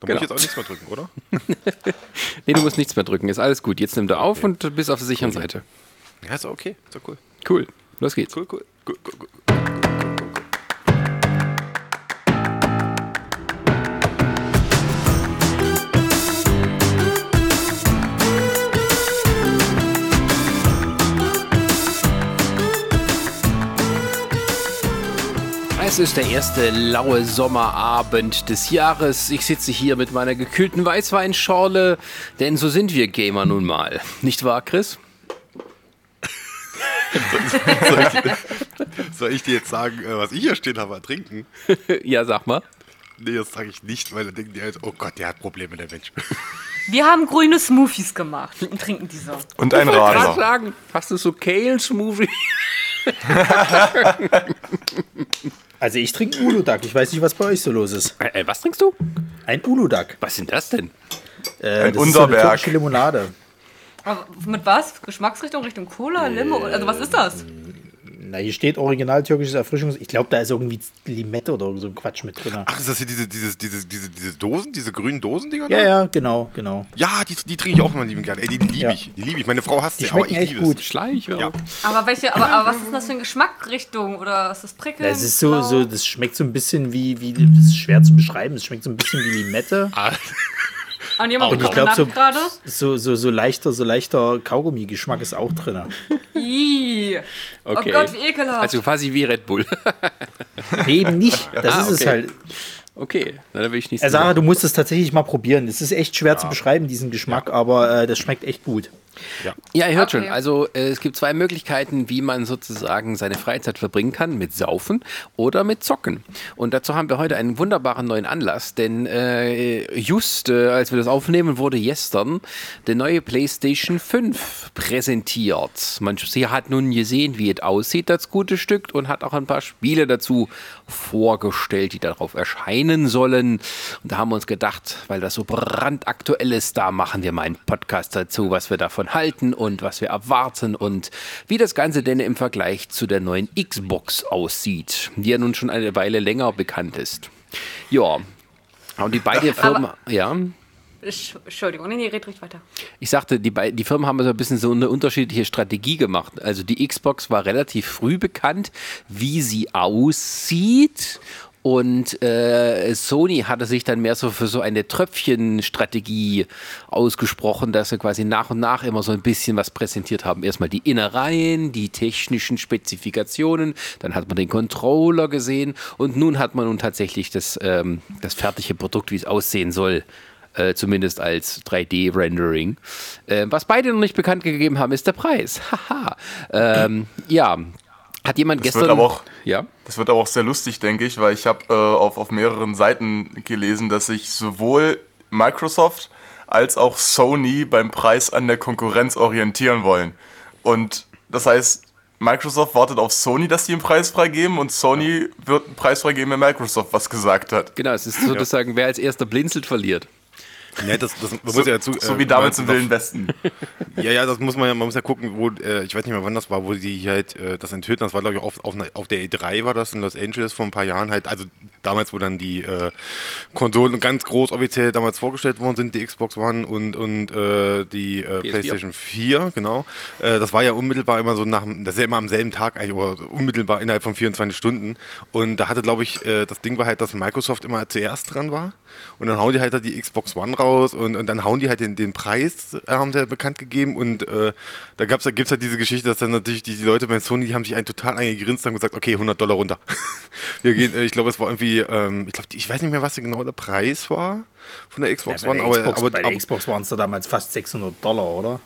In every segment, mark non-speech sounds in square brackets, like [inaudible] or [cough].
Dann genau. muss ich jetzt auch nichts mehr drücken, oder? [laughs] nee, du musst nichts mehr drücken. Ist alles gut. Jetzt nimm du auf okay. und bist auf der sicheren Seite. Ja, ist okay. Ist cool. Cool. Los geht's. Cool, cool. cool, cool, cool. Es ist der erste laue Sommerabend des Jahres. Ich sitze hier mit meiner gekühlten Weißweinschorle, denn so sind wir Gamer nun mal. Nicht wahr, Chris? [laughs] soll, ich, soll, ich, dir jetzt sagen, äh, was ich hier stehen habe, trinken? [laughs] ja, sag mal. Nee, das sage ich nicht, weil dann denken die halt, oh Gott, der hat Probleme, der Mensch. [laughs] Wir haben grüne Smoothies gemacht und trinken diese. Und ein Radler. sagen, hast du so Kale-Smoothie? Also ich trinke Uludag. Ich weiß nicht, was bei euch so los ist. Äh, äh was trinkst du? Ein Uludag. Was sind das denn? Äh, Ein das Unterberg. Ist so eine Limonade. Aber mit was? Geschmacksrichtung Richtung Cola, Limo? Also was ist das? Na, hier steht original türkisches Erfrischungs. Ich glaube, da ist irgendwie Limette oder so ein Quatsch mit drin. Ach, ist das hier diese, diese, diese, diese, diese Dosen, diese grünen Dosendinger? Ja, ja, genau, genau. Ja, die, die trinke ich auch mal lieben gerne. Ey, die liebe ja. ich. Die liebe ich. Meine Frau hasst die, aber ich echt gut. Schleich, ja. Aber welche, aber, aber was ist das für eine Geschmackrichtung? Oder ist das prickelnd? Das ist so, so, das schmeckt so ein bisschen wie, wie, das ist schwer zu beschreiben. Es schmeckt so ein bisschen wie Limette. [laughs] Und jemand und ich glaube, so, so, so, so, leichter, so leichter Kaugummi-Geschmack ist auch drin. okay. Oh Gott, wie ekelhaft. Also quasi wie Red Bull. [laughs] Eben nicht. Das ah, ist okay. es halt. Okay, Na, dann will ich nicht. Sarah, du musst es tatsächlich mal probieren. Es ist echt schwer ja. zu beschreiben, diesen Geschmack, ja. aber äh, das schmeckt echt gut. Ja, ja ihr hört okay. schon. Also äh, es gibt zwei Möglichkeiten, wie man sozusagen seine Freizeit verbringen kann: mit Saufen oder mit Zocken. Und dazu haben wir heute einen wunderbaren neuen Anlass, denn äh, just äh, als wir das aufnehmen, wurde gestern der neue PlayStation 5 präsentiert. Man hat nun gesehen, wie es aussieht, das gute Stück, und hat auch ein paar Spiele dazu vorgestellt, die darauf erscheinen sollen. Und da haben wir uns gedacht, weil das so brandaktuell ist, da machen wir mal einen Podcast dazu, was wir davon halten und was wir erwarten und wie das Ganze denn im Vergleich zu der neuen Xbox aussieht, die ja nun schon eine Weile länger bekannt ist. Ja, und die beiden Firmen, ja. Entschuldigung, nee, red ruhig weiter. Ich sagte, die, die Firmen haben so ein bisschen so eine unterschiedliche Strategie gemacht. Also die Xbox war relativ früh bekannt, wie sie aussieht und äh, Sony hatte sich dann mehr so für so eine Tröpfchenstrategie ausgesprochen, dass sie quasi nach und nach immer so ein bisschen was präsentiert haben. Erstmal die Innereien, die technischen Spezifikationen, dann hat man den Controller gesehen und nun hat man nun tatsächlich das, ähm, das fertige Produkt, wie es aussehen soll. Äh, zumindest als 3D-Rendering. Äh, was beide noch nicht bekannt gegeben haben, ist der Preis. [laughs] Haha. ähm, ja, hat jemand das gestern. Wird aber auch, ja? Das wird aber auch sehr lustig, denke ich, weil ich habe äh, auf, auf mehreren Seiten gelesen, dass sich sowohl Microsoft als auch Sony beim Preis an der Konkurrenz orientieren wollen. Und das heißt, Microsoft wartet auf Sony, dass sie einen Preis freigeben und Sony wird einen Preis freigeben, wenn Microsoft was gesagt hat. Genau, es ist sozusagen, ja. wer als erster blinzelt, verliert. Ja, das, das so, muss ja dazu, so äh, wie damals im Wilden Westen. [laughs] Ja, ja, das muss man ja, man muss ja gucken, wo, äh, ich weiß nicht mehr wann das war, wo die halt äh, das enthüllten. Das war, glaube ich, auf, auf, auf, der E3 war das in Los Angeles vor ein paar Jahren halt. Also damals, wo dann die äh, Konsolen ganz groß offiziell damals vorgestellt worden sind, die Xbox One und, und äh, die äh, PlayStation 4, genau. Äh, das war ja unmittelbar immer so nach, das ist ja immer am selben Tag eigentlich, oder unmittelbar innerhalb von 24 Stunden. Und da hatte, glaube ich, äh, das Ding war halt, dass Microsoft immer zuerst dran war. Und dann hauen die halt da die Xbox One raus und, und dann hauen die halt den, den Preis, äh, haben sie bekannt gegeben. Und äh, da, gab's, da gibt es halt diese Geschichte, dass dann natürlich die, die Leute bei Sony, die haben sich einen total eingegrinst und gesagt, okay, 100 Dollar runter. [laughs] Wir gehen, äh, ich glaube, es war irgendwie, ähm, ich glaube, ich weiß nicht mehr, was genau der Preis war von der Xbox ja, One. Der Xbox, aber, bei der Xbox waren es da damals fast 600 Dollar, oder?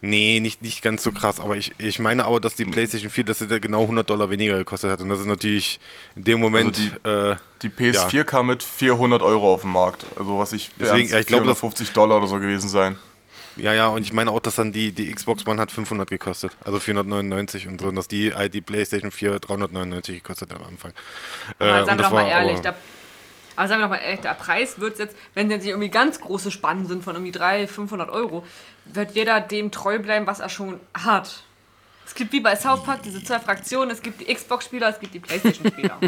Nee, nicht, nicht ganz so krass, aber ich, ich meine aber, dass die PlayStation 4, dass sie da genau 100 Dollar weniger gekostet hat und das ist natürlich in dem Moment... Also die, äh, die, PS4 ja. kam mit 400 Euro auf den Markt, also was ich... Deswegen, ja, ich glaube, 50 Dollar oder so gewesen sein. Ja, ja, und ich meine auch, dass dann die, die Xbox One hat 500 gekostet, also 499 und so, und dass die, äh, die PlayStation 4 399 gekostet hat am Anfang. Äh, sagen wir doch mal ehrlich, aber, aber sagen wir doch mal ehrlich, der Preis wird jetzt, wenn jetzt irgendwie ganz große Spannen sind von irgendwie 300, 500 Euro, wird jeder dem treu bleiben, was er schon hat. Es gibt wie bei South Park diese zwei Fraktionen. Es gibt die Xbox-Spieler, es gibt die Playstation-Spieler.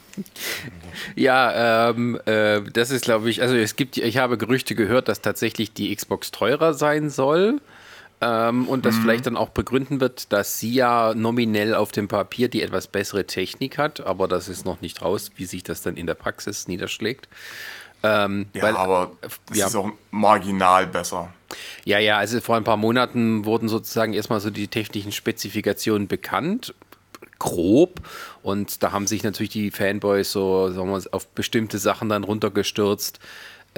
[laughs] ja, ähm, äh, das ist, glaube ich, also es gibt, ich habe Gerüchte gehört, dass tatsächlich die Xbox teurer sein soll. Ähm, und das mhm. vielleicht dann auch begründen wird, dass sie ja nominell auf dem Papier die etwas bessere Technik hat, aber das ist noch nicht raus, wie sich das dann in der Praxis niederschlägt. Ähm, ja, weil, aber es ja. ist auch marginal besser. Ja, ja, also vor ein paar Monaten wurden sozusagen erstmal so die technischen Spezifikationen bekannt, grob. Und da haben sich natürlich die Fanboys so sagen wir, auf bestimmte Sachen dann runtergestürzt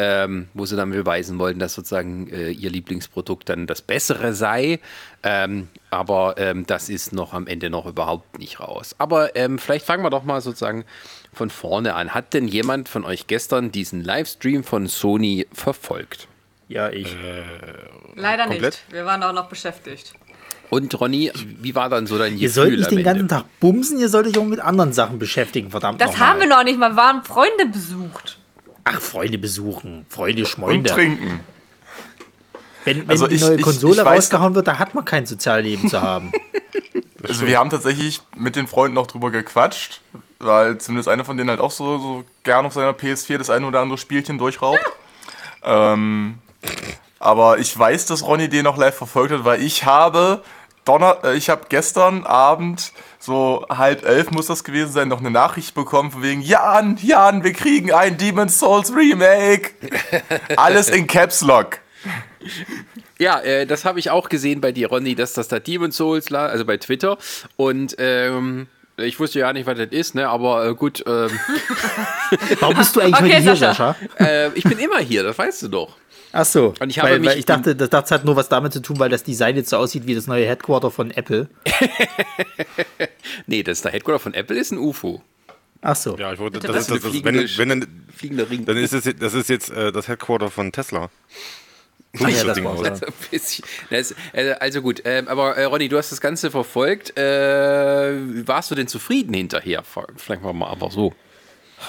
ähm, wo sie dann beweisen wollten, dass sozusagen äh, ihr Lieblingsprodukt dann das Bessere sei. Ähm, aber ähm, das ist noch am Ende noch überhaupt nicht raus. Aber ähm, vielleicht fangen wir doch mal sozusagen von vorne an. Hat denn jemand von euch gestern diesen Livestream von Sony verfolgt? Ja, ich. Äh, Leider komplett? nicht. Wir waren auch noch beschäftigt. Und Ronny, wie war dann so dein Gefühl? Ihr sollt nicht den ganzen Tag bumsen, ihr sollt euch auch mit anderen Sachen beschäftigen, verdammt. Das haben wir noch nicht mal, wir waren Freunde besucht. Ach, Freunde besuchen. Freunde schmeunde. Und trinken. Wenn, wenn also die ich, neue Konsole ich, ich rausgehauen wird, da hat man kein Sozialleben zu haben. [laughs] Also wir haben tatsächlich mit den Freunden noch drüber gequatscht, weil zumindest einer von denen halt auch so, so gern auf seiner PS4 das eine oder andere Spielchen durchraubt. Ähm, aber ich weiß, dass Ronny den noch live verfolgt hat, weil ich habe Donner, äh, ich habe gestern Abend so halb elf muss das gewesen sein, noch eine Nachricht bekommen von wegen, Jan, Jan, wir kriegen ein Demon's Souls Remake. [laughs] Alles in Caps Lock. Ja, äh, das habe ich auch gesehen bei dir, Ronny, dass das da Demon's Souls, also bei Twitter. Und ähm, ich wusste ja nicht, was das ist, ne? Aber äh, gut. Ähm. [laughs] Warum bist du eigentlich [laughs] okay, hier, Sascha? Äh, ich bin immer hier, das weißt du doch. Ach so. Und ich habe weil, mich weil ich dachte, das, das hat nur was damit zu tun, weil das Design jetzt so aussieht wie das neue Headquarter von Apple. [laughs] nee, das der Headquarter von Apple ist ein UFO. Ach so. Ja, ich wollte, das, das, ist, das ist, wenn, wenn dann, fliegender Ring. Dann ist es, das ist jetzt äh, das Headquarter von Tesla. Ach, ja, das war also, das, äh, also gut, äh, aber äh, Ronny, du hast das Ganze verfolgt. Äh, warst du denn zufrieden hinterher? Vielleicht mal einfach so.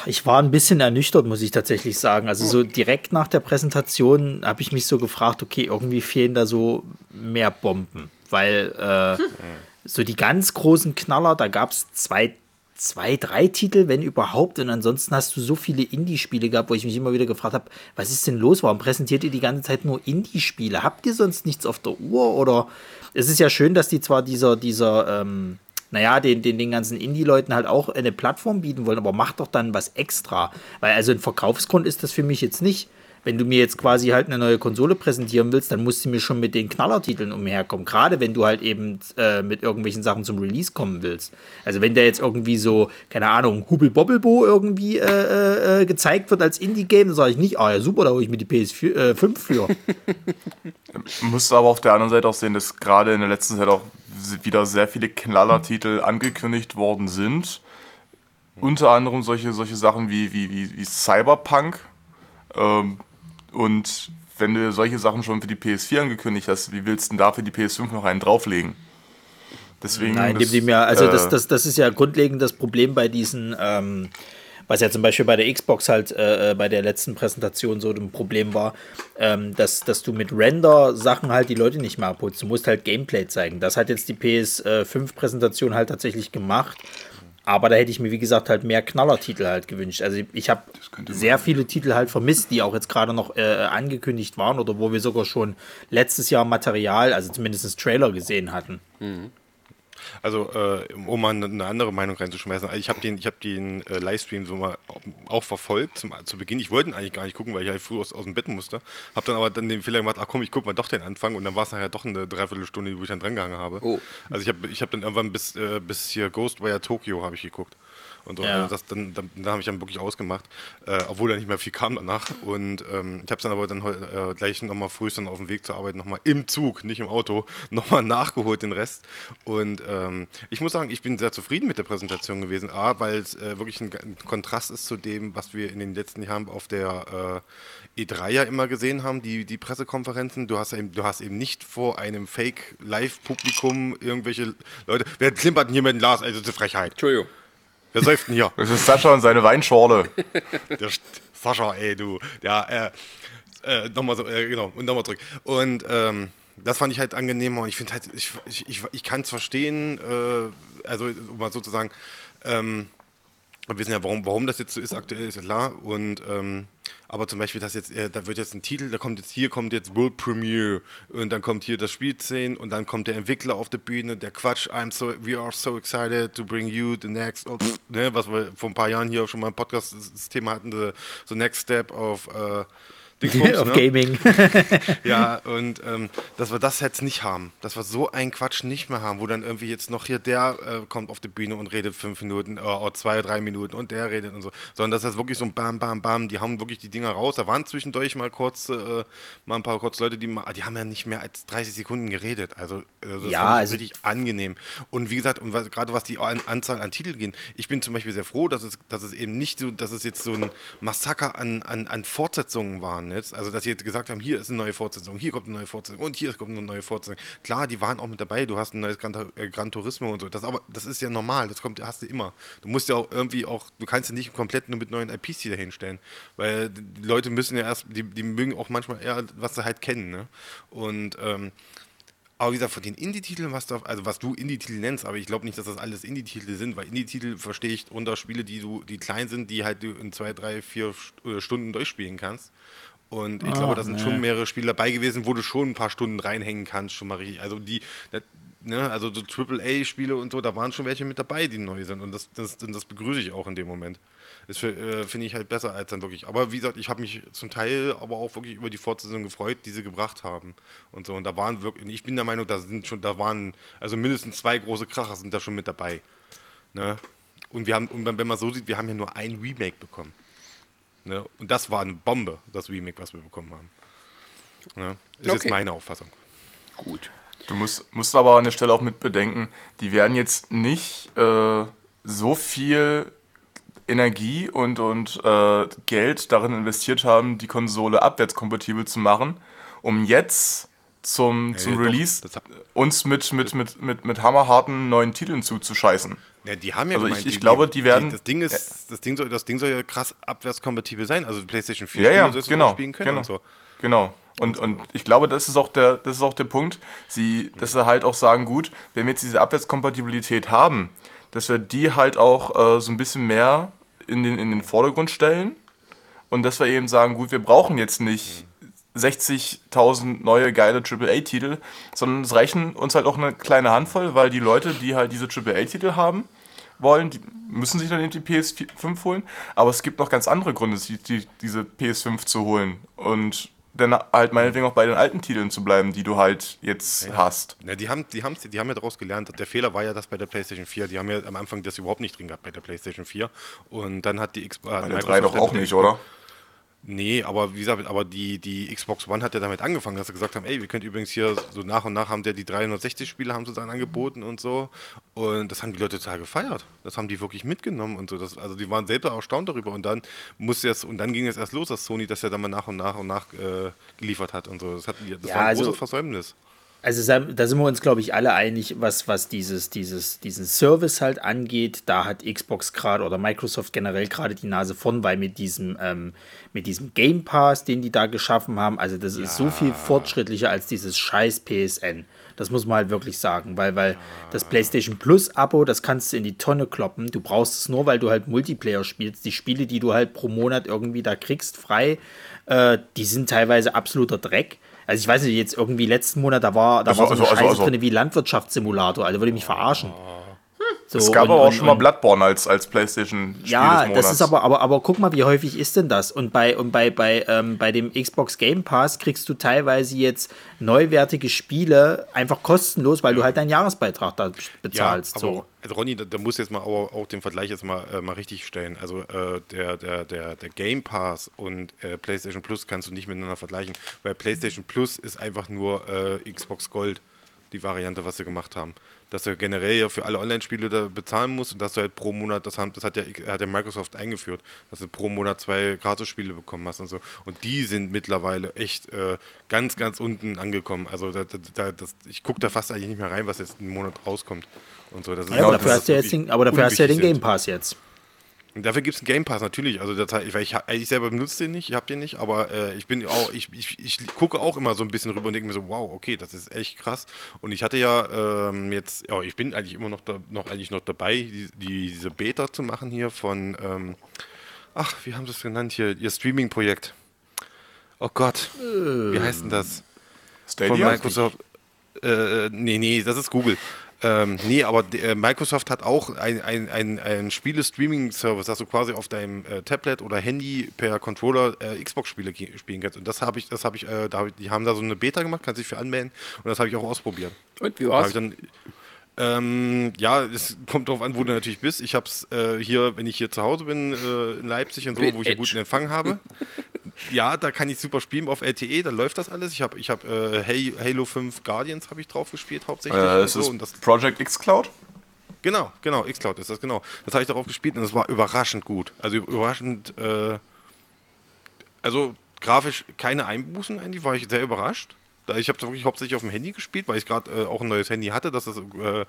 Ich war ein bisschen ernüchtert, muss ich tatsächlich sagen. Also so direkt nach der Präsentation habe ich mich so gefragt, okay, irgendwie fehlen da so mehr Bomben. Weil äh, so die ganz großen Knaller, da gab es zwei, zwei, drei Titel, wenn überhaupt. Und ansonsten hast du so viele Indie-Spiele gehabt, wo ich mich immer wieder gefragt habe, was ist denn los? Warum präsentiert ihr die ganze Zeit nur Indie-Spiele? Habt ihr sonst nichts auf der Uhr? Oder es ist ja schön, dass die zwar dieser, dieser ähm, naja, den, den, den ganzen Indie-Leuten halt auch eine Plattform bieten wollen, aber mach doch dann was extra. Weil also ein Verkaufsgrund ist das für mich jetzt nicht. Wenn du mir jetzt quasi halt eine neue Konsole präsentieren willst, dann musst du mir schon mit den Knallertiteln umherkommen. Gerade wenn du halt eben äh, mit irgendwelchen Sachen zum Release kommen willst. Also wenn der jetzt irgendwie so, keine Ahnung, Hubel Bobbelbo irgendwie äh, äh, äh, gezeigt wird als Indie-Game, dann sage ich nicht, ah ja super, da hole ich mir die PS5 äh, für. [laughs] Musst du aber auf der anderen Seite auch sehen, dass gerade in der letzten Zeit auch wieder sehr viele Knallertitel angekündigt worden sind. Unter anderem solche, solche Sachen wie, wie, wie, wie Cyberpunk. Ähm, und wenn du solche Sachen schon für die PS4 angekündigt hast, wie willst du denn da für die PS5 noch einen drauflegen? Deswegen. Nein, das, dem ja, also äh, das, das, das ist ja grundlegend das Problem bei diesen ähm, was ja zum Beispiel bei der Xbox halt äh, äh, bei der letzten Präsentation so ein Problem war, ähm, dass, dass du mit Render-Sachen halt die Leute nicht mehr abholst. Du musst halt Gameplay zeigen. Das hat jetzt die PS5-Präsentation halt tatsächlich gemacht. Aber da hätte ich mir, wie gesagt, halt mehr Knallertitel halt gewünscht. Also ich habe sehr viele Titel halt vermisst, die auch jetzt gerade noch äh, angekündigt waren oder wo wir sogar schon letztes Jahr Material, also zumindest Trailer gesehen hatten. Mhm. Also, äh, um mal eine andere Meinung reinzuschmeißen, ich habe den, ich hab den äh, Livestream so mal auch verfolgt zum, zu Beginn. Ich wollte ihn eigentlich gar nicht gucken, weil ich halt früh aus, aus dem Bett musste. Habe dann aber dann den Fehler gemacht, ach komm, ich gucke mal doch den Anfang und dann war es nachher doch eine Dreiviertelstunde, wo ich dann dran gehangen habe. Oh. Also ich habe ich hab dann irgendwann bis, äh, bis hier Ghostwire Tokyo habe ich geguckt. Und so. Ja. das, dann, dann, dann habe ich dann wirklich ausgemacht, äh, obwohl da nicht mehr viel kam danach. Und ähm, ich habe es dann aber dann äh, gleich nochmal früh dann auf dem Weg zur Arbeit nochmal im Zug, nicht im Auto, [laughs] nochmal nachgeholt, den Rest. Und ähm, ich muss sagen, ich bin sehr zufrieden mit der Präsentation gewesen. A, weil es äh, wirklich ein, ein, Kontrast ist zu dem, was wir in den letzten Jahren auf der äh, E3 ja immer gesehen haben, die, die Pressekonferenzen. Du hast, eben, du hast eben nicht vor einem Fake-Live-Publikum irgendwelche Leute. Wer klimpert denn hier mit dem Glas? Also, ist Frechheit. Entschuldigung. Wer säuft denn hier? Das ist Sascha und seine Weinschorle. Der Sascha, ey, du. Ja, äh, äh, nochmal so, äh, genau, und nochmal zurück. Und, ähm, das fand ich halt angenehmer und ich finde halt, ich, ich, ich, ich kann es verstehen, äh, also mal sozusagen, ähm, wir wissen ja, warum, warum das jetzt so ist aktuell, ist ja klar. Und ähm, aber zum Beispiel, das jetzt, äh, da wird jetzt ein Titel, da kommt jetzt hier kommt jetzt World Premiere und dann kommt hier das Spielszene und dann kommt der Entwickler auf der Bühne, der Quatsch, I'm so, we are so excited to bring you the next, oh, pff, ne, was wir vor ein paar Jahren hier auch schon mal im Podcast das Thema hatten, the, the next step of uh, Dingsbums, [laughs] auf ne? Gaming. [laughs] ja, und ähm, dass wir das jetzt nicht haben, dass wir so einen Quatsch nicht mehr haben, wo dann irgendwie jetzt noch hier der äh, kommt auf die Bühne und redet fünf Minuten, äh, zwei, drei Minuten und der redet und so, sondern dass das wirklich so ein Bam, Bam, Bam, die haben wirklich die Dinger raus. Da waren zwischendurch mal kurz, äh, mal ein paar kurz Leute, die, die haben ja nicht mehr als 30 Sekunden geredet. Also, also das ja, also richtig angenehm. Und wie gesagt, und gerade was die Anzahl an Titeln gehen, ich bin zum Beispiel sehr froh, dass es, dass es eben nicht so, dass es jetzt so ein Massaker an, an, an Fortsetzungen waren jetzt. Also, dass sie jetzt gesagt haben, hier ist eine neue Fortsetzung, hier kommt eine neue Fortsetzung und hier kommt eine neue Fortsetzung. Klar, die waren auch mit dabei, du hast ein neues Gran, äh, Gran Turismo und so. Das, aber das ist ja normal, das kommt, hast du immer. Du musst ja auch irgendwie auch, du kannst ja nicht komplett nur mit neuen IPs hier hinstellen, weil die Leute müssen ja erst, die, die mögen auch manchmal eher, was sie halt kennen. Ne? Und ähm, aber wie gesagt, von den Indie-Titeln, was, da, also was du Indie-Titel nennst, aber ich glaube nicht, dass das alles Indie-Titel sind, weil Indie-Titel verstehe ich unter Spiele, die du, die klein sind, die halt du in zwei, drei, vier äh, Stunden durchspielen kannst. Und ich oh, glaube, da sind nee. schon mehrere Spiele dabei gewesen, wo du schon ein paar Stunden reinhängen kannst, schon mal richtig. Also die, ne, also so AAA-Spiele und so, da waren schon welche mit dabei, die neu sind. Und das, das, das begrüße ich auch in dem Moment. Das äh, finde ich halt besser als dann wirklich. Aber wie gesagt, ich habe mich zum Teil aber auch wirklich über die Fortsetzung gefreut, die sie gebracht haben. Und so. Und da waren wirklich, ich bin der Meinung, da sind schon, da waren, also mindestens zwei große Kracher sind da schon mit dabei. Ne? Und wir haben, und wenn man so sieht, wir haben ja nur ein Remake bekommen. Ne? Und das war eine Bombe, das Remake, was wir bekommen haben. Ne? Ist okay. jetzt meine Auffassung. Gut. Du musst, musst aber an der Stelle auch mit bedenken, die werden jetzt nicht äh, so viel Energie und, und äh, Geld darin investiert haben, die Konsole abwärtskompatibel zu machen, um jetzt zum, zum ja, Release doch, uns mit, mit, mit, mit, mit hammerharten neuen Titeln zuzuscheißen. Ja, die haben ja also gemeint, ich, ich die, glaube, die werden. Die, das Ding ist, ja. das Ding soll, das Ding soll ja krass abwärtskompatibel sein. Also PlayStation 4 ja, ja, genau, spielen können genau, und so. Genau. Und, und ich glaube, das ist auch der, das ist auch der Punkt, sie, dass sie halt auch sagen, gut, wenn wir jetzt diese Abwärtskompatibilität haben, dass wir die halt auch äh, so ein bisschen mehr in den, in den Vordergrund stellen und dass wir eben sagen, gut, wir brauchen jetzt nicht 60.000 neue geile AAA-Titel, sondern es reichen uns halt auch eine kleine Handvoll, weil die Leute, die halt diese AAA-Titel haben wollen, die müssen sich dann eben die PS5 holen. Aber es gibt noch ganz andere Gründe, die, die, diese PS5 zu holen. Und dann halt meinetwegen auch bei den alten Titeln zu bleiben, die du halt jetzt ja. hast. Ja, die haben, die, haben, die haben ja daraus gelernt. Der Fehler war ja das bei der PlayStation 4. Die haben ja am Anfang das überhaupt nicht drin gehabt bei der PlayStation 4. Und dann hat die Xbox. Äh, bei der 3 doch auch nicht, oder? Nee, aber wie gesagt, aber die, die Xbox One hat ja damit angefangen, dass sie gesagt haben, ey, wir können übrigens hier so nach und nach haben der die 360 Spiele haben sie dann angeboten und so. Und das haben die Leute total gefeiert. Das haben die wirklich mitgenommen und so. Das, also die waren selber erstaunt darüber. Und dann musste jetzt, und dann ging es erst los, dass Sony das ja dann mal nach und nach und nach äh, geliefert hat und so. Das, hat, das ja, war ein also, großes Versäumnis. Also da sind wir uns, glaube ich, alle einig, was, was dieses, dieses, diesen Service halt angeht. Da hat Xbox gerade oder Microsoft generell gerade die Nase vorn, weil mit diesem, ähm, mit diesem Game Pass, den die da geschaffen haben, also das ja. ist so viel fortschrittlicher als dieses scheiß PSN. Das muss man halt wirklich sagen, weil, weil das PlayStation Plus Abo, das kannst du in die Tonne kloppen. Du brauchst es nur, weil du halt Multiplayer spielst. Die Spiele, die du halt pro Monat irgendwie da kriegst, frei, äh, die sind teilweise absoluter Dreck. Also ich weiß nicht, jetzt irgendwie letzten Monat, da war, da also, war so eine also, Scheiße also, drin wie Landwirtschaftssimulator, also würde ich mich verarschen. So, es gab und, aber auch und, schon mal Bloodborne als, als PlayStation-Spiel Ja, das ist aber, aber, aber guck mal, wie häufig ist denn das? Und bei, und bei, bei, ähm, bei dem Xbox Game Pass kriegst du teilweise jetzt neuwertige Spiele einfach kostenlos, weil ja. du halt deinen Jahresbeitrag da bezahlst. Ja, aber, so. Also Ronny, da, da muss jetzt mal auch, auch, den Vergleich jetzt mal, äh, mal richtig stellen. Also äh, der, der, der, der Game Pass und äh, PlayStation Plus kannst du nicht miteinander vergleichen, weil PlayStation Plus ist einfach nur äh, Xbox Gold, die Variante, was sie gemacht haben dass du generell ja für alle Online-Spiele da bezahlen musst und dass du halt pro Monat, das, haben, das hat, ja, hat ja Microsoft eingeführt, dass du pro Monat zwei Gratis-Spiele bekommen hast und so. Und die sind mittlerweile echt äh, ganz, ganz unten angekommen. Also da, da, das, ich gucke da fast eigentlich nicht mehr rein, was jetzt im Monat rauskommt. Und so. Das ja, aber, dafür hast du jetzt den, aber dafür hast du ja den Game Pass jetzt. Und dafür gibt es einen Game Pass natürlich. Also das, ich, ich, ich selber benutze den nicht, ich habe den nicht, aber äh, ich bin auch, ich, ich, ich gucke auch immer so ein bisschen rüber und denke mir so, wow, okay, das ist echt krass. Und ich hatte ja ähm, jetzt, ja, ich bin eigentlich immer noch da, noch eigentlich noch dabei, die, die, diese Beta zu machen hier von, ähm, ach, wie haben sie es genannt hier, ihr Streaming-Projekt. Oh Gott, wie heißt denn das? Stadia? Von Microsoft. Äh, nee, nee, das ist Google. Ähm, nee, aber äh, Microsoft hat auch ein, ein, ein, ein Spiele-Streaming-Service, dass du quasi auf deinem äh, Tablet oder Handy per Controller äh, Xbox-Spiele spielen kannst. Und das habe ich, das habe ich, äh, da hab ich, die haben da so eine Beta gemacht, kannst dich für anmelden und das habe ich auch ausprobiert. Und wie war's? Da ähm, ja, es kommt darauf an, wo du natürlich bist. Ich habe es äh, hier, wenn ich hier zu Hause bin, äh, in Leipzig und so, wo ich einen guten Empfang habe. [laughs] ja, da kann ich super spielen auf LTE, da läuft das alles. Ich habe ich hab, äh, Halo 5 Guardians habe ich drauf gespielt hauptsächlich. Äh, ist so. und das Project X Cloud? Genau, genau, X-Cloud ist das, genau. Das habe ich darauf gespielt und das war überraschend gut. Also überraschend, äh, also grafisch keine Einbußen eigentlich, war ich sehr überrascht. Ich habe wirklich hauptsächlich auf dem Handy gespielt, weil ich gerade äh, auch ein neues Handy hatte, das das äh,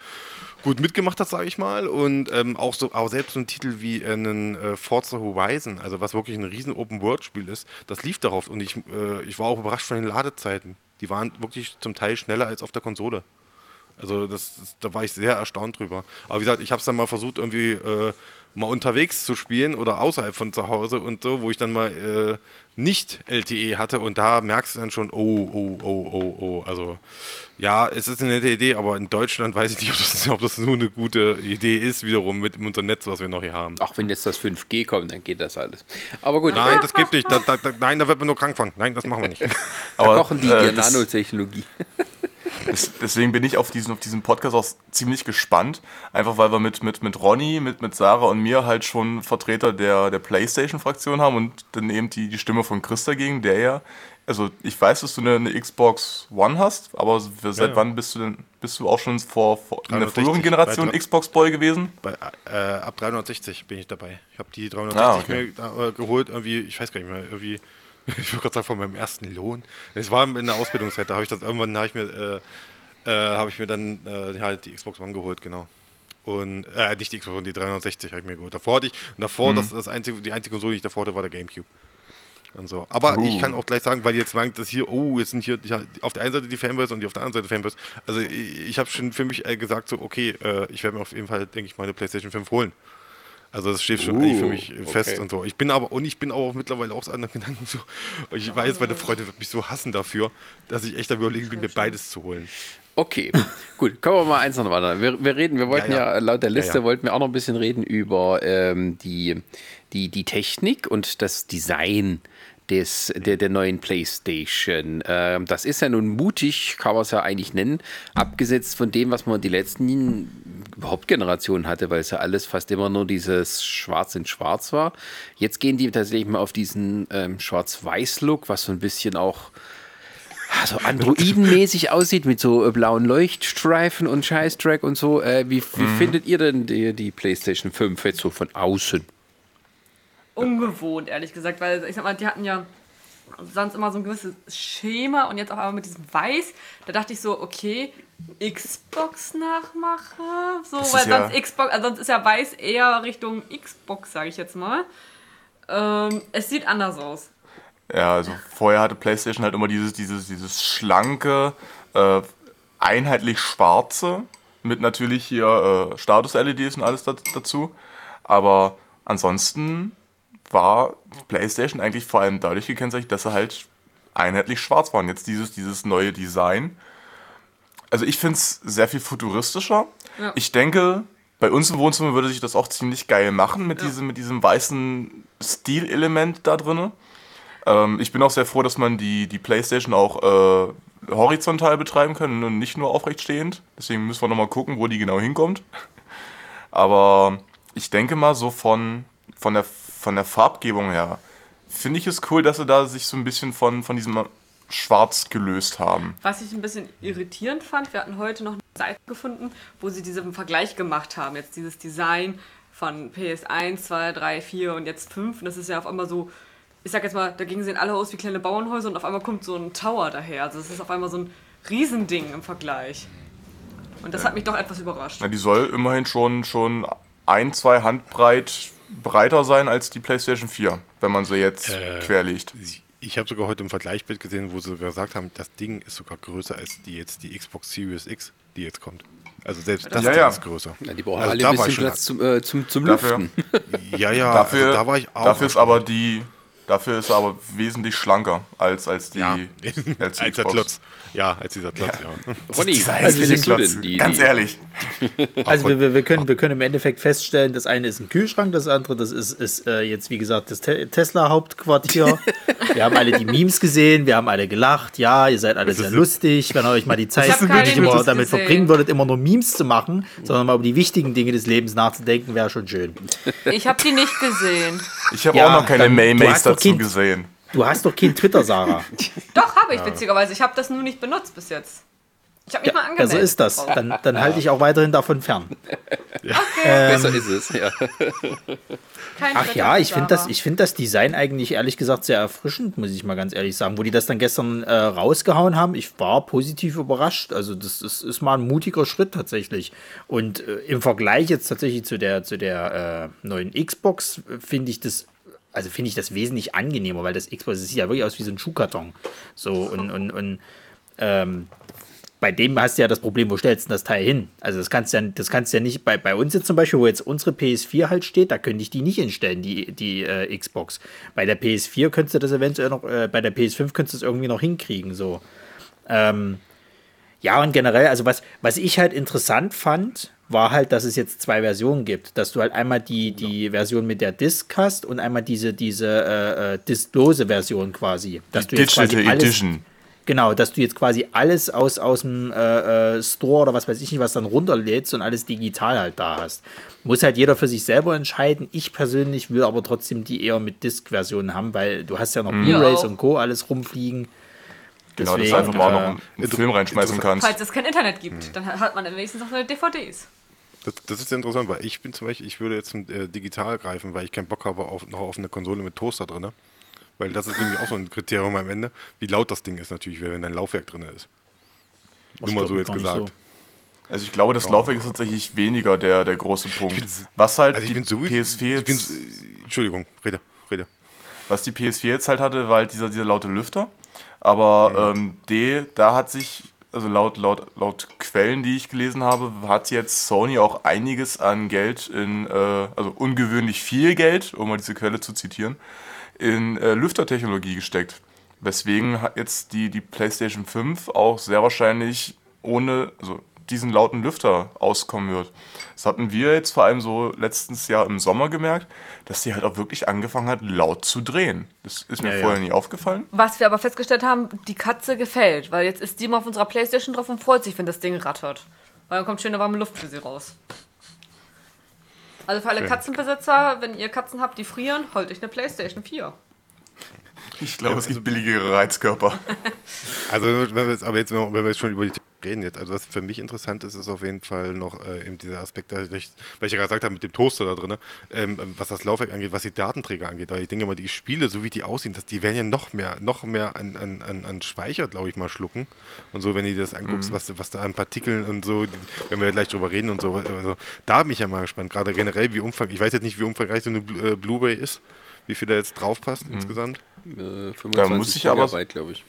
gut mitgemacht hat, sage ich mal. Und ähm, auch so, auch selbst so ein Titel wie äh, einen äh, Forza Horizon, also was wirklich ein riesen Open-World-Spiel ist, das lief darauf. Und ich, äh, ich war auch überrascht von den Ladezeiten. Die waren wirklich zum Teil schneller als auf der Konsole. Also das, das da war ich sehr erstaunt drüber. Aber wie gesagt, ich habe es dann mal versucht, irgendwie äh, mal unterwegs zu spielen oder außerhalb von zu Hause und so, wo ich dann mal nicht LTE hatte und da merkst du dann schon, oh, oh, oh, oh, oh. Also ja, es ist eine nette Idee, aber in Deutschland weiß ich nicht, ob das, [laughs] ob das nur eine gute Idee ist, wiederum mit unserem Netz, was wir noch hier haben. Ach, wenn jetzt das 5G kommt, dann geht das alles. Aber gut. Nein, das gibt nicht. Da, da, da, nein, da wird man nur krank von. Nein, das machen wir nicht. [laughs] aber da kochen die äh, Nanotechnologie. [laughs] deswegen bin ich auf diesen, auf diesen Podcast auch ziemlich gespannt. Einfach weil wir mit, mit, mit Ronny, mit, mit Sarah und mir halt schon Vertreter der, der Playstation-Fraktion haben und dann eben die, die Stimme von Chris dagegen, der ja, also ich weiß, dass du eine, eine Xbox One hast, aber seit ja, ja. wann bist du denn, bist du auch schon vor, vor in der früheren Generation Xbox-Boy gewesen? Bei, äh, ab 360 bin ich dabei. Ich habe die 360 ah, okay. mir äh, geholt, irgendwie, ich weiß gar nicht mehr, irgendwie [laughs] ich würde gerade sagen, von meinem ersten Lohn. Es war in der Ausbildungszeit, da habe ich das irgendwann, habe ich mir, äh, äh, habe ich mir dann äh, halt die Xbox One geholt, genau. Und, äh, nicht die Xbox One, die 360 habe ich mir geholt. Davor hatte ich, und davor, mhm. das, das einzige, die einzige Konsole, die ich davor hatte, war der Gamecube. Und so. Aber uh. ich kann auch gleich sagen, weil jetzt meint, dass hier, oh, jetzt sind hier auf der einen Seite die Fanboys und die auf der anderen Seite Fanboys. Also ich, ich habe schon für mich äh, gesagt, so, okay, äh, ich werde mir auf jeden Fall, denke ich, meine PlayStation 5 holen. Also das steht schon uh, für mich fest okay. und so. Ich bin aber und ich bin auch mittlerweile auch so anderen Gedanken so. Ich weiß, meine Freunde wird mich so hassen dafür, dass ich echt da überlegen bin, mir beides zu holen. Okay, [laughs] gut, kommen wir mal eins noch weiter. Wir, wir reden, wir wollten ja, ja. ja, laut der Liste ja, wollten wir auch noch ein bisschen reden über ähm, die, die, die Technik und das Design des, der, der neuen PlayStation. Ähm, das ist ja nun mutig, kann man es ja eigentlich nennen, abgesetzt von dem, was man die letzten Hauptgenerationen hatte, weil es ja alles fast immer nur dieses Schwarz in Schwarz war. Jetzt gehen die tatsächlich mal auf diesen ähm, Schwarz-Weiß-Look, was so ein bisschen auch so also Androidenmäßig [laughs] aussieht mit so äh, blauen Leuchtstreifen und Scheißtrack und so. Äh, wie, wie mhm. findet ihr denn die, die PlayStation 5 jetzt so von außen? Ungewohnt, ehrlich gesagt, weil ich sag mal, die hatten ja sonst immer so ein gewisses Schema und jetzt auch einmal mit diesem Weiß. Da dachte ich so, okay, Xbox nachmache. So, das weil sonst ja Xbox, also sonst ist ja Weiß eher Richtung Xbox, sage ich jetzt mal. Ähm, es sieht anders aus. Ja, also vorher hatte PlayStation halt immer dieses, dieses, dieses schlanke, äh, einheitlich schwarze, mit natürlich hier äh, Status-LEDs und alles dazu. Aber ansonsten war PlayStation eigentlich vor allem dadurch gekennzeichnet, dass sie halt einheitlich schwarz waren. Jetzt dieses, dieses neue Design. Also ich finde es sehr viel futuristischer. Ja. Ich denke, bei uns im Wohnzimmer würde sich das auch ziemlich geil machen mit, ja. diesem, mit diesem weißen Stilelement da drin. Ähm, ich bin auch sehr froh, dass man die, die Playstation auch äh, horizontal betreiben kann und nicht nur aufrecht stehend. Deswegen müssen wir nochmal gucken, wo die genau hinkommt. Aber ich denke mal so von, von der von der Farbgebung her finde ich es cool, dass sie da sich so ein bisschen von, von diesem Schwarz gelöst haben. Was ich ein bisschen irritierend fand, wir hatten heute noch eine Seite gefunden, wo sie diesen Vergleich gemacht haben. Jetzt dieses Design von PS1, 2, 3, 4 und jetzt 5. Und das ist ja auf einmal so, ich sag jetzt mal, dagegen sehen alle aus wie kleine Bauernhäuser und auf einmal kommt so ein Tower daher. Also es ist auf einmal so ein Riesending im Vergleich. Und das hat mich doch etwas überrascht. Na, die soll immerhin schon, schon ein, zwei Handbreit breiter sein als die PlayStation 4, wenn man sie jetzt äh, querlegt. Ich habe sogar heute im Vergleichsbild gesehen, wo sie gesagt haben, das Ding ist sogar größer als die jetzt die Xbox Series X, die jetzt kommt. Also selbst das ja, ja. ist größer. Ja, die brauchen also alle ein bisschen Platz zum, äh, zum, zum dafür, Lüften. [laughs] Ja, ja, dafür, also da war ich auch. Dafür ist aber die Dafür ist er aber wesentlich schlanker als, als die ja. als, [laughs] als der Klotz. Ja, als dieser Klotz, ja. ja. Ronny, also Klotz, die, ganz ehrlich. [laughs] Also wir, wir, können, wir können im Endeffekt feststellen, das eine ist ein Kühlschrank, das andere, das ist, ist äh, jetzt wie gesagt das Te Tesla-Hauptquartier. [laughs] wir haben alle die Memes gesehen, wir haben alle gelacht, ja, ihr seid alle sehr lustig, wenn ihr euch mal die [laughs] Zeit nicht immer damit gesehen. verbringen würdet, immer nur Memes zu machen, sondern mal über die wichtigen Dinge des Lebens nachzudenken, wäre schon schön. Ich habe die nicht gesehen. Ich habe ja, auch noch keine Maymays dazu kind, gesehen. Du hast doch kein Twitter, Sarah. [laughs] doch, habe ich ja. witzigerweise. Ich habe das nur nicht benutzt bis jetzt. Ich habe mich ja, mal angemeldet. Ja, so ist das. Dann, dann halte ich auch weiterhin davon fern. [laughs] Ja. Okay. Ähm, Besser ist es, ja. [laughs] Ach ja, ich finde das, find das Design eigentlich ehrlich gesagt sehr erfrischend, muss ich mal ganz ehrlich sagen. Wo die das dann gestern äh, rausgehauen haben, ich war positiv überrascht. Also das ist, ist mal ein mutiger Schritt tatsächlich. Und äh, im Vergleich jetzt tatsächlich zu der, zu der äh, neuen Xbox äh, finde ich das also finde ich das wesentlich angenehmer, weil das Xbox das sieht ja wirklich aus wie so ein Schuhkarton. So und, und, und ähm, bei dem hast du ja das Problem, wo stellst du das Teil hin? Also das kannst du ja, das kannst ja nicht, bei, bei uns jetzt zum Beispiel, wo jetzt unsere PS4 halt steht, da könnte ich die nicht hinstellen, die, die äh, Xbox. Bei der PS4 könntest du das eventuell noch, äh, bei der PS5 könntest du es irgendwie noch hinkriegen, so. Ähm, ja, und generell, also was, was ich halt interessant fand, war halt, dass es jetzt zwei Versionen gibt. Dass du halt einmal die, die Version mit der Disk hast und einmal diese, diese äh, äh disklose Version quasi. Dass die du jetzt Digital quasi alles, Edition. Genau, dass du jetzt quasi alles aus, aus dem äh, äh, Store oder was weiß ich nicht, was dann runterlädst und alles digital halt da hast. Muss halt jeder für sich selber entscheiden. Ich persönlich will aber trotzdem die eher mit Disk-Versionen haben, weil du hast ja noch mhm. Blu-Rays und Co. alles rumfliegen. Genau, Deswegen, dass du einfach mal äh, noch einen Film reinschmeißen kannst. Falls es kein Internet gibt, mhm. dann hat man wenigstens noch eine DVDs. Das, das, ist interessant, weil ich bin zum Beispiel, ich würde jetzt äh, digital greifen, weil ich keinen Bock habe auf, noch auf eine Konsole mit Toaster drin. Weil das ist nämlich auch so ein Kriterium am Ende, wie laut das Ding ist natürlich, wenn dein Laufwerk drin ist. Nur mal so jetzt gesagt. So. Also ich glaube, das Laufwerk ist tatsächlich weniger der, der große Punkt. Bin, was halt also die so PS4 jetzt... Bin, Entschuldigung, rede, rede. Was die PS4 jetzt halt hatte, war halt dieser, dieser laute Lüfter. Aber ähm, D, da hat sich, also laut, laut, laut Quellen, die ich gelesen habe, hat jetzt Sony auch einiges an Geld in, äh, also ungewöhnlich viel Geld, um mal diese Quelle zu zitieren, in äh, Lüftertechnologie gesteckt. Weswegen jetzt die, die PlayStation 5 auch sehr wahrscheinlich ohne, also diesen lauten Lüfter auskommen wird. Das hatten wir jetzt vor allem so letztes Jahr im Sommer gemerkt, dass sie halt auch wirklich angefangen hat, laut zu drehen. Das ist mir ja, vorher ja. nie aufgefallen. Was wir aber festgestellt haben, die Katze gefällt, weil jetzt ist die mal auf unserer Playstation drauf und freut sich, wenn das Ding rattert. Weil dann kommt schöne warme Luft für sie raus. Also für alle Schön. Katzenbesitzer, wenn ihr Katzen habt, die frieren, holt euch eine Playstation 4. Ich glaube, es gibt billigere Reizkörper. [laughs] Also, wenn wir jetzt, aber jetzt, wenn wir jetzt schon über die reden jetzt, also was für mich interessant ist, ist auf jeden Fall noch äh, eben dieser Aspekt, weil ich, weil ich ja gerade gesagt habe, mit dem Toaster da drin, ähm, was das Laufwerk angeht, was die Datenträger angeht, weil ich denke mal, die Spiele, so wie die aussehen, dass die werden ja noch mehr, noch mehr an, an, an, an Speicher, glaube ich, mal schlucken. Und so, wenn du das anguckst, mhm. was, was da an Partikeln und so, wenn wir gleich drüber reden und so, also da bin ich ja mal gespannt, gerade generell, wie umfang, ich weiß jetzt nicht, wie umfangreich so eine äh, Blu-ray ist, wie viel da jetzt drauf passt mhm. insgesamt. Äh, 25 da muss ich aber, glaube ich.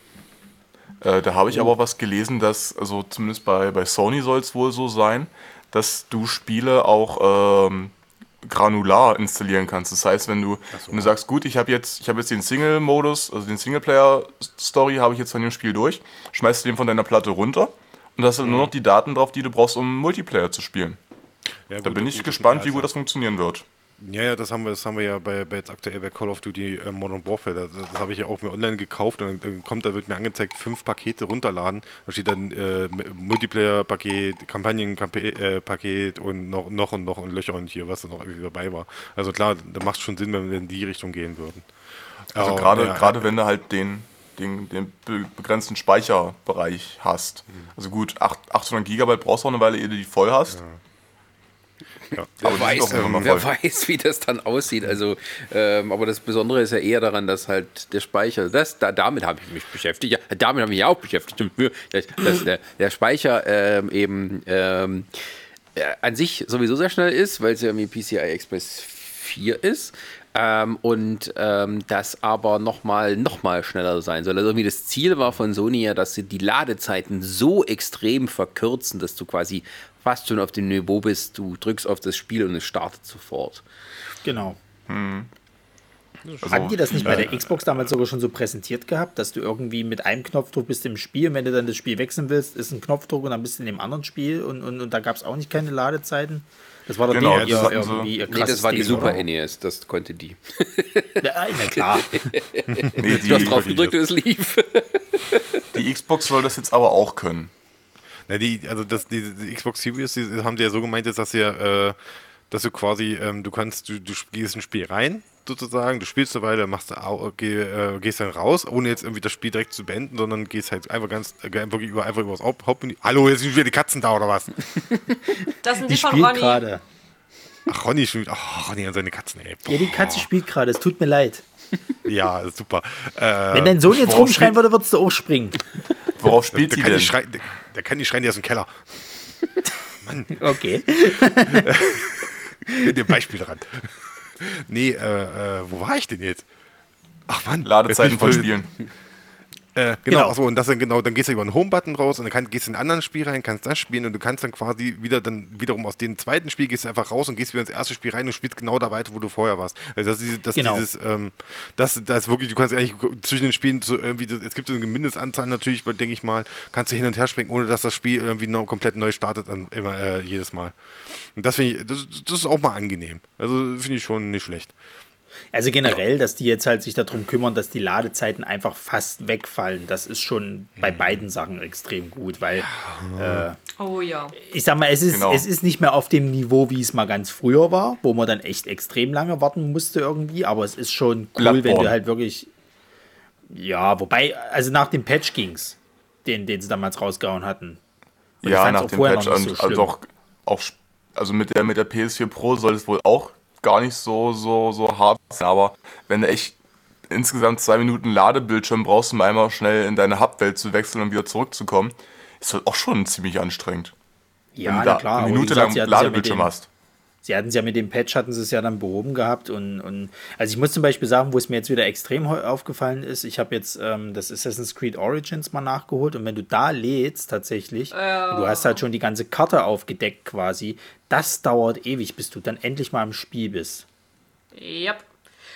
Äh, da habe ich aber was gelesen, dass, also zumindest bei, bei Sony soll es wohl so sein, dass du Spiele auch ähm, granular installieren kannst. Das heißt, wenn du, so. wenn du sagst, gut, ich habe jetzt, ich jetzt den Single-Modus, also den Singleplayer-Story habe ich jetzt von dem Spiel durch, schmeißt du den von deiner Platte runter und hast dann mhm. nur noch die Daten drauf, die du brauchst, um Multiplayer zu spielen. Ja, da bin ich gespannt, wie gut das funktionieren wird. Ja, ja, das haben wir, das haben wir ja bei, bei jetzt aktuell bei Call of Duty äh, Modern Warfare. Das, das habe ich ja auch mir online gekauft und dann kommt, da wird mir angezeigt, fünf Pakete runterladen. Da steht dann äh, Multiplayer-Paket, Kampagnen-Paket und noch, noch und noch und Löcher und hier, was da noch irgendwie dabei war. Also klar, da macht es schon Sinn, wenn wir in die Richtung gehen würden. Also gerade ja, gerade wenn du halt den, den, den begrenzten Speicherbereich hast. Mhm. Also gut, 800 Gigabyte brauchst du auch eine Weile, ehe du die voll hast. Ja. Ja, wer, weiß, wer weiß, wie das dann aussieht. Also, ähm, aber das Besondere ist ja eher daran, dass halt der Speicher, das, da, damit habe ich mich beschäftigt. Ja, damit habe ich mich auch beschäftigt. Dass, dass der, der, Speicher ähm, eben ähm, äh, an sich sowieso sehr schnell ist, weil es ja irgendwie PCI Express PS4 ist. Ähm, und ähm, das aber nochmal noch mal schneller sein soll. Also irgendwie das Ziel war von Sony ja, dass sie die Ladezeiten so extrem verkürzen, dass du quasi fast schon auf dem Niveau bist, du drückst auf das Spiel und es startet sofort. Genau. Hm. Also, Haben die das nicht bei der Xbox damals sogar schon so präsentiert gehabt, dass du irgendwie mit einem Knopfdruck bist im Spiel und wenn du dann das Spiel wechseln willst, ist ein Knopfdruck und dann bist du in dem anderen Spiel und, und, und da gab es auch nicht keine Ladezeiten? Das war doch genau, die, das irgendwie so. Nee, das war die Super oder? NES, das konnte die. Ja, na [laughs] klar. nee, die, du hast drauf gedrückt und es lief. Die Xbox soll das jetzt aber auch können. Na, die, also das, die, die Xbox Series die haben sie ja so gemeint, dass sie äh, dass du quasi, ähm, du kannst, du, du gehst ein Spiel rein, sozusagen, du spielst eine Weile, machst, geh, äh, gehst dann raus, ohne jetzt irgendwie das Spiel direkt zu beenden, sondern gehst halt einfach ganz, äh, wirklich über, einfach über das Hauptmenü. Hallo, jetzt sind wieder die Katzen da oder was? [laughs] Das sind die, die von Ronny. Grade. Ach, Ronny spielt, ach, Ronny und seine Katzen, ey. Boah. Ja, die Katze spielt gerade, es tut mir leid. [laughs] Ja, super. Äh, Wenn dein Sohn jetzt rumschreien würde, würdest du auch springen. Worauf spielt der, der denn? Schreien, der, der, kann nicht schreien, der ist im Keller. [laughs] Mann. Okay. Mit dem Beispiel dran. Nee, äh, äh, wo war ich denn jetzt? Ach Mann. Ladezeiten von Spielen. Äh, genau, genau. Achso, und das dann genau, dann gehst du über den Home-Button raus und dann kann, gehst du in ein anderes Spiel rein, kannst das spielen und du kannst dann quasi wieder dann wiederum aus dem zweiten Spiel gehst du einfach raus und gehst wieder ins erste Spiel rein und spielst genau da weiter, wo du vorher warst. Also das ist das, genau. dieses, ähm, das, das ist wirklich, du kannst eigentlich zwischen den Spielen so irgendwie, es gibt so eine Mindestanzahl natürlich, denke ich mal, kannst du hin und her springen, ohne dass das Spiel irgendwie noch komplett neu startet, dann immer äh, jedes Mal. Und das finde ich, das, das ist auch mal angenehm. Also finde ich schon nicht schlecht. Also generell, dass die jetzt halt sich darum kümmern, dass die Ladezeiten einfach fast wegfallen, das ist schon bei mhm. beiden Sachen extrem gut, weil äh, oh ja. Ich sag mal, es ist, genau. es ist nicht mehr auf dem Niveau, wie es mal ganz früher war, wo man dann echt extrem lange warten musste irgendwie, aber es ist schon cool, Bloodborne. wenn du halt wirklich. Ja, wobei, also nach dem Patch ging's, den, den sie damals rausgehauen hatten. Und ja, nach dem Patch und so also auch, auch also mit der mit der PS4 Pro soll es wohl auch gar nicht so, so, so hart sein. Aber wenn du echt insgesamt zwei Minuten Ladebildschirm brauchst, um einmal schnell in deine Hubwelt zu wechseln und wieder zurückzukommen, ist das auch schon ziemlich anstrengend. Ja, wenn du da klar. Eine Minute lang Ladebildschirm ja hast. Sie hatten es ja mit dem Patch, hatten sie es ja dann behoben gehabt. Und, und also ich muss zum Beispiel sagen, wo es mir jetzt wieder extrem aufgefallen ist, ich habe jetzt ähm, das Assassin's Creed Origins mal nachgeholt und wenn du da lädst tatsächlich, oh. du hast halt schon die ganze Karte aufgedeckt quasi, das dauert ewig, bis du dann endlich mal im Spiel bist. Yep.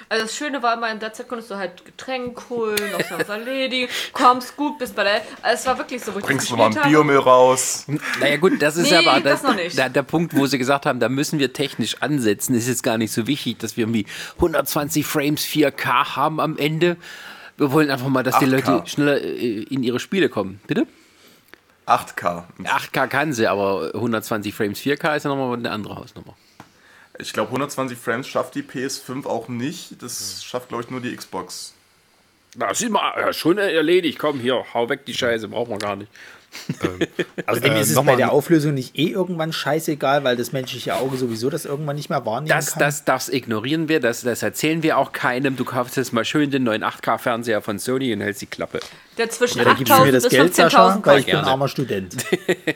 Also das Schöne war immer, in der Zeit konntest du halt Getränk holen, noch was erledigen, kommst gut bis bei der... Also es war wirklich so, wo Bringst du mal ein Biomüll raus. Naja gut, das ist nee, aber das, das der, der, Punkt, wo sie gesagt haben, da müssen wir technisch ansetzen. ist jetzt gar nicht so wichtig, dass wir irgendwie 120 Frames 4K haben am Ende. Wir wollen einfach mal, dass 8K. die Leute schneller äh, in ihre Spiele kommen. Bitte? 8K. 8K kann sie, aber 120 Frames 4K ist ja nochmal eine andere Hausnummer. Ich glaube, 120 Frames schafft die PS5 auch nicht. Das schafft, glaube ich, nur die Xbox. Na, sieh mal, ja, schon erledigt. Komm, hier, hau weg die Scheiße, braucht man gar nicht. ähm, Außerdem [laughs] äh, ist es bei der Auflösung nicht eh irgendwann scheißegal, weil das menschliche Auge sowieso das irgendwann nicht mehr wahrnehmen das, kann. Das, das ignorieren wir, das, das erzählen wir auch keinem. Du kaufst jetzt mal schön den neuen 8K-Fernseher von Sony und hältst die Klappe. Der zwischen ja, 8.000 bis 15.000 weil ich bin ein armer Student.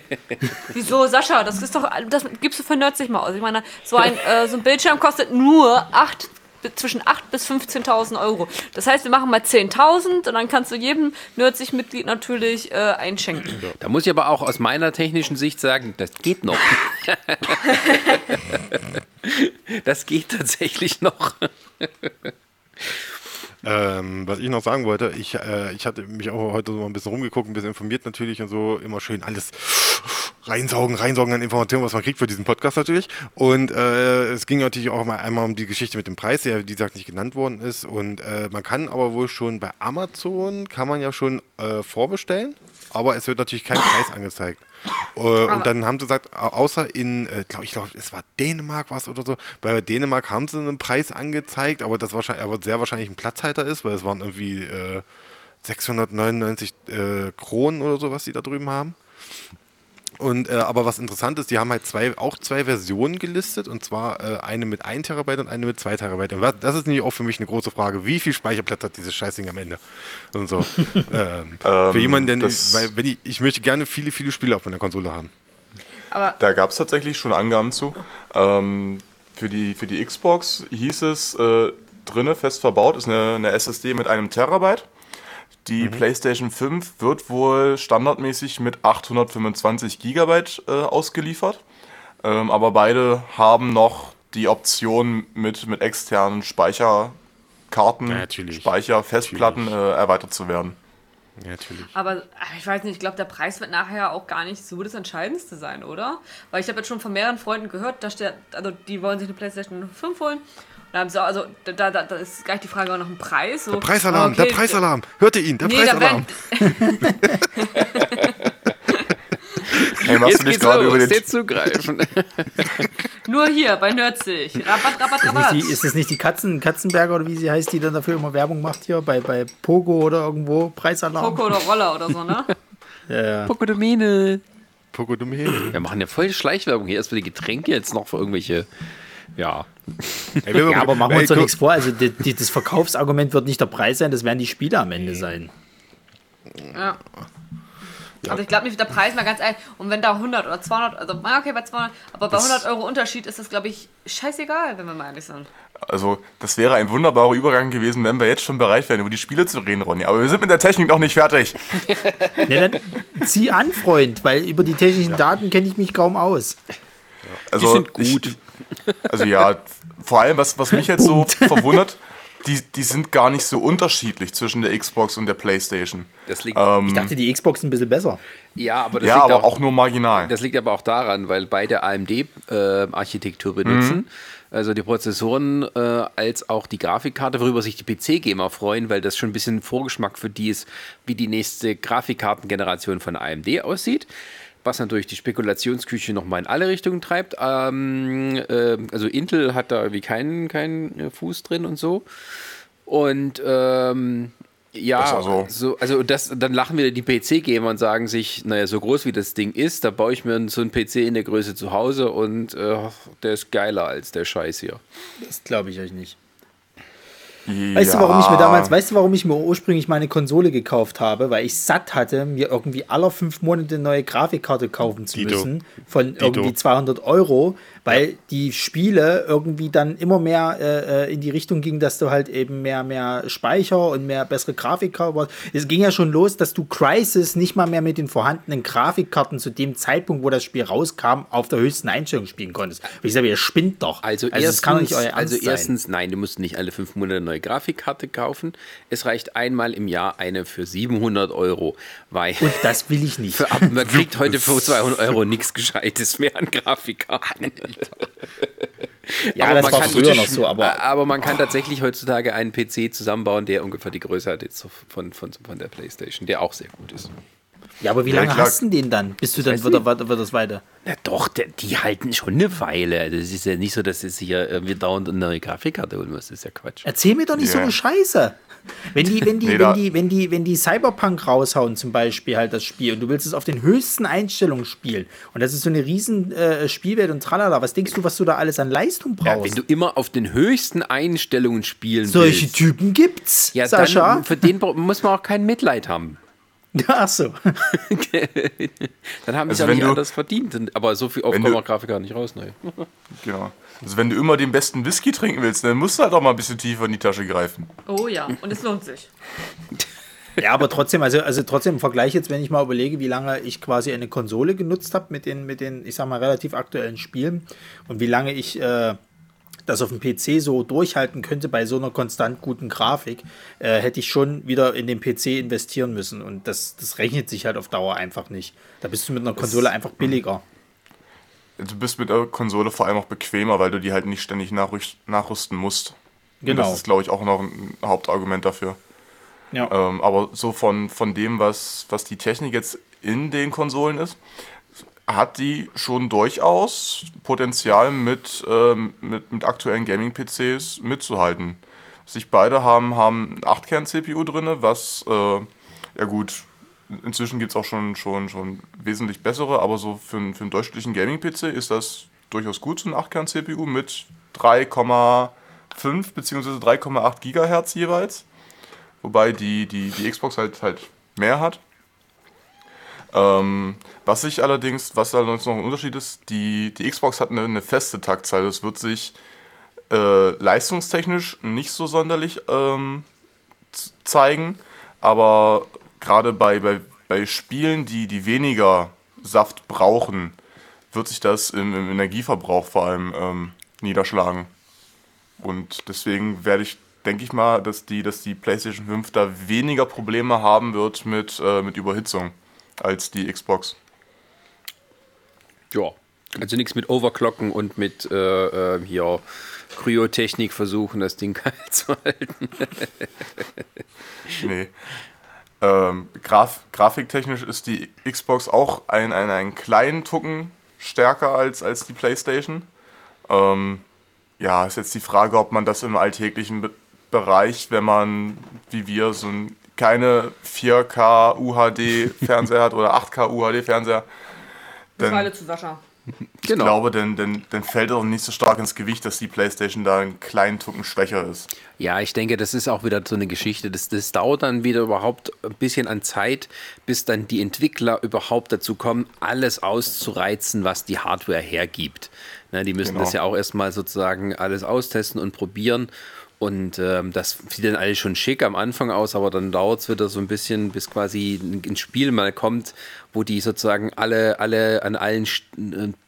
[laughs] Wieso, Sascha? Das ist doch, das gibst du für Nerds mal aus. Ich meine, so ein, äh, so ein Bildschirm kostet nur 8 zwischen 8.000 bis 15.000 Euro. Das heißt, wir machen mal 10.000 und dann kannst du jedem Nerdsich-Mitglied natürlich äh, einschenken. [clears throat] Da muss ich aber auch aus meiner technischen Sicht sagen, das geht noch. [laughs] [laughs] das geht tatsächlich noch. Ähm, was ich noch sagen wollte, ich, äh, ich hatte mich auch heute so mal ein bisschen rumgeguckt, ein bisschen informiert natürlich und so, immer schön alles reinsaugen, reinsaugen an Informationen, was man kriegt für diesen Podcast natürlich. Und äh, es ging natürlich auch mal einmal um die Geschichte mit dem Preis, der wie gesagt nicht genannt worden ist. Und äh, man kann aber wohl schon bei Amazon, kann man ja schon äh, vorbestellen, aber es wird natürlich kein Preis angezeigt. Äh, und dann haben sie gesagt, außer in, äh, glaub, ich glaube, es war Dänemark was oder so. Bei Dänemark haben sie einen Preis angezeigt, aber das wahrscheinlich, aber sehr wahrscheinlich ein Platzhalter ist, weil es waren irgendwie äh, 699 äh, Kronen oder so, was sie da drüben haben. Und äh, aber was interessant ist, die haben halt zwei, auch zwei Versionen gelistet und zwar äh, eine mit 1 Terabyte und eine mit 2 Terabyte. Und das ist nämlich auch für mich eine große Frage, wie viel Speicherplatz hat dieses Scheißding am Ende? Und so. [laughs] ähm, für jemanden, der weil wenn ich, ich möchte gerne viele, viele Spiele auf meiner Konsole haben. Aber da gab es tatsächlich schon Angaben zu. Ähm, für, die, für die Xbox hieß es, äh, drinne fest verbaut ist eine, eine SSD mit einem Terabyte. Die mhm. PlayStation 5 wird wohl standardmäßig mit 825 Gigabyte äh, ausgeliefert. Ähm, aber beide haben noch die Option mit, mit externen Speicherkarten, ja, Speicher, Festplatten äh, erweitert zu werden. Ja, natürlich. Aber ich weiß nicht, ich glaube, der Preis wird nachher auch gar nicht so das Entscheidendste sein, oder? Weil ich habe jetzt schon von mehreren Freunden gehört, dass der, also die wollen sich eine PlayStation 5 holen. Da haben sie, also da, da, da ist gleich die Frage auch noch ein Preis. So, der Preisalarm, okay, der Preisalarm. Hört ihr ihn? Der nee, Preisalarm. [laughs] Hey, machst Jetzt du nicht gerade über den zugreifen. [laughs] Nur hier bei Nerdzig. Rabatt, Rabatt, Rabatt. Ist, ist das nicht die Katzen, Katzenberger oder wie sie heißt, die dann dafür immer Werbung macht hier bei, bei Pogo oder irgendwo? Preisalarm. Pogo oder Roller oder so, ne? [laughs] ja, ja. Pogo Domene. Pogo Domene. Wir machen ja voll die Schleichwerbung hier. Erst für die Getränke, jetzt noch für irgendwelche. Ja. Ja, aber machen wir uns doch nichts vor. Also die, die, das Verkaufsargument wird nicht der Preis sein, das werden die Spiele am Ende sein. Ja. Ja. Also ich glaube nicht, der Preis mal ganz ehrlich, und wenn da 100 oder 200, also okay, bei 200, aber bei 100 Euro Unterschied ist das, glaube ich, scheißegal, wenn wir mal ehrlich sind. Also das wäre ein wunderbarer Übergang gewesen, wenn wir jetzt schon bereit wären, über die Spiele zu reden, Ronny. Aber wir sind mit der Technik noch nicht fertig. [laughs] ja, dann zieh an, Freund, weil über die technischen ja. Daten kenne ich mich kaum aus. Also, die sind gut. Ich, also ja, vor allem, was, was mich jetzt so [laughs] verwundert, die, die sind gar nicht so unterschiedlich zwischen der Xbox und der PlayStation. Das liegt, ähm, ich dachte, die Xbox ein bisschen besser. Ja, aber, das ja, liegt aber auch, auch, nur marginal. Das liegt aber auch daran, weil beide AMD-Architektur äh, benutzen. Mhm. Also die Prozessoren äh, als auch die Grafikkarte, worüber sich die PC-Gamer freuen, weil das schon ein bisschen Vorgeschmack für die ist, wie die nächste Grafikkartengeneration von AMD aussieht was natürlich die Spekulationsküche nochmal in alle Richtungen treibt. Ähm, äh, also Intel hat da irgendwie keinen, keinen äh, Fuß drin und so. Und ähm, ja, also, so, also das, dann lachen wieder die PC-Gamer und sagen sich, naja, so groß wie das Ding ist, da baue ich mir so einen PC in der Größe zu Hause und äh, der ist geiler als der Scheiß hier. Das glaube ich euch nicht. Weißt du, warum ich mir damals, weißt du, warum ich mir ursprünglich meine Konsole gekauft habe? Weil ich satt hatte, mir irgendwie alle fünf Monate eine neue Grafikkarte kaufen zu Dito. müssen von Dito. irgendwie 200 Euro, weil ja. die Spiele irgendwie dann immer mehr äh, äh, in die Richtung gingen, dass du halt eben mehr, mehr Speicher und mehr bessere Grafikkarten. Es ging ja schon los, dass du Crisis nicht mal mehr mit den vorhandenen Grafikkarten zu dem Zeitpunkt, wo das Spiel rauskam, auf der höchsten Einstellung spielen konntest. Und ich sage, ihr spinnt doch. Also, also erstens, kann nicht euer also erstens, sein. nein, du musst nicht alle fünf Monate neue Grafikkarte kaufen. Es reicht einmal im Jahr eine für 700 Euro. Weil und das will ich nicht. [laughs] Für, man kriegt heute [laughs] für 200 Euro nichts Gescheites mehr an Grafikkarten. [laughs] ja, aber das war früher noch so, aber. Aber man kann oh. tatsächlich heutzutage einen PC zusammenbauen, der ungefähr die Größe hat jetzt von, von, von der Playstation, der auch sehr gut ist. Ja, aber wie lange klar. hast du den dann? Bist du dann, wird, er, wird das weiter? Na doch, der, die halten schon eine Weile. Das ist ja nicht so, dass sich ja irgendwie dauernd eine neue Grafikkarte holen muss. Das ist ja Quatsch. Erzähl mir doch nicht yeah. so eine Scheiße. Wenn die, wenn die, [laughs] nee, wenn die, wenn die, wenn die Cyberpunk raushauen, zum Beispiel halt das Spiel, und du willst es auf den höchsten Einstellungen spielen, und das ist so eine riesen äh, Spielwelt und tralala, was denkst du, was du da alles an Leistung brauchst? Ja, wenn du immer auf den höchsten Einstellungen spielen Solche willst. Typen gibt's, ja, Sascha. Dann, für den muss man auch kein Mitleid haben. [laughs] Ach so. [laughs] dann haben also sie ja nicht anders verdient. Aber so viel auf Grafik gar nicht raus. Ne? [laughs] Genau. Also wenn du immer den besten Whisky trinken willst, dann musst du halt auch mal ein bisschen tiefer in die Tasche greifen. Oh ja, und es lohnt sich. Ja, aber trotzdem, also, also trotzdem im Vergleich jetzt, wenn ich mal überlege, wie lange ich quasi eine Konsole genutzt habe mit den, mit den, ich sag mal, relativ aktuellen Spielen und wie lange ich äh, das auf dem PC so durchhalten könnte bei so einer konstant guten Grafik, äh, hätte ich schon wieder in den PC investieren müssen. Und das, das rechnet sich halt auf Dauer einfach nicht. Da bist du mit einer Konsole das, einfach billiger du bist mit der Konsole vor allem auch bequemer, weil du die halt nicht ständig nachrüsten musst. Genau. Und das ist, glaube ich, auch noch ein Hauptargument dafür. Ja. Ähm, aber so von, von dem, was, was die Technik jetzt in den Konsolen ist, hat die schon durchaus Potenzial mit, ähm, mit, mit aktuellen Gaming-PCs mitzuhalten. Sich beide haben, haben 8-Kern-CPU drin, was, äh, ja gut, Inzwischen gibt es auch schon, schon, schon wesentlich bessere, aber so für, einen, für einen durchschnittlichen Gaming-PC ist das durchaus gut, so ein 8-Kern-CPU mit 3,5 bzw. 3,8 Gigahertz jeweils. Wobei die, die, die Xbox halt, halt mehr hat. Ähm, was sich allerdings, was allerdings noch ein Unterschied ist, die, die Xbox hat eine, eine feste Taktzahl. Das wird sich äh, leistungstechnisch nicht so sonderlich ähm, zeigen, aber gerade bei, bei, bei Spielen, die, die weniger Saft brauchen, wird sich das im, im Energieverbrauch vor allem ähm, niederschlagen. Und deswegen werde ich, denke ich mal, dass die, dass die PlayStation 5 da weniger Probleme haben wird mit, äh, mit Überhitzung als die Xbox. Ja, also nichts mit Overclocken und mit äh, äh, hier Kryotechnik versuchen, das Ding [laughs] kalt zu halten. nee. Ähm, Graf grafiktechnisch ist die Xbox auch ein, ein, einen kleinen Tucken stärker als, als die PlayStation. Ähm, ja, ist jetzt die Frage, ob man das im alltäglichen Be Bereich, wenn man wie wir so ein, keine 4K UHD Fernseher hat oder 8K UHD Fernseher. Das war alle zu Sascha. Ich genau. glaube, denn, denn, denn fällt auch nicht so stark ins Gewicht, dass die PlayStation da einen kleinen Tucken schwächer ist. Ja, ich denke, das ist auch wieder so eine Geschichte. Das, das dauert dann wieder überhaupt ein bisschen an Zeit, bis dann die Entwickler überhaupt dazu kommen, alles auszureizen, was die Hardware hergibt. Na, die müssen genau. das ja auch erstmal sozusagen alles austesten und probieren. Und ähm, das sieht dann alles schon schick am Anfang aus, aber dann dauert es wieder so ein bisschen, bis quasi ein Spiel mal kommt, wo die sozusagen alle, alle an allen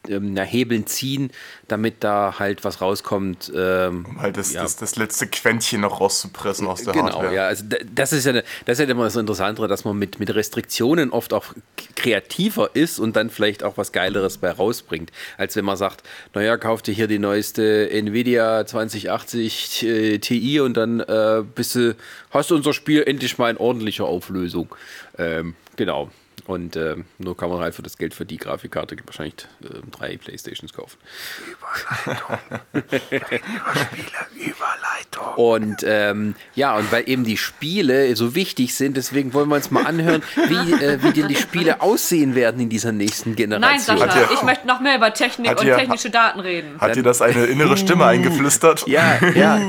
äh, Hebeln ziehen, damit da halt was rauskommt. Ähm, um halt das, ja. das, das, letzte Quäntchen noch rauszupressen aus der genau, Hardware. Genau, ja. Also das ist ja, das ist ja immer das Interessantere, dass man mit, mit Restriktionen oft auch kreativer ist und dann vielleicht auch was Geileres bei rausbringt, als wenn man sagt, naja, kauf dir hier die neueste Nvidia 2080 äh, Ti und dann äh, bist du, hast du unser Spiel endlich mal in ordentlicher Auflösung. Ähm, genau. Und äh, nur kann man halt für das Geld für die Grafikkarte wahrscheinlich äh, drei Playstations kaufen. Überleitung. Überspieler, [laughs] Überleitung. Und ähm, ja, und weil eben die Spiele so wichtig sind, deswegen wollen wir uns mal anhören, wie, äh, wie denn die Spiele aussehen werden in dieser nächsten Generation. Nein, Sascha, ich möchte noch mehr über Technik und ihr, technische Daten reden. Hat dir das eine innere Stimme eingeflüstert? Ja, ja.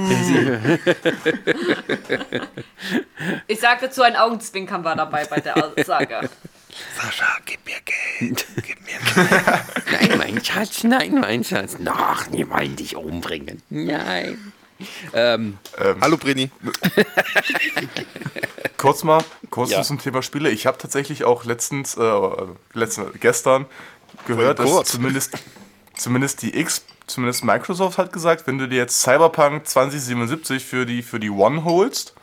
ich sagte zu, ein Augenzwinkern war dabei bei der Aussage. [laughs] Sascha, gib mir Geld. [laughs] Gib mir Geld. nein, mein Schatz, nein, mein Schatz. Ach, die wollen dich umbringen. Nein. Ähm, ähm, Hallo Brini. [laughs] kurz mal, kurz ja. zum Thema Spiele. Ich habe tatsächlich auch letztens, äh, letztens gestern gehört, dass zumindest, zumindest die X, zumindest Microsoft hat gesagt, wenn du dir jetzt Cyberpunk 2077 für die, für die One holst,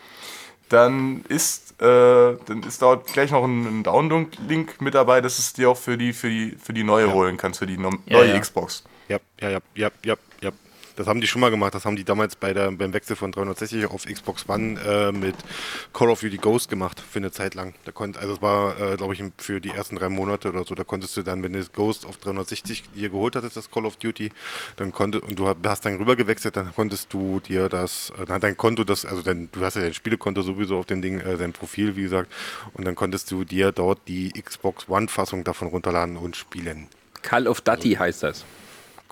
dann ist äh, dann ist da gleich noch ein, ein Download-Link mit dabei, dass es dir auch für die, für die, für die neue ja. holen kannst, für die no ja, neue ja. Xbox. Ja, ja, ja, ja, ja. Das haben die schon mal gemacht. Das haben die damals bei der, beim Wechsel von 360 auf Xbox One äh, mit Call of Duty Ghost gemacht für eine Zeit lang. Da konnt, also es war, äh, glaube ich, für die ersten drei Monate oder so. Da konntest du dann, wenn du Ghost auf 360 dir geholt hattest, das Call of Duty, dann konnte und du hast dann rüber gewechselt, dann konntest du dir das, äh, dann hat dein Konto das, also dein, du hast ja dein Spielekonto sowieso auf dem Ding, äh, dein Profil, wie gesagt, und dann konntest du dir dort die Xbox One-Fassung davon runterladen und spielen. Call of Duty also, heißt das.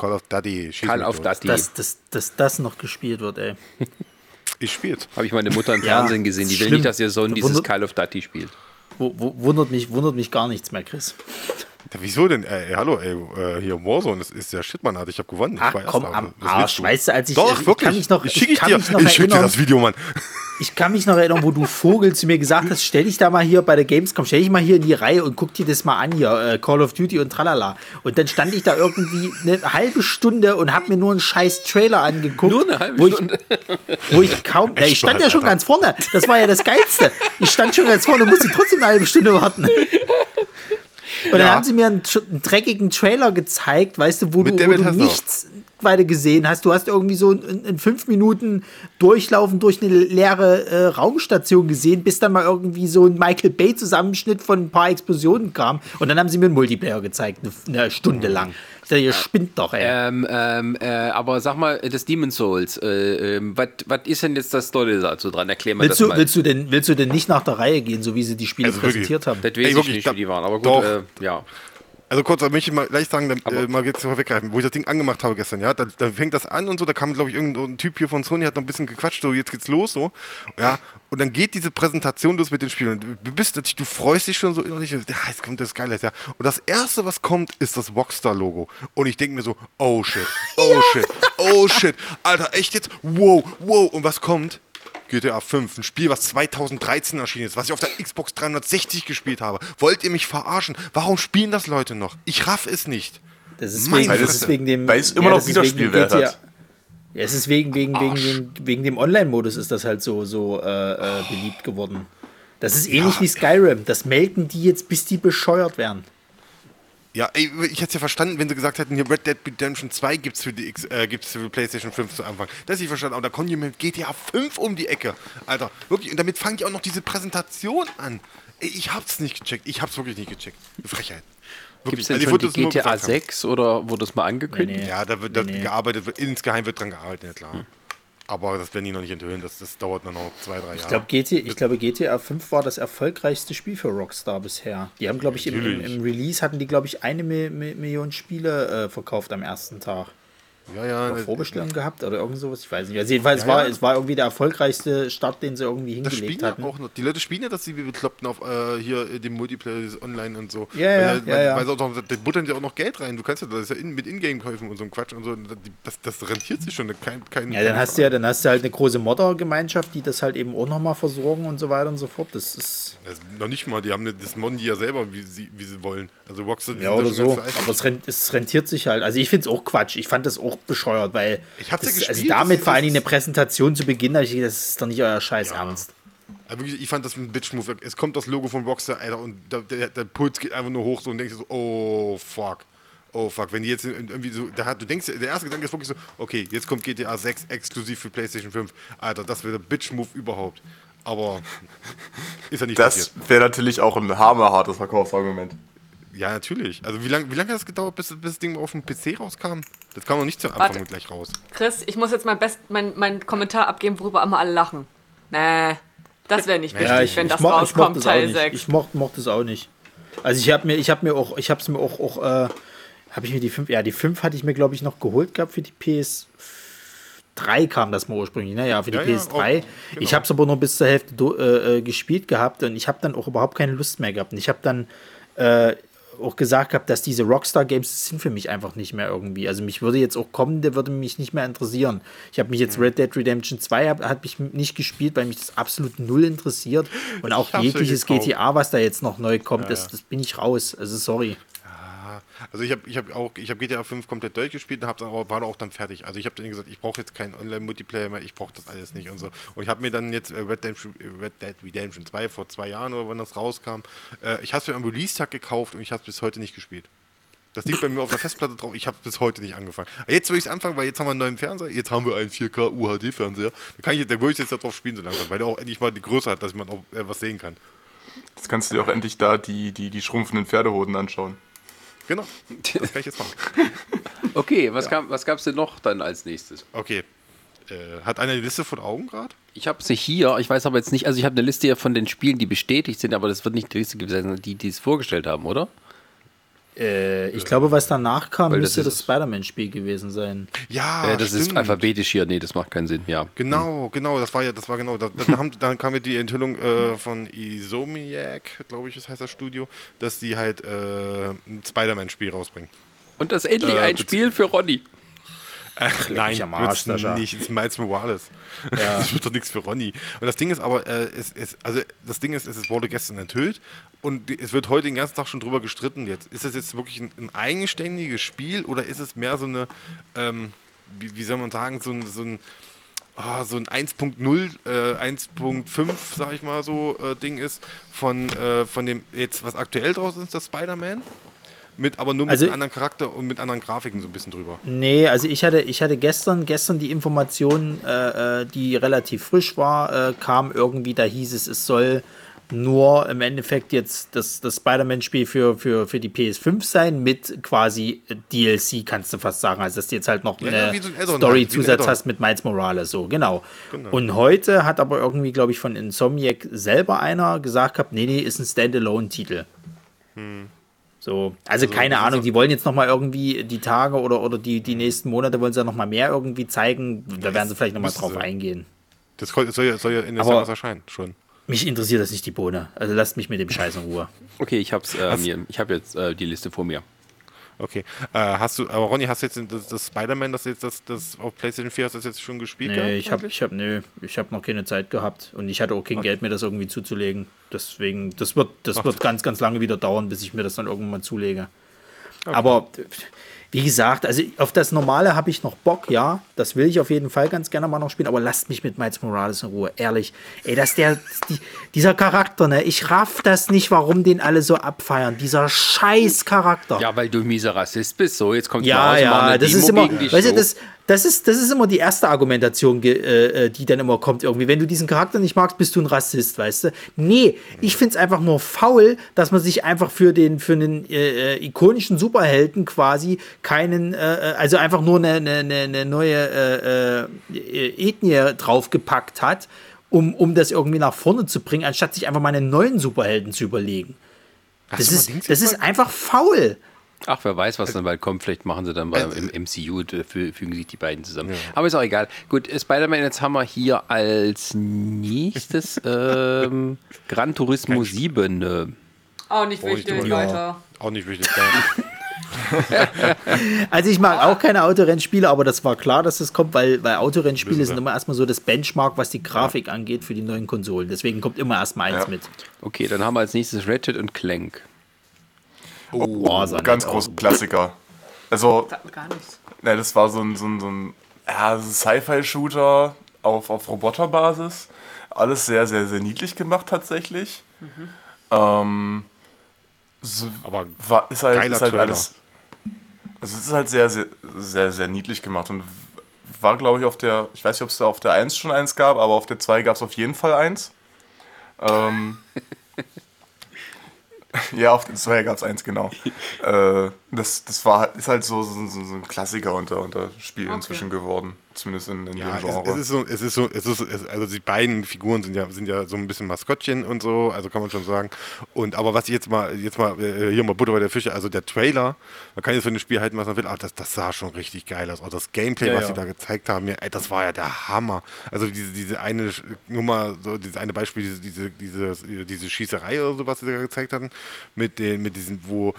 Call of Duty. Call of Duty. Dass, dass, dass das noch gespielt wird, ey. [laughs] Ich spiel's. Habe ich meine Mutter im Fernsehen gesehen. Die will nicht, dass ihr Sohn dieses Call of Duty spielt. Wundert mich, wundert mich gar nichts mehr, Chris. Ja, wieso denn? Ey, hallo, ey, äh, hier Warzone, das ist ja shit, Mann, ich habe gewonnen. Ach, ich komm, am Arsch, weißt du, als ich, Doch, ich wirklich. kann mich noch, ich, ich, kann dir, mich noch ich schick dir das Video, Mann. Ich kann mich noch erinnern, wo du Vogel zu mir gesagt hast, stell dich da mal hier bei der Gamescom, stell dich mal hier in die Reihe und guck dir das mal an hier, äh, Call of Duty und tralala. Und dann stand ich da irgendwie eine halbe Stunde und hab mir nur einen scheiß Trailer angeguckt. Nur eine halbe wo Stunde. Ich, wo ich kaum, ja, ich stand ja schon ganz vorne, das war ja das Geilste. Ich stand schon ganz vorne und musste trotzdem eine halbe Stunde warten. Und dann ja. haben sie mir einen, einen, dreckigen Trailer gezeigt, weißt du, wo Mit du, wo du nichts weiter gesehen hast. Du hast irgendwie so in, in, fünf Minuten durchlaufen durch eine leere äh, Raumstation gesehen, bis dann mal irgendwie so ein Michael Bay-Zusammenschnitt von ein paar Explosionen kam. Und dann haben sie mir einen Multiplayer gezeigt, eine, eine Stunde lang. Ich dachte, ihr spinnt doch, ey. Ähm, ähm, äh, aber sag mal, das Demon Souls, äh, ähm, was ist denn jetzt das Tolle dazu dran? Erklär mal willst das du, mal. Willst du, denn, willst du denn nicht nach der Reihe gehen, so wie sie die Spiele also präsentiert haben? Das weiß ich nicht, wie die waren, aber gut, äh, ja. Also kurz, da möchte ich mal gleich sagen, dann, äh, mal jetzt vorweggreifen, wo ich das Ding angemacht habe gestern, ja, da, da fängt das an und so, da kam, glaube ich, irgendein Typ hier von Sony, hat noch ein bisschen gequatscht, so, jetzt geht's los, so, ja, und dann geht diese Präsentation los mit den Spielen. Du bist natürlich, du freust dich schon so innerlich, ja, jetzt kommt das Geile, ja. Und das erste, was kommt, ist das Rockstar-Logo. Und ich denke mir so, oh shit, oh [laughs] ja. shit, oh shit, Alter, echt jetzt? Wow, wow. Und was kommt? GTA 5, ein Spiel, was 2013 erschienen ist, was ich auf der Xbox 360 gespielt habe. Wollt ihr mich verarschen? Warum spielen das Leute noch? Ich raff es nicht. Das ist, wegen, das ist wegen dem. Weil es immer ja, noch Wiederspielwert hat. Ja, es ist wegen, wegen, wegen, dem, wegen dem Online-Modus ist das halt so, so äh, äh, beliebt geworden. Das ist ähnlich ja. wie Skyrim. Das melken die jetzt, bis die bescheuert werden. Ja, ey, ich hätte es ja verstanden, wenn sie gesagt hätten, hier Red Dead Redemption 2 gibt es für die X, äh, gibt's für PlayStation 5 zu Anfang. Das hätte ich verstanden, aber da kommen die mit GTA 5 um die Ecke. Alter, wirklich, und damit fangen die auch noch diese Präsentation an. Ey, ich hab's nicht gecheckt. Ich hab's wirklich nicht gecheckt. Frechheit. Gibt es denn also, schon die GTA 6 oder wurde das mal angekündigt? Nee, nee. Ja, da wird da nee, gearbeitet, insgeheim wird dran gearbeitet, ja klar. Hm. Aber das werden die noch nicht enthüllen, das, das dauert noch zwei, drei Jahre. Ich, glaub, GTA, ich glaube, GTA 5 war das erfolgreichste Spiel für Rockstar bisher. Die haben, glaube ich, im, im, im, Release hatten die, glaube ich, eine Million Spiele äh, verkauft am ersten Tag ja, ja, Vorbestellung gehabt oder irgend sowas, ich weiß nicht. Also jedenfalls ja, war ja. es war irgendwie der erfolgreichste Start, den sie irgendwie hingelegt. Auch noch, die Leute spielen ja, dass sie bekloppten auf äh, hier dem Multiplayer online und so. Ja, ja, weil, ja, ja. Weil, auch noch, die buttern ja auch noch Geld rein. Du kannst ja das ist ja in, mit Ingame-Käufen und so ein Quatsch und so. Das, das rentiert sich schon. Kein, kein, ja, dann hast du ja, dann hast du halt eine große Modder-Gemeinschaft, die das halt eben auch nochmal versorgen und so weiter und so fort. Das ist. Das noch nicht mal, die haben das modden die ja selber, wie sie, wie sie wollen. Also Rockstar. Ja, oder so. Aber es, rent, es rentiert sich halt. Also ich finde es auch Quatsch. Ich fand das auch bescheuert, weil ich hab's das, ja gespielt, Also damit vor allem eine Präsentation zu Beginn, da ich das ist doch nicht euer Scheiß ja. Ernst. Aber wirklich, ich fand das ein Bitch-Move. Es kommt das Logo von Rockstar, Alter, und der, der, der, Puls geht einfach nur hoch so und denkst so, oh fuck. Oh fuck, wenn die jetzt irgendwie so, da hat, du denkst, der erste Gedanke ist wirklich so, okay, jetzt kommt GTA 6 exklusiv für PlayStation 5. Alter, das wäre der Bitch-Move überhaupt. Aber [laughs] ist ja nicht Das wäre natürlich auch ein hammerhartes Verkaufsargument. Ja, natürlich. Also wie lange wie lang hat das gedauert, bis, bis das Ding auf dem PC rauskam? Das kam noch nicht zum Anfang Warte. gleich raus. Chris, ich muss jetzt mein, Best, mein, mein Kommentar abgeben, worüber immer alle lachen. Nee, das wäre nicht wichtig, ja, ich, wenn ich das moch, rauskommt, ich Teil 6. Ich mochte mocht es auch nicht. Also ich habe mir, ich habe mir auch, ich habe es mir auch, auch äh, habe ich mir die 5, ja, die 5 hatte ich mir, glaube ich, noch geholt gehabt für die PS3 kam das mal ursprünglich, ne? Ja, für die ja, PS3. Ja, auch, genau. Ich habe es aber nur bis zur Hälfte äh, äh, gespielt gehabt und ich habe dann auch überhaupt keine Lust mehr gehabt. Und ich habe dann äh, auch gesagt habe, dass diese Rockstar-Games sind für mich einfach nicht mehr irgendwie. Also mich würde jetzt auch kommen, der würde mich nicht mehr interessieren. Ich habe mich jetzt mhm. Red Dead Redemption 2 hat, hat mich nicht gespielt, weil mich das absolut null interessiert. Und auch jegliches GTA, was da jetzt noch neu kommt, ja, das, das bin ich raus. Also sorry. Also ich habe ich hab auch, ich habe GTA 5 komplett durchgespielt und hab aber, war auch dann fertig. Also ich habe dann gesagt, ich brauche jetzt keinen Online-Multiplayer mehr, ich brauche das alles nicht und so. Und ich habe mir dann jetzt äh, Red, Dead, Red, Dead, Redemption 2 vor zwei Jahren oder wann das rauskam, äh, ich habe es mir am Release-Tag gekauft und ich habe es bis heute nicht gespielt. Das liegt bei mir auf der Festplatte drauf. Ich habe bis heute nicht angefangen. Jetzt würde ich es anfangen, weil jetzt haben wir einen neuen Fernseher. Jetzt haben wir einen 4K UHD-Fernseher. Da, kann ich, da würde ich jetzt darauf spielen so langsam, weil der auch endlich mal die Größe hat, dass man auch äh, was sehen kann. Jetzt kannst du dir auch endlich da die, die, die schrumpfenden Pferdehoden anschauen. Genau, das kann ich jetzt machen. [laughs] okay, was, ja. was gab es denn noch dann als nächstes? Okay, äh, hat einer die Liste vor Augen gerade? Ich habe sie hier, ich weiß aber jetzt nicht, also ich habe eine Liste von den Spielen, die bestätigt sind, aber das wird nicht die Liste gewesen sein, die, die es vorgestellt haben, oder? Äh, ich glaube, was danach kam, Weil müsste das, das Spider-Man-Spiel gewesen sein. Ja, äh, das stimmt. ist alphabetisch hier. Nee, das macht keinen Sinn. Ja. Genau, hm. genau. Das war ja, das war genau. Da, dann, haben, dann kam ja die Enthüllung äh, von Isomiac, glaube ich, das heißt das Studio, dass die halt äh, ein Spider-Man-Spiel rausbringen. Und das endlich äh, ein Spiel für Ronny. Ach, nein, am Arsch, nicht. Es ist Miles Morales. Ja. [laughs] Das wird doch nichts für Ronny. Und das Ding ist aber, äh, es, es, also das Ding ist, es wurde gestern enthüllt und es wird heute den ganzen Tag schon drüber gestritten jetzt. Ist das jetzt wirklich ein, ein eigenständiges Spiel oder ist es mehr so eine, ähm, wie, wie, soll man sagen, so ein, so ein, oh, so ein 1.0, äh, 1.5, sag ich mal so, äh, Ding ist, von, äh, von dem jetzt, was aktuell draußen ist, das Spider-Man? Mit, aber nur mit also, einem anderen Charakter und mit anderen Grafiken so ein bisschen drüber. Nee, also ich hatte, ich hatte gestern, gestern die Information, äh, äh die relativ frisch war, äh, kam irgendwie, da hieß es, es soll nur im Endeffekt jetzt das, das Spider-Man-Spiel für, für, für die PS5 sein, mit quasi DLC, kannst du fast sagen. Also, dass du jetzt halt noch ja, eine so Story-Zusatz hast mit Miles Morales, so, genau. genau. Und heute hat aber irgendwie, glaube ich, von Insomniac selber einer gesagt gehabt, nee, nee, ist ein Standalone-Titel. Hm. So, also, also keine Ahnung, die wollen jetzt nochmal irgendwie die Tage oder, oder die, die nächsten Monate wollen sie ja nochmal mehr irgendwie zeigen. Da werden sie vielleicht nochmal drauf eingehen. Das soll ja, soll ja in der Jahres erscheinen, schon. Mich interessiert das nicht die Bohne. Also lasst mich mit dem Scheiß in Ruhe. Okay, ich hab's äh, mir. Ich habe jetzt äh, die Liste vor mir. Okay. Äh, hast du, aber Ronny, hast du jetzt das, das Spider-Man, das jetzt das, das auf PlayStation 4 hast du das jetzt schon gespielt? Nee, ich habe ich hab, ich habe noch keine Zeit gehabt und ich hatte auch kein okay. Geld mir das irgendwie zuzulegen. Deswegen, das wird, das wird ganz, ganz lange wieder dauern, bis ich mir das dann irgendwann mal zulege. Okay. Aber wie gesagt, also auf das Normale habe ich noch Bock, ja. Das will ich auf jeden Fall ganz gerne mal noch spielen, aber lasst mich mit Miles Morales in Ruhe, ehrlich. Ey, dass der, die, dieser Charakter, ne, ich raff das nicht, warum den alle so abfeiern. Dieser scheiß Charakter. Ja, weil du mieser Rassist bist, so, jetzt kommt ja, ja, das ist immer, weißt du, das, das ist, das ist immer die erste Argumentation, äh, äh, die dann immer kommt irgendwie. Wenn du diesen Charakter nicht magst, bist du ein Rassist, weißt du? Nee, ich finde es einfach nur faul, dass man sich einfach für den, für einen äh, äh ikonischen Superhelden quasi keinen, äh, also einfach nur eine, eine, eine neue äh, Ethnie draufgepackt hat, um, um das irgendwie nach vorne zu bringen, anstatt sich einfach mal einen neuen Superhelden zu überlegen. Das, ist, das ist einfach faul. Ach, wer weiß, was dann bald kommt. Vielleicht machen sie dann mal im MCU, fügen sich die beiden zusammen. Ja. Aber ist auch egal. Gut, Spider-Man, jetzt haben wir hier als nächstes [laughs] ähm, Gran Turismo 7. Auch nicht wichtig, ja. weiter. Auch [laughs] nicht wichtig, Also ich mag auch keine Autorennspiele, aber das war klar, dass das kommt, weil, weil Autorennspiele sind immer erstmal so das Benchmark, was die Grafik ja. angeht für die neuen Konsolen. Deswegen kommt immer erstmal eins ja. mit. Okay, dann haben wir als nächstes Ratchet und Clank. Oh, oh ganz großer Klassiker. Also, gar nichts. Ne, das war so ein, so ein, so ein ja, Sci-Fi-Shooter auf, auf Roboterbasis. Alles sehr, sehr, sehr niedlich gemacht tatsächlich. Mhm. Ähm, so, Aber war, ist halt, ist halt alles. Also es ist halt sehr, sehr, sehr, sehr niedlich gemacht und war, glaube ich, auf der, ich weiß nicht, ob es da auf der 1 schon eins gab, aber auf der 2 gab es auf jeden Fall eins. Ähm, [laughs] [laughs] Ja, auf den Zweier gab es eins, genau. [laughs] äh, das das war, ist halt so, so, so ein Klassiker unter, unter Spielen okay. inzwischen geworden. Zumindest in, in ja, dem Genre. Es, es, ist so, es ist so, es ist, also die beiden Figuren sind ja, sind ja so ein bisschen Maskottchen und so, also kann man schon sagen. Und aber was ich jetzt mal, jetzt mal, äh, hier mal Butter bei der Fische, also der Trailer, man kann jetzt für ein Spiel halten, was man will, aber das, das sah schon richtig geil aus. Auch das Gameplay, ja, was ja. sie da gezeigt haben, ja, ey, das war ja der Hammer. Also diese, diese eine Nummer, so dieses eine Beispiel, diese, diese, diese, diese Schießerei oder so, was sie da gezeigt hatten, mit den, mit diesen, wo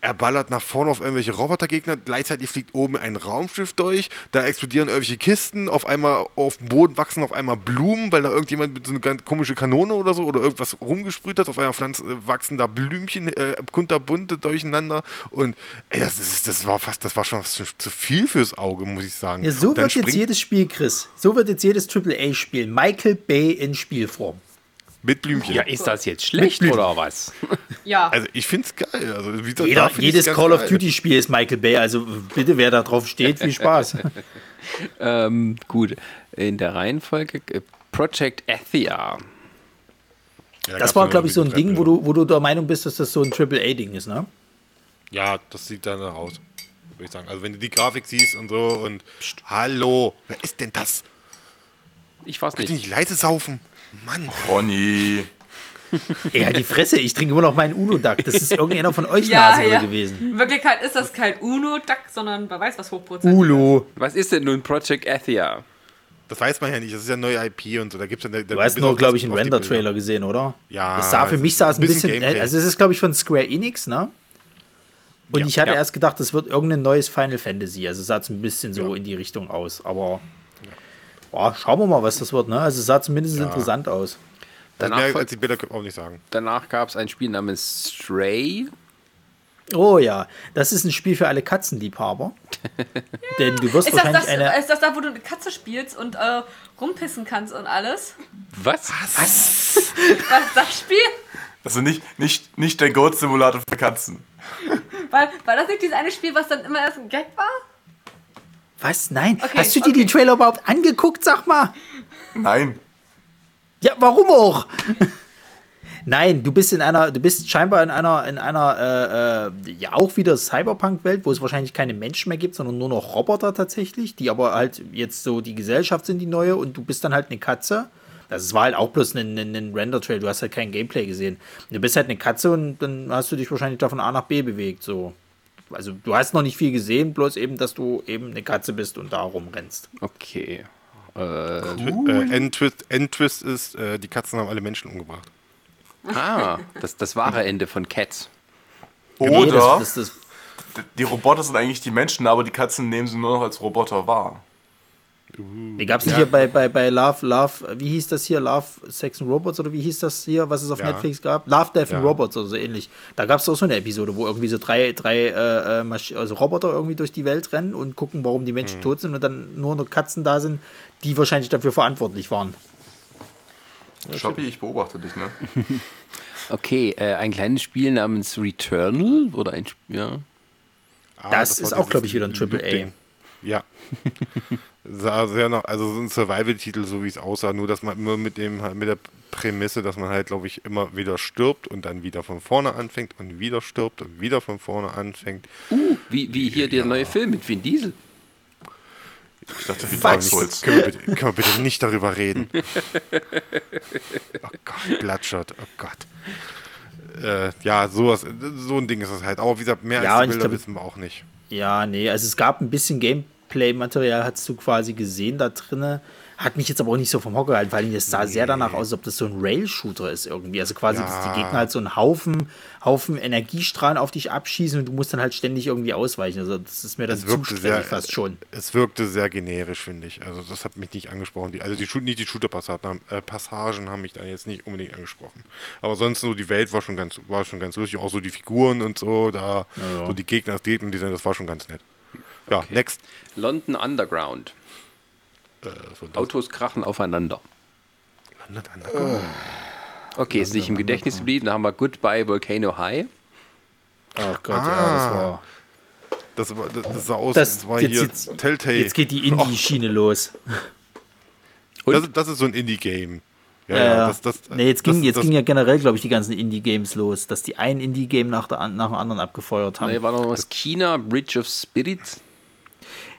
er ballert nach vorne auf irgendwelche Robotergegner, gleichzeitig fliegt oben ein Raumschiff durch, da explodieren irgendwelche Kisten, auf einmal auf dem Boden wachsen auf einmal Blumen, weil da irgendjemand mit so einer ganz komische Kanone oder so oder irgendwas rumgesprüht hat, auf einmal Pflanzen, äh, wachsen da Blümchen, äh, kunterbunte durcheinander und ey, das, ist, das war fast, das war schon zu viel fürs Auge, muss ich sagen. Ja, so wird jetzt jedes Spiel, Chris, so wird jetzt jedes AAA-Spiel, Michael Bay in Spielform. Mit Blümchen. Ja, ist das jetzt schlecht oder was? [laughs] Ja. Also ich finde es geil. Also, Jeder, jedes Call of Duty-Spiel ist Michael Bay. Also bitte, wer da drauf steht, viel Spaß. [laughs] ähm, gut, in der Reihenfolge äh, Project Athia. Ja, das war, glaube ich, so ein Ding, wo du, wo du der Meinung bist, dass das so ein AAA-Ding ist, ne? Ja, das sieht danach aus, würde ich sagen. Also wenn du die Grafik siehst und so und Psst, hallo, wer ist denn das? Ich weiß nicht. nicht leise saufen. Mann. Ronny. Ja, die Fresse, ich trinke immer noch meinen Uno-Duck. Das ist irgendeiner von euch [laughs] ja, Nase ja. gewesen. In Wirklichkeit ist das kein Uno-Duck, sondern wer weiß was Hochprozent. Ulo. Was ist denn nun Project Athia? Das weiß man ja nicht, das ist ja neue IP und so. Da gibt's ja, da du hast nur, glaube ich, einen Render-Trailer gesehen, oder? Ja. Das sah für mich sah es ein bisschen. bisschen also, es ist, glaube ich, von Square Enix, ne? Und ja, ich hatte ja. erst gedacht, das wird irgendein neues Final Fantasy. Also sah es ein bisschen so in die Richtung aus. Aber Boah, schauen wir mal, was das wird. Ne? Also es sah zumindest ja. interessant aus. Danach, mehr als die Bilder auch nicht sagen. Danach gab es ein Spiel namens Stray. Oh ja, das ist ein Spiel für alle Katzenliebhaber. [laughs] Denn du wirst ist wahrscheinlich das, eine. Ist das da, wo du eine Katze spielst und äh, rumpissen kannst und alles? Was? Was? Was [laughs] ist das Spiel? Also nicht, nicht, nicht der Goat-Simulator für Katzen. Weil, war das nicht dieses eine Spiel, was dann immer erst ein Gag war? Was? Nein. Okay, Hast du dir okay. die Trailer überhaupt angeguckt, sag mal? Nein. Ja, warum auch? [laughs] Nein, du bist in einer, du bist scheinbar in einer, in einer, äh, äh, ja auch wieder Cyberpunk-Welt, wo es wahrscheinlich keine Menschen mehr gibt, sondern nur noch Roboter tatsächlich, die aber halt jetzt so die Gesellschaft sind, die neue, und du bist dann halt eine Katze es war halt auch bloß ein, ein, ein Render-Trail, du hast halt kein Gameplay gesehen. Du bist halt eine Katze und dann hast du dich wahrscheinlich da von A nach B bewegt. So. Also du hast noch nicht viel gesehen, bloß eben, dass du eben eine Katze bist und da rumrennst. Okay. Äh, cool. äh, Endtwist, Endtwist ist, äh, die Katzen haben alle Menschen umgebracht. Ah, das, das wahre Ende von Cats. Oder nee, das, das, das, die Roboter sind eigentlich die Menschen, aber die Katzen nehmen sie nur noch als Roboter wahr. Wie gab es ja. hier bei, bei, bei Love, Love, wie hieß das hier? Love, Sex and Robots oder wie hieß das hier, was es auf ja. Netflix gab? Love, Death ja. and Robots oder so ähnlich. Da gab es auch so eine Episode, wo irgendwie so drei, drei äh, äh also Roboter irgendwie durch die Welt rennen und gucken, warum die Menschen mhm. tot sind und dann nur noch Katzen da sind, die wahrscheinlich dafür verantwortlich waren. Shoppi, ich beobachte dich, ne? [laughs] okay, äh, ein kleines Spiel namens Returnal oder ein Spiel, ja. Ah, das, das ist auch, glaube ich, wieder ein Triple A. Ja. [laughs] sah sehr noch, also so ein Survival-Titel, so wie es aussah, nur dass man immer mit dem mit der Prämisse, dass man halt, glaube ich, immer wieder stirbt und dann wieder von vorne anfängt und wieder stirbt und wieder von vorne anfängt. Uh, wie, wie hier der neue Film mit Vin Diesel. Ich dachte, wie Dark Souls. Können wir, bitte, können wir bitte nicht darüber reden? [laughs] oh Gott, Bloodshot, oh Gott. Äh, ja, sowas, so ein Ding ist es halt. Aber wie gesagt, mehr ja, als die Bilder wissen wir auch nicht. Ja, nee, also es gab ein bisschen Gameplay-Material, hast du quasi gesehen da drinnen. Hat mich jetzt aber auch nicht so vom Hocker gehalten, weil es sah nee. sehr danach aus, als ob das so ein Rail-Shooter ist irgendwie. Also quasi, ja. dass die Gegner halt so einen Haufen, Haufen Energiestrahlen auf dich abschießen und du musst dann halt ständig irgendwie ausweichen. Also das ist mir dann zu fast schon. Es wirkte sehr generisch, finde ich. Also das hat mich nicht angesprochen. Die, also die, nicht die Shooter-Passagen äh, Passagen haben mich dann jetzt nicht unbedingt angesprochen. Aber sonst so die Welt war schon ganz, war schon ganz lustig. Auch so die Figuren und so, da ja, ja. so die Gegner, das Gegner-Design, das war schon ganz nett. Ja, okay. next. London Underground. Äh, Autos krachen aufeinander. Landet an der Okay, ist nicht im Gedächtnis geblieben. Dann haben wir Goodbye Volcano High. Ach Gott, ah. ja, das war. Das, war, das, das sah aus, das, das war jetzt, hier jetzt, Telltale. Jetzt geht die Indie-Schiene los. Das, das, ist so ein Indie-Game. Ja, äh, ja, das, das, nee, jetzt ging, jetzt ging ja generell, glaube ich, die ganzen Indie-Games los, dass die ein Indie-Game nach, nach dem anderen abgefeuert haben. Nee, war noch was China, Bridge of Spirits.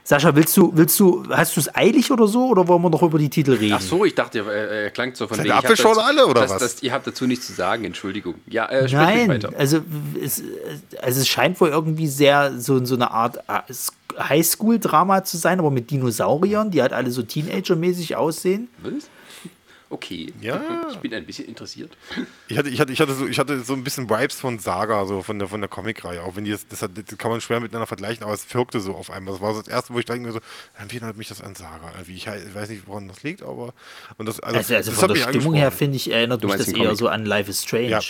Sascha, willst du, willst du, hast du es eilig oder so oder wollen wir noch über die Titel reden? Ach so, ich dachte, er äh, klang so von wegen. Ihr schon alle oder das, was? Das, ihr habt dazu nichts zu sagen, Entschuldigung. Ja, äh, Nein, weiter. Also, es, also es scheint wohl irgendwie sehr so, so eine Art äh, Highschool-Drama zu sein, aber mit Dinosauriern, die halt alle so Teenager-mäßig aussehen. Was? Okay. Ja. Ich bin ein bisschen interessiert. Ich hatte, ich hatte, ich hatte, so, ich hatte so ein bisschen Vibes von Saga, so von der, von der Comicreihe. Auch wenn die das, das, hat, das, kann man schwer miteinander vergleichen, aber es wirkte so auf einmal. Das war so das erste, wo ich dachte mir so, irgendwie erinnert mich das an Saga. Irgendwie. Ich, ich weiß nicht, woran das liegt, aber. Und das, also, also, also das von der Stimmung her, finde ich, erinnert mich das eher so an Life is Strange. Ja.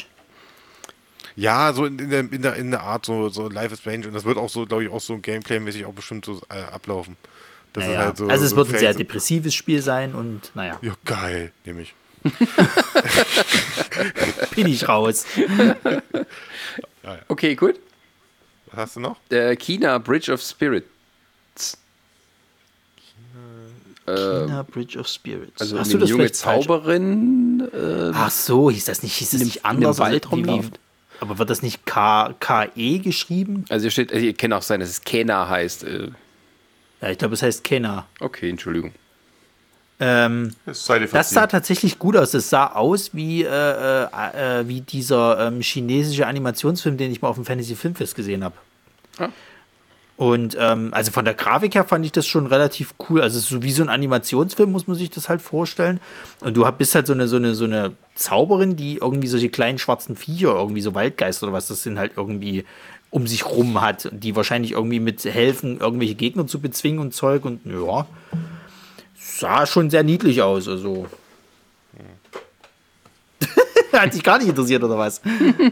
Ja, so in der, in der, in der Art, so, so Life is Strange. Und das wird auch so, glaube ich, auch so Gameplay-mäßig auch bestimmt so äh, ablaufen. Naja. Halt so, also es so wird ein sehr depressives Spiel sein und naja. Ja, geil, nehme ich. [laughs] Bin ich raus. [laughs] Okay, gut. Was hast du noch? Äh, China Bridge of Spirits. China, China Bridge of Spirits. Also hast du das junge Zauberin. Äh, Ach so, hieß das nicht, hieß das nicht anders? Weltraum wie, aber wird das nicht K, KE geschrieben? Also hier steht, also kann auch sein, dass es Kena heißt. Äh. Ja, ich glaube, es heißt Kena. Okay, Entschuldigung. Ähm, das, das sah tatsächlich gut aus. Es sah aus wie, äh, äh, äh, wie dieser ähm, chinesische Animationsfilm, den ich mal auf dem Fantasy Filmfest gesehen habe. Ah. Und ähm, also von der Grafik her fand ich das schon relativ cool. Also so wie so ein Animationsfilm muss man sich das halt vorstellen. Und du bist halt so eine, so eine, so eine Zauberin, die irgendwie solche kleinen schwarzen Viecher, irgendwie so Waldgeister oder was, das sind halt irgendwie um sich rum hat, die wahrscheinlich irgendwie mit helfen, irgendwelche Gegner zu bezwingen und Zeug und ja sah schon sehr niedlich aus. Also. [laughs] Hat sich gar nicht interessiert, oder was?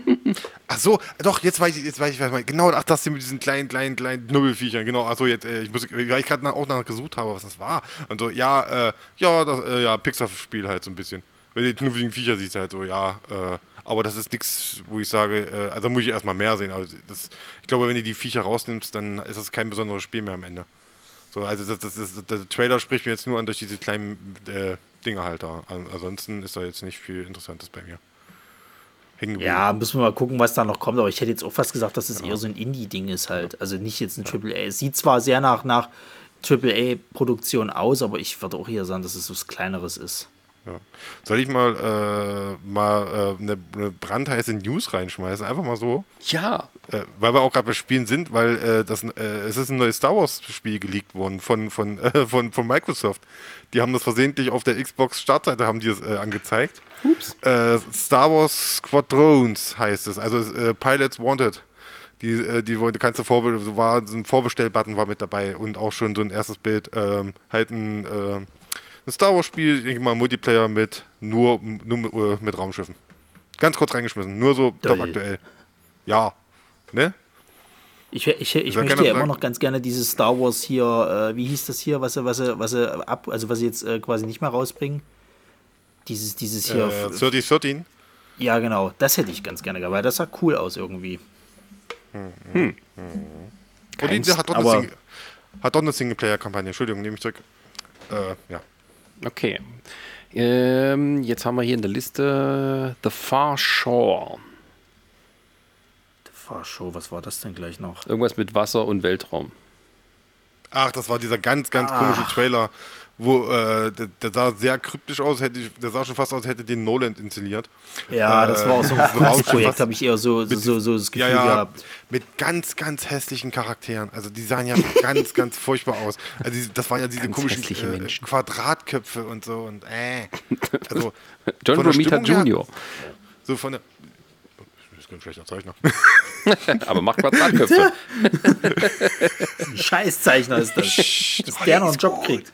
[laughs] Ach so, doch, jetzt weiß ich, jetzt weiß ich, was ich Genau, ach, das sind mit diesen kleinen, kleinen, kleinen Knubbelfiechern. Genau, ach so, jetzt, äh, ich muss, weil ich gerade auch danach gesucht habe, was das war. Und so, ja, äh, ja, das, äh, ja, Pixar-Spiel halt so ein bisschen. Wenn du die knubbeligen Viecher siehst, halt so, ja, äh, aber das ist nichts, wo ich sage, äh, also muss ich erstmal mehr sehen. Also das, ich glaube, wenn du die Viecher rausnimmst, dann ist das kein besonderes Spiel mehr am Ende. So, also das, das, das, der Trailer spricht mir jetzt nur an durch diese kleinen äh, Dinge halt da. Ansonsten ist da jetzt nicht viel Interessantes bei mir. Ja, müssen wir mal gucken, was da noch kommt. Aber ich hätte jetzt auch fast gesagt, dass es ja. eher so ein Indie-Ding ist halt. Also nicht jetzt ein Triple A. Es sieht zwar sehr nach, nach Triple A-Produktion aus, aber ich würde auch eher sagen, dass es was Kleineres ist. Ja. Soll ich mal, äh, mal äh, eine, eine, brandheiße News reinschmeißen? Einfach mal so. Ja. Äh, weil wir auch gerade bei Spielen sind, weil äh, das, äh, es ist ein neues Star Wars-Spiel geleakt worden von, von, äh, von, von Microsoft. Die haben das versehentlich auf der Xbox Startseite haben die es angezeigt. Ups. Star Wars Squadrons heißt es, also Pilots Wanted. Die, die, die kannst du vorbe war so ein Vorbestellbutton war mit dabei und auch schon so ein erstes Bild, ähm, halt ein ein Star Wars Spiel, ich denke mal Multiplayer mit nur, nur äh, mit Raumschiffen. Ganz kurz reingeschmissen, nur so top aktuell. Ja, ne? Ich, ich, ich möchte ja immer noch ganz gerne dieses Star Wars hier, äh, wie hieß das hier, was sie, was sie, was sie ab, also was sie jetzt äh, quasi nicht mehr rausbringen. Dieses, dieses hier. Äh, 3013? Ja, genau. Das hätte ich ganz gerne gehabt, weil das sah cool aus irgendwie. Hm. hm. Und die, hat doch eine, hat doch eine Singleplayer-Kampagne. Entschuldigung, nehme ich zurück. Äh, ja. Okay. Ähm, jetzt haben wir hier in der Liste The Far Shore. The Far Shore, was war das denn gleich noch? Irgendwas mit Wasser und Weltraum. Ach, das war dieser ganz, ganz ah. komische Trailer, wo äh, der, der, sah sehr kryptisch aus, hätte ich, der sah schon fast aus, hätte den Noland installiert. Ja, äh, das war auch so ein [laughs] Projekt, habe ich eher so, so, so, so das Gefühl ja, ja, gehabt. Mit ganz, ganz hässlichen Charakteren. Also die sahen ja [laughs] ganz, ganz furchtbar aus. Also das waren ja diese ganz komischen äh, Quadratköpfe und so und äh. Also, [laughs] John Romita Jr. so von der ist kein schlechter Zeichner. [laughs] Aber macht Quadratköpfe. [laughs] Scheißzeichner ist das. Dass der noch einen Job kriegt.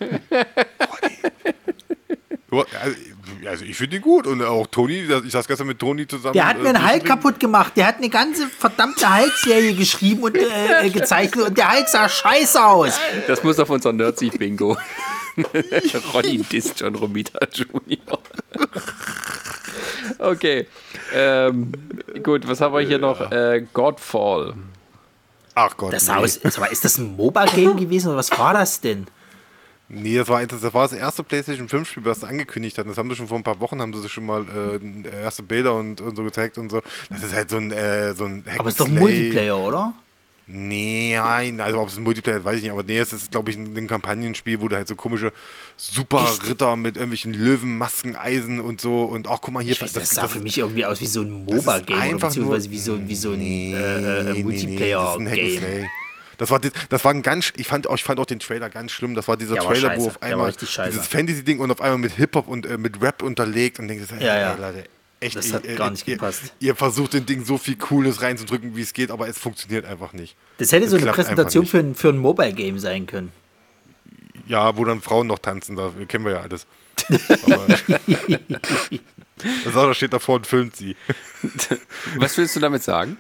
Also ich finde ihn gut und auch Toni, ich saß gestern mit Toni zusammen. Der hat mir einen Hulk kaputt gemacht. Der hat eine ganze verdammte Hulk-Serie geschrieben und äh, gezeichnet und der Hulk sah scheiße aus. Das muss auf unser Nerdsy-Bingo. [laughs] Ronny disst John Romita Jr. okay. Ähm, gut, was haben wir hier noch? Äh, Godfall. Ach Gott. Das nee. aus, ist das ein Mobile-Game gewesen oder was war das denn? Nee, das war, das war das erste PlayStation 5 Spiel, was sie angekündigt hat. Das haben sie schon vor ein paar Wochen, haben sie schon mal äh, erste Bilder und, und, so gezeigt und so. Das ist halt so ein, äh, so ein Aber es ist doch Multiplayer, oder? Nee, nein, also ob es ein Multiplayer ist, weiß ich nicht, aber nee, es ist, glaube ich, ein, ein, Kampagnenspiel, wo du halt so komische Super-Ritter mit irgendwelchen Löwenmasken, Eisen und so und auch, guck mal hier. Ich weiß, das, das sah für mich irgendwie aus wie so ein MOBA-Game beziehungsweise wie so, wie so ein nee, äh, äh Multiplayer-Game. Nee, das war, das war ein ganz, ich fand, auch, ich fand auch den Trailer ganz schlimm. Das war dieser ja, Trailer, wo auf einmal dieses Fantasy-Ding und auf einmal mit Hip-Hop und äh, mit Rap unterlegt und denkst, ja, ja. Leute, echt, das hat ihr, gar nicht ihr, gepasst. Ihr versucht den Ding so viel Cooles reinzudrücken, wie es geht, aber es funktioniert einfach nicht. Das hätte das so eine Präsentation für ein, für ein Mobile-Game sein können. Ja, wo dann Frauen noch tanzen, da kennen wir ja alles. [laughs] das [laughs] steht davor und filmt sie. Was willst du damit sagen?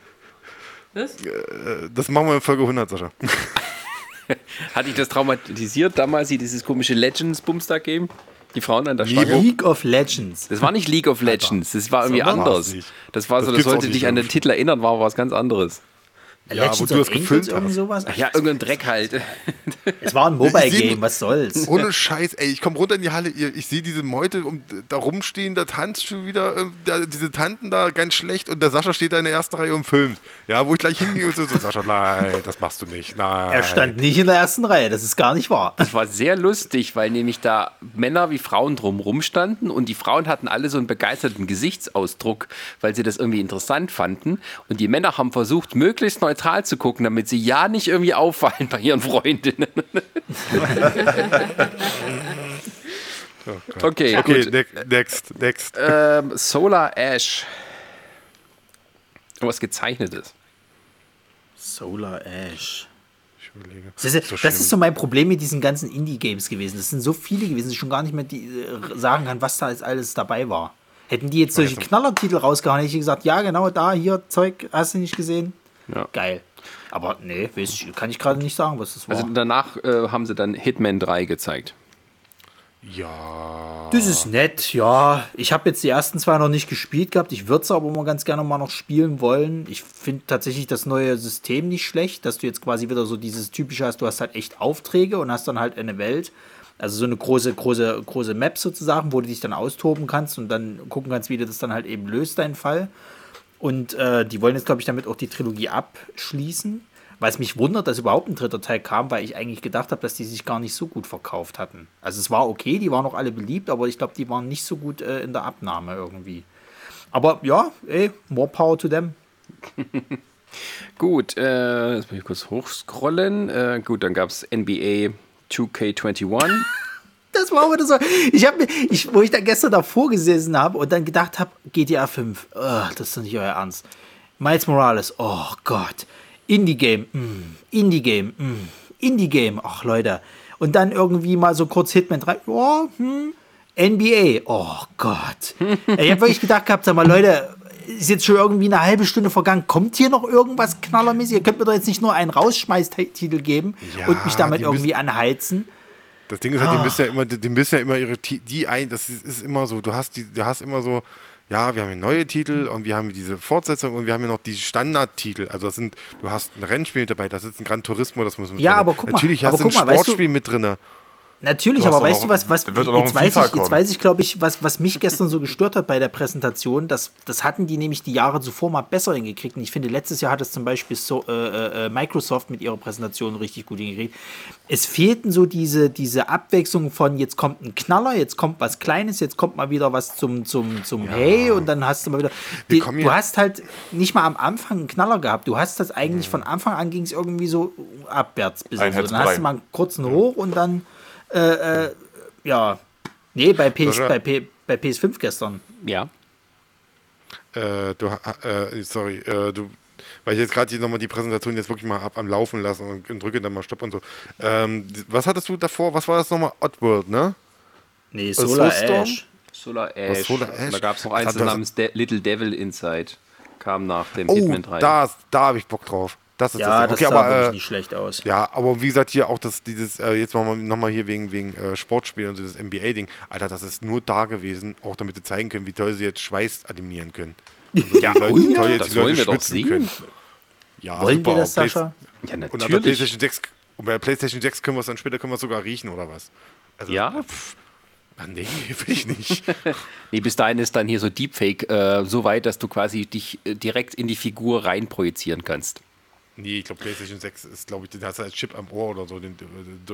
Das? Äh, das machen wir in Folge 100, Sascha. [laughs] Hat dich das traumatisiert damals, sie dieses komische Legends-Bumstag-Game? Die Frauen an der Stange. League of Legends. Das war nicht League of Legends, das war irgendwie das anders. Das war so, das, das sollte dich an den Titel erinnern, war was ganz anderes. Ja, Legends wo du das gefilmt hast. Sowas? Ach, ja, irgendein Dreck halt. Es war ein [laughs] Mobile-Game, was soll's. Ohne Scheiß, ey, ich komme runter in die Halle, ich sehe diese Meute um, da rumstehen, da tanzt schon wieder, äh, da, diese Tanten da ganz schlecht und der Sascha steht da in der ersten Reihe und filmt. Ja, wo ich gleich hingehe und so, so, Sascha, nein, das machst du nicht, nein. Er stand nicht in der ersten Reihe, das ist gar nicht wahr. Das war sehr lustig, weil nämlich da Männer wie Frauen drumrum standen und die Frauen hatten alle so einen begeisterten Gesichtsausdruck, weil sie das irgendwie interessant fanden und die Männer haben versucht, möglichst neutral zu gucken, damit sie ja nicht irgendwie auffallen bei ihren Freundinnen. oh [laughs] okay, okay, ne next, next. Ähm, Solar Ash. Was gezeichnetes. Solar Ash. Das ist, so das ist, so mein Problem mit diesen ganzen Indie-Games gewesen. Das sind so viele gewesen, dass ich schon gar nicht mehr die, äh, sagen kann, was da jetzt alles dabei war. Hätten die jetzt solche Knallertitel rausgehauen, hätte ich gesagt, ja, genau, da, hier, Zeug, hast du nicht gesehen? Ja. Geil. Aber nee, ich, kann ich gerade nicht sagen, was das war. Also danach äh, haben sie dann Hitman 3 gezeigt. Ja. Das ist nett, ja. Ich habe jetzt die ersten zwei noch nicht gespielt gehabt. Ich würde es aber mal ganz gerne mal noch spielen wollen. Ich finde tatsächlich das neue System nicht schlecht, dass du jetzt quasi wieder so dieses typische hast, du hast halt echt Aufträge und hast dann halt eine Welt. Also so eine große, große, große Map sozusagen, wo du dich dann austoben kannst und dann gucken kannst, wie du das dann halt eben löst, deinen Fall. Und äh, die wollen jetzt, glaube ich, damit auch die Trilogie abschließen. Was mich wundert, dass überhaupt ein dritter Teil kam, weil ich eigentlich gedacht habe, dass die sich gar nicht so gut verkauft hatten. Also es war okay, die waren auch alle beliebt, aber ich glaube, die waren nicht so gut äh, in der Abnahme irgendwie. Aber ja, ey, more power to them. [laughs] gut, äh, jetzt muss ich kurz hochscrollen. Äh, gut, dann gab es NBA 2K21. Das war wieder so. Ich habe ich, wo ich da gestern davor gesessen habe und dann gedacht habe, GTA 5, oh, das ist doch nicht euer Ernst. Miles Morales, oh Gott. Indie-Game, mm, Indie-Game, mm, Indie-Game, ach Leute. Und dann irgendwie mal so kurz Hitman 3, oh, hm, NBA, oh Gott. [laughs] ich habe wirklich gedacht gehabt, sag mal, Leute, ist jetzt schon irgendwie eine halbe Stunde vergangen. Kommt hier noch irgendwas knallermäßig? Ihr könnt mir doch jetzt nicht nur einen Rausschmeißtitel geben ja, und mich damit irgendwie anheizen. Das Ding ist halt, die müssen ja immer, die müssen ja immer ihre die ein, das ist, ist, immer so, du hast die, du hast immer so, ja, wir haben hier neue Titel und wir haben diese Fortsetzung und wir haben hier noch die Standardtitel. Also das sind, du hast ein Rennspiel dabei, da ist ein Gran Turismo, das muss man Ja, drin. aber guck mal. Natürlich hast du ein Sportspiel weißt du, mit drin. Natürlich, aber weißt du, was, was jetzt, weiß ich, jetzt weiß ich, glaube ich, was, was mich gestern so gestört hat bei der Präsentation, das, das hatten die nämlich die Jahre zuvor mal besser hingekriegt. Und ich finde, letztes Jahr hat es zum Beispiel so, äh, äh, äh, Microsoft mit ihrer Präsentation richtig gut hingekriegt. Es fehlten so diese, diese Abwechslung von jetzt kommt ein Knaller, jetzt kommt was Kleines, jetzt kommt mal wieder was zum, zum, zum ja. Hey und dann hast du mal wieder. Die, du hast halt nicht mal am Anfang einen Knaller gehabt. Du hast das eigentlich mhm. von Anfang an ging es irgendwie so abwärts bis so. Dann hast du mal einen kurzen Hoch und dann äh, äh, ja. Nee, bei, PS, bei, P, bei PS5 gestern. Ja. Äh, du, äh, sorry, äh, du, weil ich jetzt gerade nochmal die Präsentation jetzt wirklich mal ab am Laufen lassen und, und drücke dann mal Stopp und so. Ähm, was hattest du davor? Was war das nochmal? Oddworld, ne? Nee, Solar Ash. Solar Ash. Solar Ash. Da gab es noch eins namens De Little Devil Inside. Kam nach dem oh, Hitman 3. Da, da habe ich Bock drauf. Das ist ja, das, okay, das sah aber, äh, nicht schlecht aus. Ja, aber wie gesagt, hier auch das, dieses, äh, jetzt machen wir nochmal hier wegen, wegen äh, Sportspielen und dieses NBA-Ding. Alter, das ist nur da gewesen, auch damit sie zeigen können, wie toll sie jetzt Schweiß animieren können. Also, ja, Leute, ja, toll jetzt das wollen wir doch sehen. Können. Ja, wollen super. wir das, Sascha? Ja, natürlich. Und, bei PlayStation 6, und bei PlayStation 6 können wir es dann später können wir sogar riechen, oder was? Also, ja. Pff, Ah, nee, [laughs] will ich nicht. [laughs] nee, bis dahin ist dann hier so Deepfake äh, so weit, dass du quasi dich äh, direkt in die Figur rein projizieren kannst. Nee, ich glaube, PlayStation 6 ist, glaube ich, den hast du als Chip am Ohr oder so, den,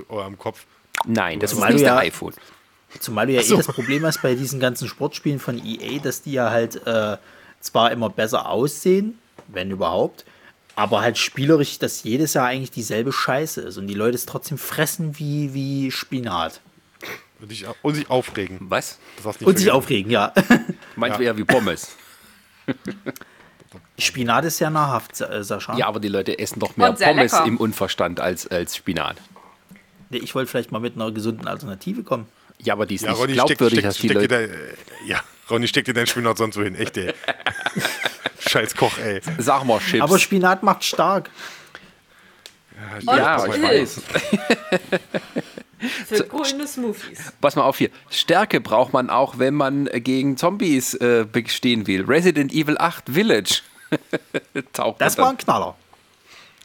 oder am Kopf. Nein, das ist nicht der iPhone. Zumal du ja so. eh das Problem hast bei diesen ganzen Sportspielen von EA, dass die ja halt äh, zwar immer besser aussehen, wenn überhaupt, aber halt spielerisch, dass jedes Jahr eigentlich dieselbe Scheiße ist und die Leute es trotzdem fressen wie, wie Spinat. Und sich, und sich aufregen. Was? und vergessen. sich aufregen, ja. Meint ja. eher wie Pommes. [laughs] Spinat ist ja nahrhaft, äh, Sascha. Ja, aber die Leute essen doch mehr Pommes lecker. im Unverstand als, als Spinat. Ich wollte vielleicht mal mit einer gesunden Alternative kommen. Ja, aber die ist ja, nicht Ronny, glaubwürdig, steck, dass die Leute... Dein, ja, Ronny, steck dir deinen Spinat sonst so hin, echt, ey. [laughs] Scheiß Koch, ey. Sag mal, Chips. Aber Spinat macht stark. Ja, ja ich weiß. Für grüne Smoothies. Pass mal auf hier. Stärke braucht man auch, wenn man gegen Zombies äh, bestehen will. Resident Evil 8 Village. [laughs] Taucht das war ein Knaller.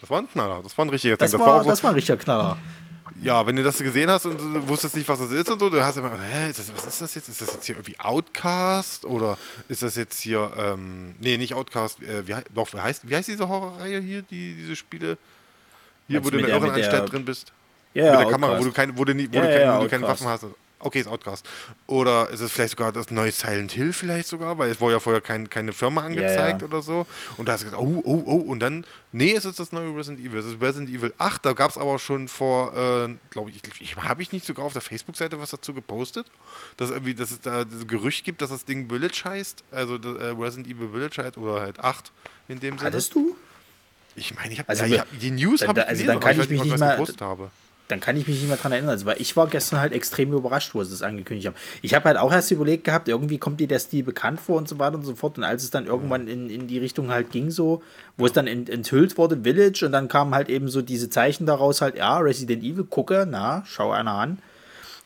Das war ein Knaller. Das war ein richtiger das, das war, so, das war ein richtiger Knaller. Ja, wenn du das gesehen hast und du wusstest nicht, was das ist und so, du hast immer, hä, ist das, was ist das jetzt? Ist das jetzt hier irgendwie Outcast oder ist das jetzt hier, ähm, nee, nicht Outcast, äh, wie, doch, wie heißt, wie heißt diese Horrorreihe hier, die, diese Spiele? Hier, wo du in der Irrenanstalt drin bist. Ja, mit der Kamera, wo du, kein, wo du, nie, wo ja, du, kein, ja, wo du keine Waffen hast. Okay, ist Outcast. Oder ist es vielleicht sogar das neue Silent Hill vielleicht sogar, weil es wurde ja vorher kein, keine Firma angezeigt oder so. Und da hast du gesagt, oh, oh, oh. Und dann, nee, es ist das neue Resident Evil. Es ist Resident Evil 8. Da gab es aber schon vor, äh, glaube ich, ich habe ich nicht sogar auf der Facebook-Seite was dazu gepostet, dass, irgendwie, dass es da das Gerücht gibt, dass das Ding Village heißt. Also äh, Resident Evil Village halt oder halt 8 in dem Sinne. Hattest du? Ich meine, ich habe also, ja, hab, die News habe ich also gelesen, dann kann ich, mich nicht mal, habe dann kann ich mich nicht mehr dran erinnern. Also, weil ich war gestern halt extrem überrascht, wo sie es angekündigt haben. Ich habe halt auch erst überlegt gehabt, irgendwie kommt dir der Stil bekannt vor und so weiter und so fort. Und als es dann irgendwann in, in die Richtung halt ging, so, wo es dann enthüllt wurde, Village, und dann kamen halt eben so diese Zeichen daraus, halt, ja, Resident Evil, gucke, na, schau einer an.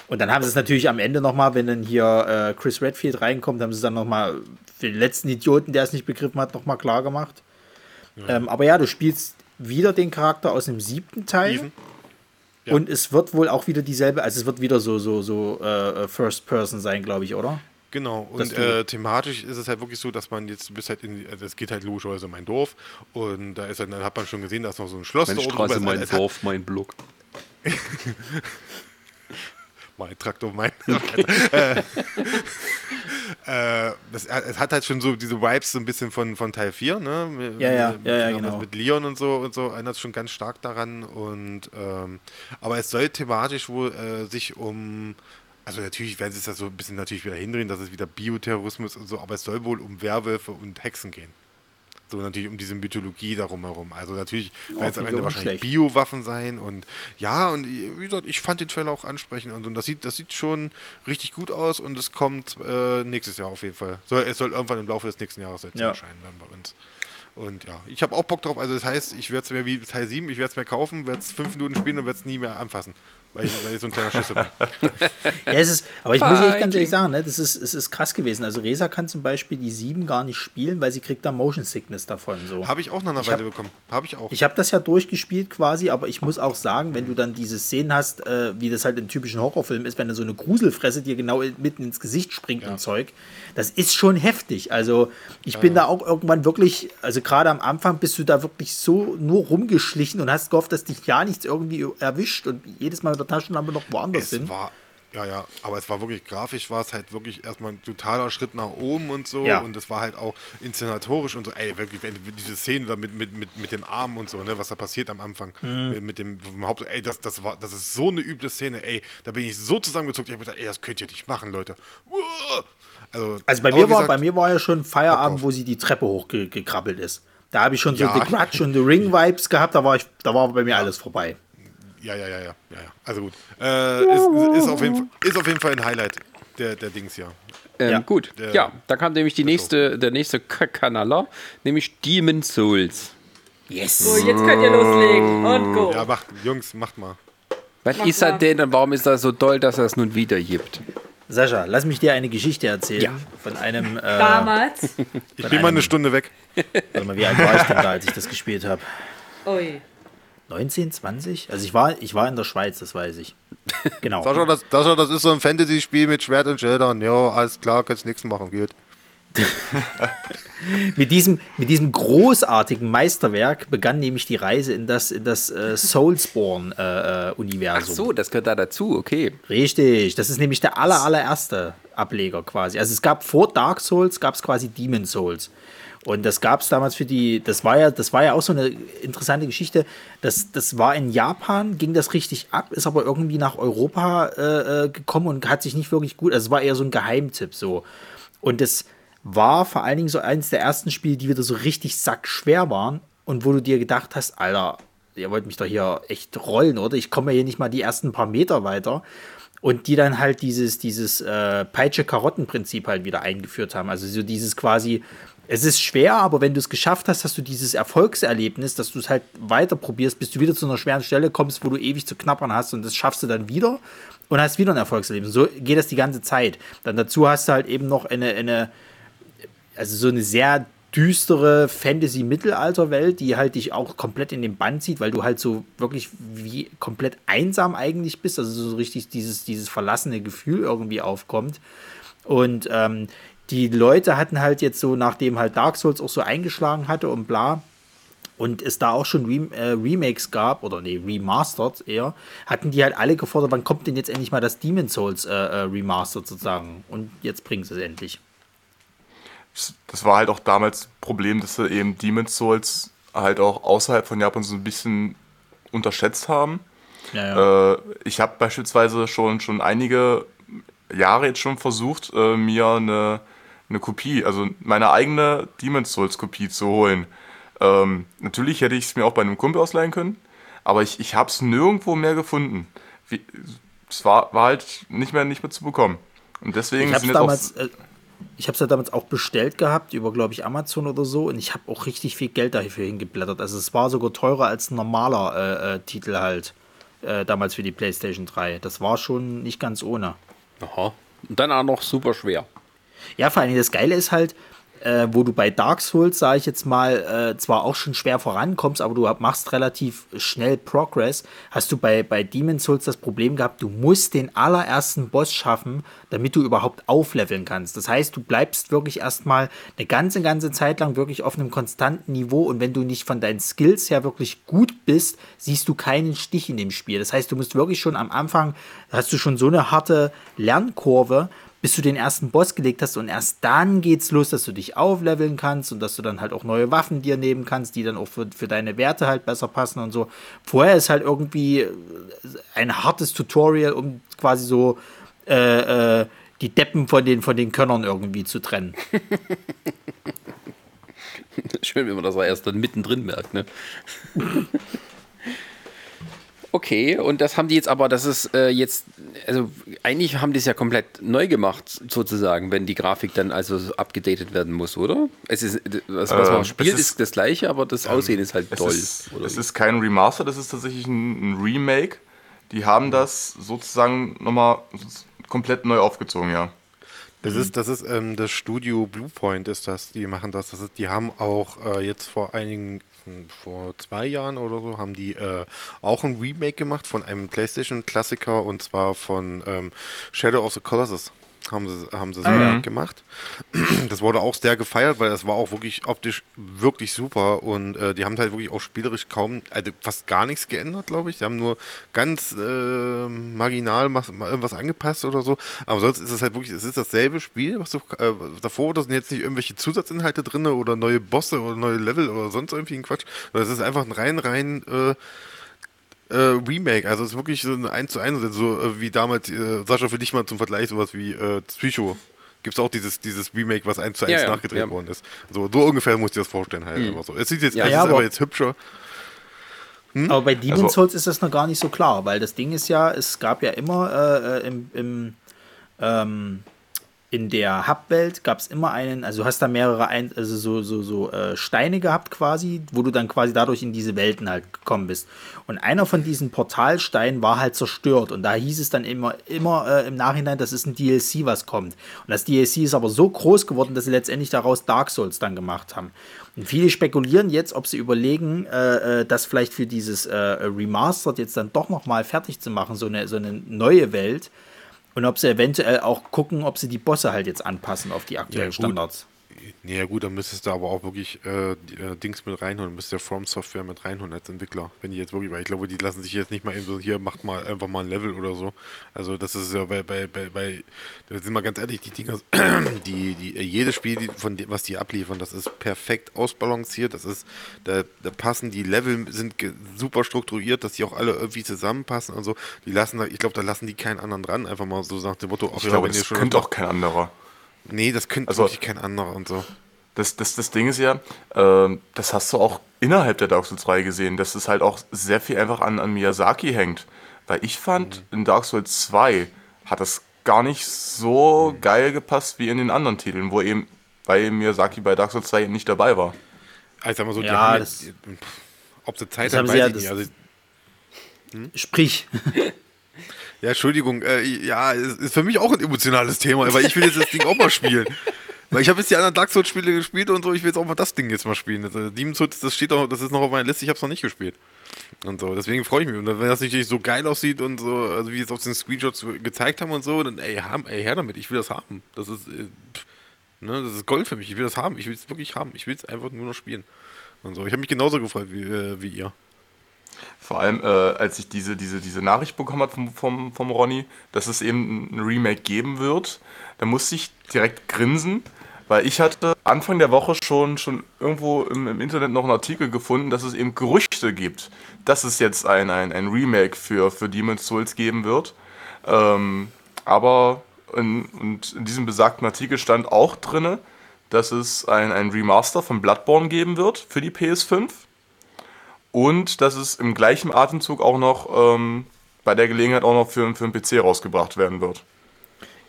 Und dann haben sie es natürlich am Ende nochmal, wenn dann hier äh, Chris Redfield reinkommt, haben sie es dann nochmal für den letzten Idioten, der es nicht begriffen hat, nochmal klar gemacht. Ja. Ähm, aber ja, du spielst wieder den Charakter aus dem siebten Teil. Even. Und es wird wohl auch wieder dieselbe, also es wird wieder so, so, so äh, First Person sein, glaube ich, oder? Genau, und äh, thematisch ist es halt wirklich so, dass man jetzt, du bist halt in, also es geht halt logischerweise mein Dorf und da ist dann, dann hat man schon gesehen, da ist noch so ein Schloss. Meine Straße, mein halt, Dorf, mein Block. [laughs] mein Traktor, mein. äh, äh, das, es hat halt schon so diese Vibes so ein bisschen von, von Teil 4, ne? Mit, ja, ja, ja, ja, genau. Mit Leon und so und so erinnert schon ganz stark daran. Und ähm, aber es soll thematisch wohl äh, sich um also natürlich werden sie es da so ein bisschen natürlich wieder hindrehen, dass es wieder Bioterrorismus und so, aber es soll wohl um Werwölfe und Hexen gehen. So natürlich um diese Mythologie darum herum. Also natürlich werden es am Ende wahrscheinlich Biowaffen sein und ja, und wie gesagt, ich fand den Trailer auch ansprechend und, und das sieht, das sieht schon richtig gut aus und es kommt äh, nächstes Jahr auf jeden Fall. Soll, es soll irgendwann im Laufe des nächsten Jahres jetzt ja. erscheinen dann bei uns. Und ja, ich habe auch Bock drauf. Also das heißt, ich werde es mir wie Teil 7, ich werde es mir kaufen, werde es fünf Minuten spielen und werde es nie mehr anfassen weil ich, weil ich so ein kleiner Schlüssel bin. [laughs] ja, es ist, aber ich muss echt ganz ehrlich sagen, ne, das ist, es ist krass gewesen. Also Resa kann zum Beispiel die 7 gar nicht spielen, weil sie kriegt da Motion Sickness davon. So. Habe ich auch nach einer Weile bekommen. Habe ich auch. Ich habe das ja durchgespielt quasi, aber ich muss auch sagen, wenn du dann diese Szenen hast, äh, wie das halt in typischen Horrorfilmen ist, wenn da so eine Gruselfresse dir genau mitten ins Gesicht springt ja. und Zeug, das ist schon heftig. Also ich ja. bin da auch irgendwann wirklich, also gerade am Anfang bist du da wirklich so nur rumgeschlichen und hast gehofft, dass dich ja nichts irgendwie erwischt und jedes Mal der Taschenlampe noch woanders es sind. War, ja, ja, aber es war wirklich grafisch, war es halt wirklich erstmal ein totaler Schritt nach oben und so. Ja. Und es war halt auch inszenatorisch und so, ey, wirklich, diese Szene da mit, mit, mit, mit dem Arm und so, ne, was da passiert am Anfang. Mhm. Mit dem Haupt, ey, das, das war, das ist so eine üble Szene, ey, da bin ich so zusammengezuckt, ich hab gedacht, ey, das könnt ihr nicht machen, Leute. Also, also bei, mir gesagt, war, bei mir war ja schon Feierabend, wo sie die Treppe hochgekrabbelt ist. Da habe ich schon so ja. The Grudge und The Ring Vibes gehabt, da war, ich, da war bei mir alles vorbei. Ja, ja, ja, ja, ja, ja. Also gut. Äh, ist, ist, auf jeden Fall, ist auf jeden Fall ein Highlight der, der Dings hier. Ähm, ja. Gut, der, ja, da kam nämlich die nächste, der nächste Kanaler, nämlich Demon Souls. Yes. So, jetzt könnt ihr loslegen und go. Ja, macht, Jungs, macht mal. Was Mach ist er denn und warum ist er so toll, dass er es nun wieder gibt? Sascha, lass mich dir eine Geschichte erzählen. Ja. Von einem. Äh, Damals. Ich bin mal eine Stunde weg. Warte mal, wie alt war ich denn da, als ich das gespielt habe? Ui. 19, 20? Also ich war, ich war in der Schweiz, das weiß ich. Genau. Sascha, das, Sascha, das ist so ein Fantasy-Spiel mit Schwert und Schildern. Ja, alles klar, kannst nichts machen, geht. [laughs] mit, diesem, mit diesem großartigen Meisterwerk begann nämlich die Reise in das, in das äh, Soulsborne-Universum. Äh, Ach so, das gehört da dazu, okay. Richtig, das ist nämlich der aller, allererste Ableger quasi. Also es gab vor Dark Souls, gab es quasi Demon Souls. Und das gab es damals für die, das war ja, das war ja auch so eine interessante Geschichte. Das, das war in Japan, ging das richtig ab, ist aber irgendwie nach Europa äh, äh gekommen und hat sich nicht wirklich gut, also es war eher so ein Geheimtipp so. Und das war vor allen Dingen so eines der ersten Spiele, die wieder so richtig sackschwer waren und wo du dir gedacht hast, Alter, ihr wollt mich doch hier echt rollen, oder? Ich komme ja hier nicht mal die ersten paar Meter weiter. Und die dann halt dieses, dieses äh, Peitsche-Karotten-Prinzip halt wieder eingeführt haben. Also so dieses quasi, es ist schwer, aber wenn du es geschafft hast, hast du dieses Erfolgserlebnis, dass du es halt weiter probierst, bis du wieder zu einer schweren Stelle kommst, wo du ewig zu knappern hast und das schaffst du dann wieder und hast wieder ein Erfolgserlebnis. So geht das die ganze Zeit. Dann dazu hast du halt eben noch eine, eine also so eine sehr düstere Fantasy-Mittelalter-Welt, die halt dich auch komplett in den Bann zieht, weil du halt so wirklich wie komplett einsam eigentlich bist, also so richtig dieses, dieses verlassene Gefühl irgendwie aufkommt. Und ähm, die Leute hatten halt jetzt so, nachdem halt Dark Souls auch so eingeschlagen hatte und bla, und es da auch schon Rem äh, Remakes gab, oder nee, Remastered eher, hatten die halt alle gefordert, wann kommt denn jetzt endlich mal das Demon Souls äh, äh, Remastered sozusagen? Und jetzt bringen sie es endlich. Das war halt auch damals das Problem, dass sie eben Demon Souls halt auch außerhalb von Japan so ein bisschen unterschätzt haben. Ja, ja. Äh, ich habe beispielsweise schon, schon einige Jahre jetzt schon versucht, äh, mir eine eine Kopie, also meine eigene Demon's Souls Kopie zu holen. Ähm, natürlich hätte ich es mir auch bei einem Kumpel ausleihen können, aber ich, ich habe es nirgendwo mehr gefunden. es war, war halt nicht mehr, nicht mehr zu bekommen. Und deswegen ich habe es damals, äh, ich habe es ja damals auch bestellt gehabt über, glaube ich, Amazon oder so und ich habe auch richtig viel Geld dafür hingeblättert. Also es war sogar teurer als ein normaler äh, äh, Titel halt äh, damals für die PlayStation 3. Das war schon nicht ganz ohne. Aha. Und dann auch noch super schwer. Ja, vor allem das Geile ist halt, äh, wo du bei Dark Souls, sage ich jetzt mal, äh, zwar auch schon schwer vorankommst, aber du machst relativ schnell Progress, hast du bei, bei Demon Souls das Problem gehabt, du musst den allerersten Boss schaffen, damit du überhaupt aufleveln kannst. Das heißt, du bleibst wirklich erstmal eine ganze, ganze Zeit lang wirklich auf einem konstanten Niveau und wenn du nicht von deinen Skills her wirklich gut bist, siehst du keinen Stich in dem Spiel. Das heißt, du musst wirklich schon am Anfang, hast du schon so eine harte Lernkurve, bis du den ersten Boss gelegt hast und erst dann geht's los, dass du dich aufleveln kannst und dass du dann halt auch neue Waffen dir nehmen kannst, die dann auch für, für deine Werte halt besser passen und so. Vorher ist halt irgendwie ein hartes Tutorial, um quasi so äh, äh, die Deppen von den, von den Könnern irgendwie zu trennen. [laughs] Schön, wenn man das erst dann mittendrin merkt, ne? [laughs] Okay, und das haben die jetzt aber, das ist äh, jetzt, also eigentlich haben die es ja komplett neu gemacht, sozusagen, wenn die Grafik dann also abgedatet werden muss, oder? Es ist, was, was man äh, spielt, ist, ist, das gleiche, aber das ähm, Aussehen ist halt toll. Ist, es ist kein Remaster, das ist tatsächlich ein, ein Remake. Die haben das sozusagen nochmal komplett neu aufgezogen, ja. Das ist, das ist ähm, das Studio Bluepoint ist das, die machen das. das ist, die haben auch äh, jetzt vor einigen vor zwei Jahren oder so haben die äh, auch ein Remake gemacht von einem PlayStation-Klassiker und zwar von ähm, Shadow of the Colossus haben sie, haben sie ah, ja. gemacht. [clears throat] Das wurde auch sehr gefeiert, weil das war auch wirklich optisch wirklich super und äh, die haben halt wirklich auch spielerisch kaum, also fast gar nichts geändert, glaube ich. Die haben nur ganz äh, marginal was, irgendwas angepasst oder so. Aber sonst ist es halt wirklich, es ist dasselbe Spiel, was du äh, davor, da sind jetzt nicht irgendwelche Zusatzinhalte drin oder neue Bosse oder neue Level oder sonst irgendwie ein Quatsch. Das ist einfach ein rein, rein äh, äh, Remake. Also es ist wirklich so ein 1 zu 1, so äh, wie damals, äh, Sascha, für dich mal zum Vergleich, sowas wie äh, Psycho. Gibt es auch dieses, dieses Remake, was 1 zu 1 ja, nachgedreht ja. worden ist. So, so ungefähr musst du dir das vorstellen halt. Mhm. So. Es sieht jetzt, ja, es ja, ist aber jetzt hübscher. Hm? Aber bei Demon's also, Souls ist das noch gar nicht so klar, weil das Ding ist ja, es gab ja immer äh, äh im, im ähm, in der Hub-Welt gab es immer einen, also du hast da mehrere ein, also so, so, so äh, Steine gehabt quasi, wo du dann quasi dadurch in diese Welten halt gekommen bist. Und einer von diesen Portalsteinen war halt zerstört und da hieß es dann immer, immer äh, im Nachhinein, das ist ein DLC, was kommt. Und das DLC ist aber so groß geworden, dass sie letztendlich daraus Dark Souls dann gemacht haben. Und viele spekulieren jetzt, ob sie überlegen, äh, äh das vielleicht für dieses äh, Remastered jetzt dann doch nochmal fertig zu machen, so eine, so eine neue Welt und ob sie eventuell auch gucken, ob sie die Bosse halt jetzt anpassen auf die aktuellen ja, Standards. Ja gut, dann müsstest du aber auch wirklich äh, äh, Dings mit reinholen, müsstest du From Software mit reinholen als Entwickler. Wenn die jetzt wirklich, weil ich glaube, die lassen sich jetzt nicht mal eben so, hier macht mal einfach mal ein Level oder so. Also das ist ja bei, bei, bei, bei da sind wir ganz ehrlich, die Dinger, [clears throat] die, die, jedes Spiel, die, von was die abliefern, das ist perfekt ausbalanciert, das ist, da, da passen die Level, sind super strukturiert, dass die auch alle irgendwie zusammenpassen und so. Die lassen da, ich glaube, da lassen die keinen anderen dran, einfach mal so nach dem Motto, ich ja, glaube, wenn das ihr schon. Könnte auch kein anderer. Nee, das könnte also, wirklich kein anderer und so. Das, das, das Ding ist ja, äh, das hast du auch innerhalb der Dark Souls 3 gesehen, dass es halt auch sehr viel einfach an, an Miyazaki hängt. Weil ich fand, mhm. in Dark Souls 2 hat das gar nicht so mhm. geil gepasst wie in den anderen Titeln, wo eben, weil Miyazaki bei Dark Souls 2 nicht dabei war. Also mal so, ja, die das, ob sie Zeit haben, weiß ja, ich nicht. Also, hm? Sprich. Ja, Entschuldigung, äh, ja, ist für mich auch ein emotionales Thema, weil ich will jetzt das Ding auch mal spielen. [laughs] Weil ich habe jetzt die anderen Dark Souls-Spiele gespielt und so, ich will jetzt auch mal das Ding jetzt mal spielen. Also, Demon's Souls, das steht auch, das ist noch auf meiner Liste, ich habe es noch nicht gespielt. Und so, deswegen freue ich mich. Und wenn das natürlich so geil aussieht und so, also wie es auf den Screenshots gezeigt haben und so, dann ey, haben, ey her damit, ich will das haben. Das ist, äh, ne, das ist Gold für mich, ich will das haben, ich will es wirklich haben, ich will es einfach nur noch spielen. Und so, ich habe mich genauso gefreut wie, äh, wie ihr. Vor allem, äh, als ich diese, diese, diese Nachricht bekommen habe vom, vom, vom Ronny, dass es eben ein Remake geben wird, da musste ich direkt grinsen, weil ich hatte Anfang der Woche schon, schon irgendwo im, im Internet noch einen Artikel gefunden, dass es eben Gerüchte gibt, dass es jetzt ein, ein, ein Remake für, für Demon's Souls geben wird. Ähm, aber in, und in diesem besagten Artikel stand auch drin, dass es ein, ein Remaster von Bloodborne geben wird für die PS5 und dass es im gleichen Atemzug auch noch ähm, bei der Gelegenheit auch noch für, für einen PC rausgebracht werden wird.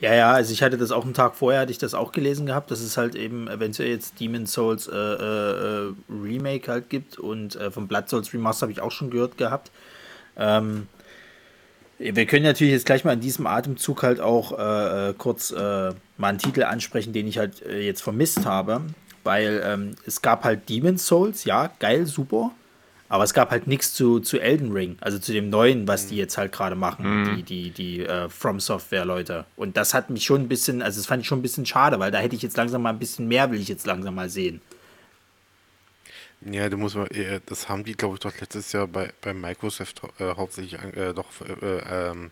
Ja, ja, also ich hatte das auch einen Tag vorher, hatte ich das auch gelesen gehabt, dass es halt eben eventuell jetzt Demon's Souls äh, äh, Remake halt gibt und äh, vom Blood Souls Remaster habe ich auch schon gehört gehabt. Ähm, Wir können natürlich jetzt gleich mal in diesem Atemzug halt auch äh, äh, kurz äh, mal einen Titel ansprechen, den ich halt äh, jetzt vermisst habe, weil ähm, es gab halt Demon's Souls, ja, geil, super, aber es gab halt nichts zu, zu Elden Ring, also zu dem neuen, was die jetzt halt gerade machen, mhm. die, die, die äh, From Software Leute. Und das hat mich schon ein bisschen, also das fand ich schon ein bisschen schade, weil da hätte ich jetzt langsam mal ein bisschen mehr, will ich jetzt langsam mal sehen. Ja, du musst mal, äh, das haben die, glaube ich, doch letztes Jahr bei, bei Microsoft äh, hauptsächlich äh, doch äh, ähm,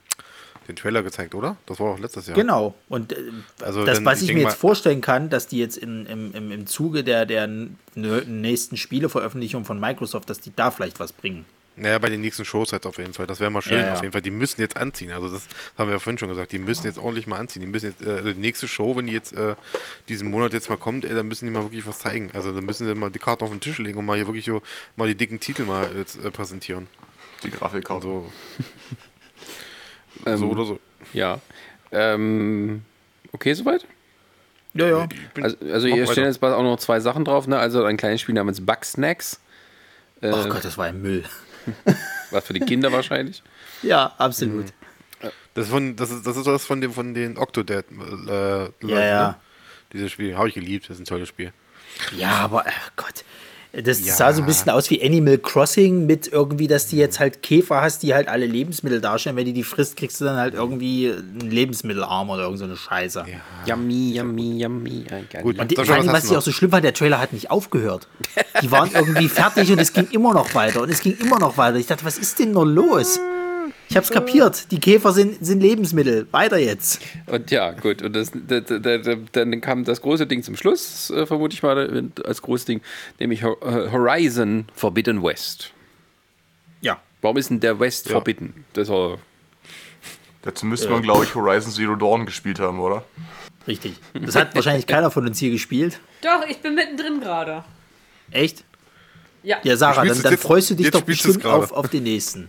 den Trailer gezeigt, oder? Das war auch letztes Jahr. Genau. Und äh, also das, was ich, ich mir jetzt vorstellen kann, dass die jetzt in, im, im, im Zuge der, der nächsten Spieleveröffentlichung von Microsoft, dass die da vielleicht was bringen. Naja, bei den nächsten Shows halt auf jeden Fall. Das wäre mal schön, ja, ja. auf jeden Fall. Die müssen jetzt anziehen. Also das haben wir ja vorhin schon gesagt. Die müssen jetzt ordentlich mal anziehen. Die müssen jetzt, äh, die nächste Show, wenn die jetzt äh, diesen Monat jetzt mal kommt, ey, dann müssen die mal wirklich was zeigen. Also dann müssen sie mal die Karten auf den Tisch legen und mal hier wirklich so mal die dicken Titel mal jetzt äh, präsentieren. Die Grafikkarte. So. [laughs] Ähm, so oder so. Ja. Ähm, okay, soweit? Ja, ja. Also, also hier stehen jetzt auch noch zwei Sachen drauf. Ne? Also ein kleines Spiel namens Bugsnacks. Äh, oh Gott, das war ein Müll. [laughs] Was für die Kinder wahrscheinlich? Ja, absolut. Mhm. Das ist, von, das, ist, das ist das von, dem, von den Octodad. Äh, ja, ja. Ne? Dieses Spiel habe ich geliebt, das ist ein tolles Spiel. Ja, aber, ach Gott. Das ja. sah so ein bisschen aus wie Animal Crossing mit irgendwie, dass du jetzt halt Käfer hast, die halt alle Lebensmittel darstellen. Wenn du die frisst, kriegst du dann halt irgendwie einen Lebensmittelarm oder irgend so eine Scheiße. Ja. Yummy, yummy, yummy. Gut, und die, vor allem, was ich auch so schlimm fand, der Trailer hat nicht aufgehört. Die waren [laughs] irgendwie fertig und es ging immer noch weiter und es ging immer noch weiter. Ich dachte, was ist denn noch los? Ich hab's kapiert. Die Käfer sind, sind Lebensmittel. Weiter jetzt. Und ja, gut. Und das, da, da, da, dann kam das große Ding zum Schluss, äh, vermute ich mal, als großes Ding, nämlich äh, Horizon Forbidden West. Ja. Warum ist denn der West ja. Forbidden? Das war Dazu müsste man, glaube ich, Horizon Zero Dawn gespielt haben, oder? Richtig. Das hat wahrscheinlich [laughs] keiner von uns hier gespielt. Doch, ich bin mittendrin gerade. Echt? Ja. Ja, Sarah, dann, dann freust du dich doch bestimmt auf, auf den nächsten.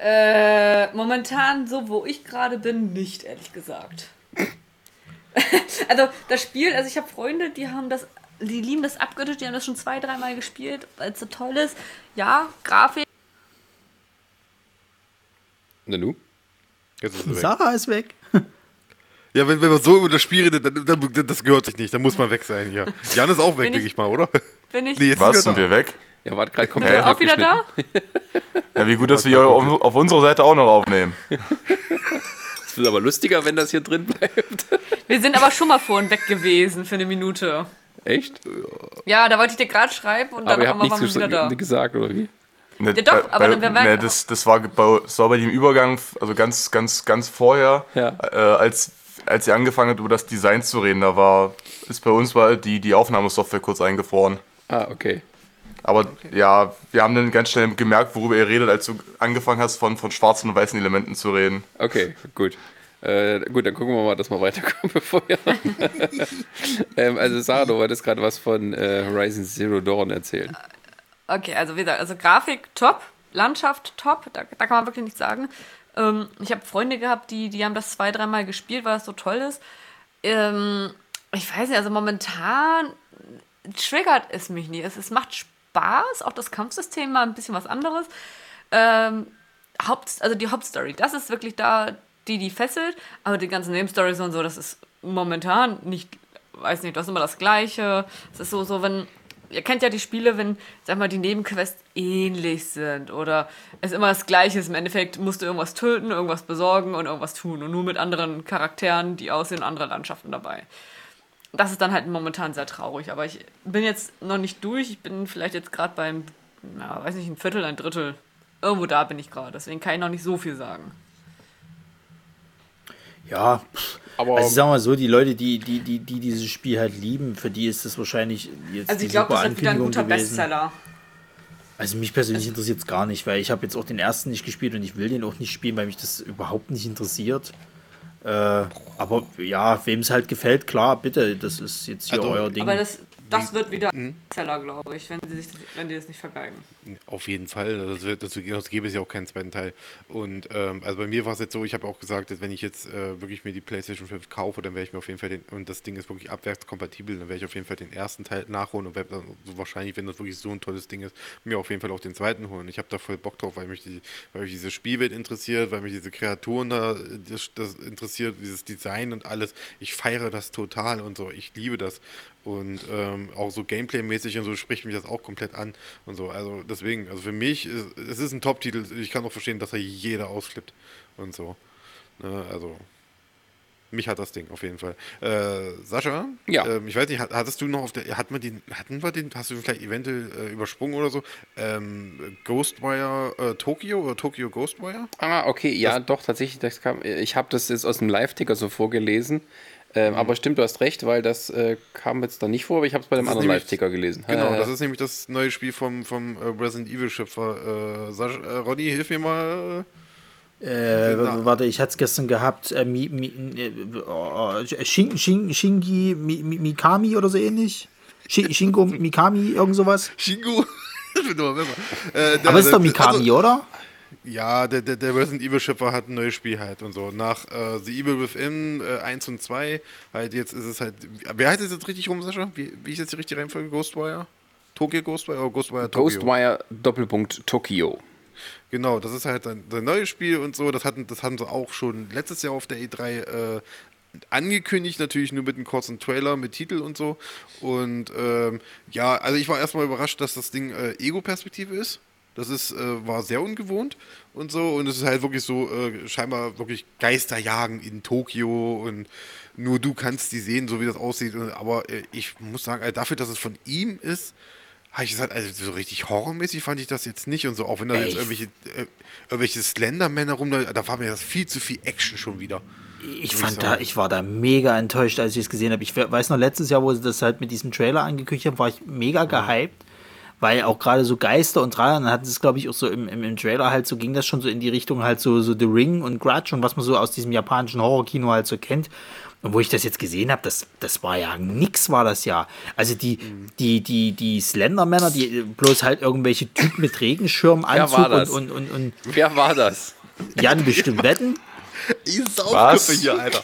Äh, momentan, so wo ich gerade bin, nicht, ehrlich gesagt. [laughs] also das Spiel, also ich habe Freunde, die haben das, die lieben das abgöttisch, die haben das schon zwei, dreimal gespielt, weil es so toll ist. Ja, Grafik. Nanu? Jetzt ist Sarah ist weg. [laughs] Ja, wenn, wenn man so über das Spiel redet, dann, dann, das gehört sich nicht. Dann muss man weg sein hier. Jan ist auch weg, denke ich mal, oder? Bin ich? Nee, Was, sind wir weg? Ja, warte gerade komplett ja. auch wieder da? Ja, wie gut, dass wir hier auf, auf unserer Seite auch noch aufnehmen. [laughs] Es wird aber lustiger, wenn das hier drin bleibt. Wir sind aber schon mal vorhin weg gewesen für eine Minute. Echt? Ja, da wollte ich dir gerade schreiben und dann aber waren wir wieder da. gesagt, oder wie? Ne, ja, doch, aber bei, wir ne, das, das, war bei, das war bei dem Übergang, also ganz, ganz, ganz vorher, ja. äh, als, als sie angefangen hat, über das Design zu reden, da war, ist bei uns war die, die Aufnahmesoftware kurz eingefroren. Ah, okay. Aber okay. ja, wir haben dann ganz schnell gemerkt, worüber ihr redet, als du angefangen hast, von, von schwarzen und weißen Elementen zu reden. Okay, gut. Äh, gut, dann gucken wir mal, dass wir weiterkommen, [laughs] bevor wir. [laughs] ähm, also, Sarah, du wolltest gerade was von äh, Horizon Zero Dawn erzählen. Okay, also wie gesagt, also Grafik top, Landschaft top, da, da kann man wirklich nichts sagen. Ähm, ich habe Freunde gehabt, die, die haben das zwei, dreimal gespielt, weil es so toll ist. Ähm, ich weiß nicht, also momentan triggert es mich nie. Es, es macht Spaß Spaß, auch das Kampfsystem mal ein bisschen was anderes. Ähm, Haupt, also die Hauptstory, das ist wirklich da, die die fesselt, aber die ganzen Nebenstories und so, das ist momentan nicht, weiß nicht, das ist immer das Gleiche. Es ist so, so, wenn, ihr kennt ja die Spiele, wenn, sag mal, die Nebenquests ähnlich sind oder es immer das Gleiche ist. Im Endeffekt musst du irgendwas töten, irgendwas besorgen und irgendwas tun und nur mit anderen Charakteren, die aussehen, andere Landschaften dabei das ist dann halt momentan sehr traurig. Aber ich bin jetzt noch nicht durch. Ich bin vielleicht jetzt gerade beim, ja, weiß nicht, ein Viertel, ein Drittel. Irgendwo da bin ich gerade. Deswegen kann ich noch nicht so viel sagen. Ja, aber also ich sag mal so, die Leute, die, die, die, die dieses Spiel halt lieben, für die ist das wahrscheinlich jetzt Also ich glaube, das wird wieder ein guter gewesen. Bestseller. Also mich persönlich also, interessiert es gar nicht, weil ich habe jetzt auch den ersten nicht gespielt und ich will den auch nicht spielen, weil mich das überhaupt nicht interessiert. Äh, aber ja, wem es halt gefällt, klar, bitte, das ist jetzt hier also, euer Ding. Aber das, das wird wieder ein Zeller, glaube ich, wenn, sie sich, wenn die das nicht vergeigen. Auf jeden Fall. Das, wird, das gäbe es ja auch keinen zweiten Teil. Und ähm, also bei mir war es jetzt so, ich habe auch gesagt, dass wenn ich jetzt äh, wirklich mir die PlayStation 5 kaufe, dann werde ich mir auf jeden Fall den, und das Ding ist wirklich abwärtskompatibel, dann werde ich auf jeden Fall den ersten Teil nachholen und werde dann so wahrscheinlich, wenn das wirklich so ein tolles Ding ist, mir auf jeden Fall auch den zweiten holen. Ich habe da voll Bock drauf, weil mich, die, weil mich diese Spielwelt interessiert, weil mich diese Kreaturen da das, das interessiert, dieses Design und alles. Ich feiere das total und so. Ich liebe das. Und ähm, auch so Gameplay-mäßig und so spricht mich das auch komplett an und so. Also deswegen, also für mich, ist, es ist ein Top-Titel. Ich kann auch verstehen, dass er jeder ausflippt und so. Ne, also mich hat das Ding auf jeden Fall. Äh, Sascha, ja. Ähm, ich weiß nicht, hattest du noch auf der, hat man den, hatten wir den, hast du vielleicht eventuell äh, übersprungen oder so? Ähm, Ghostwire äh, Tokyo oder Tokyo Ghostwire? Ah, okay, ja, das, doch, tatsächlich, das kam, ich habe das jetzt aus dem Live-Ticker so vorgelesen. Ähm, mhm. Aber stimmt, du hast recht, weil das äh, kam jetzt da nicht vor, aber ich habe es bei dem anderen Live-Ticker gelesen. Genau, das ist nämlich das neue Spiel vom, vom äh, Resident Evil-Schöpfer. Äh, äh, Ronny, hilf mir mal. Äh, warte, ich hatte es gestern gehabt. Äh, Mi, Mi, äh, oh, Shin, Shin, Shingi Mi, Mikami oder so ähnlich. [laughs] Shingo Mikami, irgend sowas. Shingo? [laughs] äh, Aber ist doch Mikami, also, oder? Ja, der, der, der Resident Evil Schöpfer hat ein neues Spiel halt und so. Nach äh, The Evil Within äh, 1 und 2, halt jetzt ist es halt. Wer heißt es jetzt richtig rum, Sascha? Wie, wie ist jetzt die richtige Reihenfolge? Ghostwire? Tokyo Ghostwire oder Ghostwire Tokyo? Ghostwire Doppelpunkt Tokyo. Genau, das ist halt ein, ein neues Spiel und so. Das hatten, das haben sie auch schon letztes Jahr auf der E3 äh, angekündigt, natürlich nur mit einem kurzen Trailer, mit Titel und so. Und ähm, ja, also ich war erstmal überrascht, dass das Ding äh, Ego-Perspektive ist. Das ist, äh, war sehr ungewohnt und so. Und es ist halt wirklich so, äh, scheinbar wirklich Geisterjagen in Tokio und nur du kannst die sehen, so wie das aussieht. Aber äh, ich muss sagen, also dafür, dass es von ihm ist, habe ich gesagt, also so richtig horrormäßig fand ich das jetzt nicht und so, auch wenn da jetzt irgendwelche, äh, irgendwelche Slendermänner rum, da, da war mir das viel zu viel Action schon wieder. Ich fand ich da, ich war da mega enttäuscht, als ich es gesehen habe. Ich weiß noch, letztes Jahr, wo sie das halt mit diesem Trailer angekündigt haben, war ich mega gehypt weil auch gerade so Geister und Trailer, dann hatten sie es, glaube ich, auch so im, im, im, Trailer halt so, ging das schon so in die Richtung halt so, so The Ring und Grudge und was man so aus diesem japanischen Horrorkino halt so kennt. Und wo ich das jetzt gesehen habe, das, das war ja nix, war das ja. Also die, die, die, die Slendermänner, die bloß halt irgendwelche Typen mit Regenschirmanzug und, und, und, und. Wer war das? Jan bestimmt wetten. [laughs] Ich Saufköpfe hier, Alter.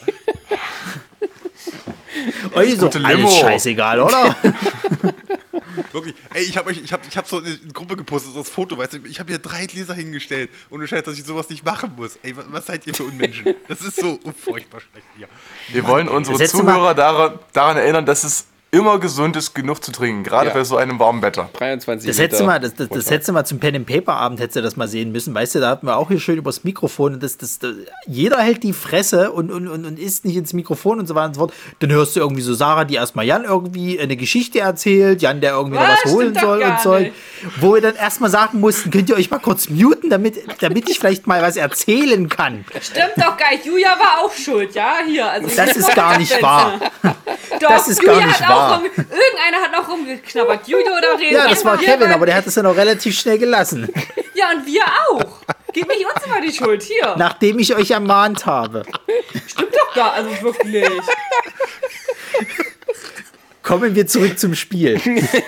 [laughs] Euch so alles scheißegal, oder? [laughs] Wirklich. Ey, ich habe ich hab, ich hab so eine Gruppe gepostet, das Foto, weißt du, ich habe hier drei Gläser hingestellt und du scheißt, dass ich sowas nicht machen muss. Ey, was, was seid ihr für Unmenschen? Das ist so furchtbar schlecht hier. Wir Mann, wollen unsere Zuhörer daran, daran erinnern, dass es immer gesund ist, genug zu trinken, gerade ja. bei so einem warmen Wetter. 23 das hättest du mal, das, das, das hättest du mal zum Pen and Paper Abend hättest du das mal sehen müssen, weißt du, da hatten wir auch hier schön übers Mikrofon und das, das, das jeder hält die Fresse und, und, und, und isst nicht ins Mikrofon und so weiter und so fort. Dann hörst du irgendwie so Sarah, die erstmal Jan irgendwie eine Geschichte erzählt, Jan, der irgendwie was, noch was holen soll und Zeug. Wo wir dann erstmal sagen mussten, könnt ihr euch mal kurz muten, damit, damit ich vielleicht mal was erzählen kann. Stimmt doch gar nicht. Julia war auch schuld, ja? Hier. Also das ist gar nicht wahr. [laughs] Doch, das ist Julia gar nicht wahr. Rum, irgendeiner hat noch rumgeknabbert. [laughs] Julia oder Rede. Ja, das war Kevin, aber der hat es dann auch relativ schnell gelassen. [laughs] Ja, und wir auch. Gib mich uns immer die Schuld. Hier. Nachdem ich euch ermahnt habe. [laughs] Stimmt doch gar, also wirklich. Kommen wir zurück zum Spiel.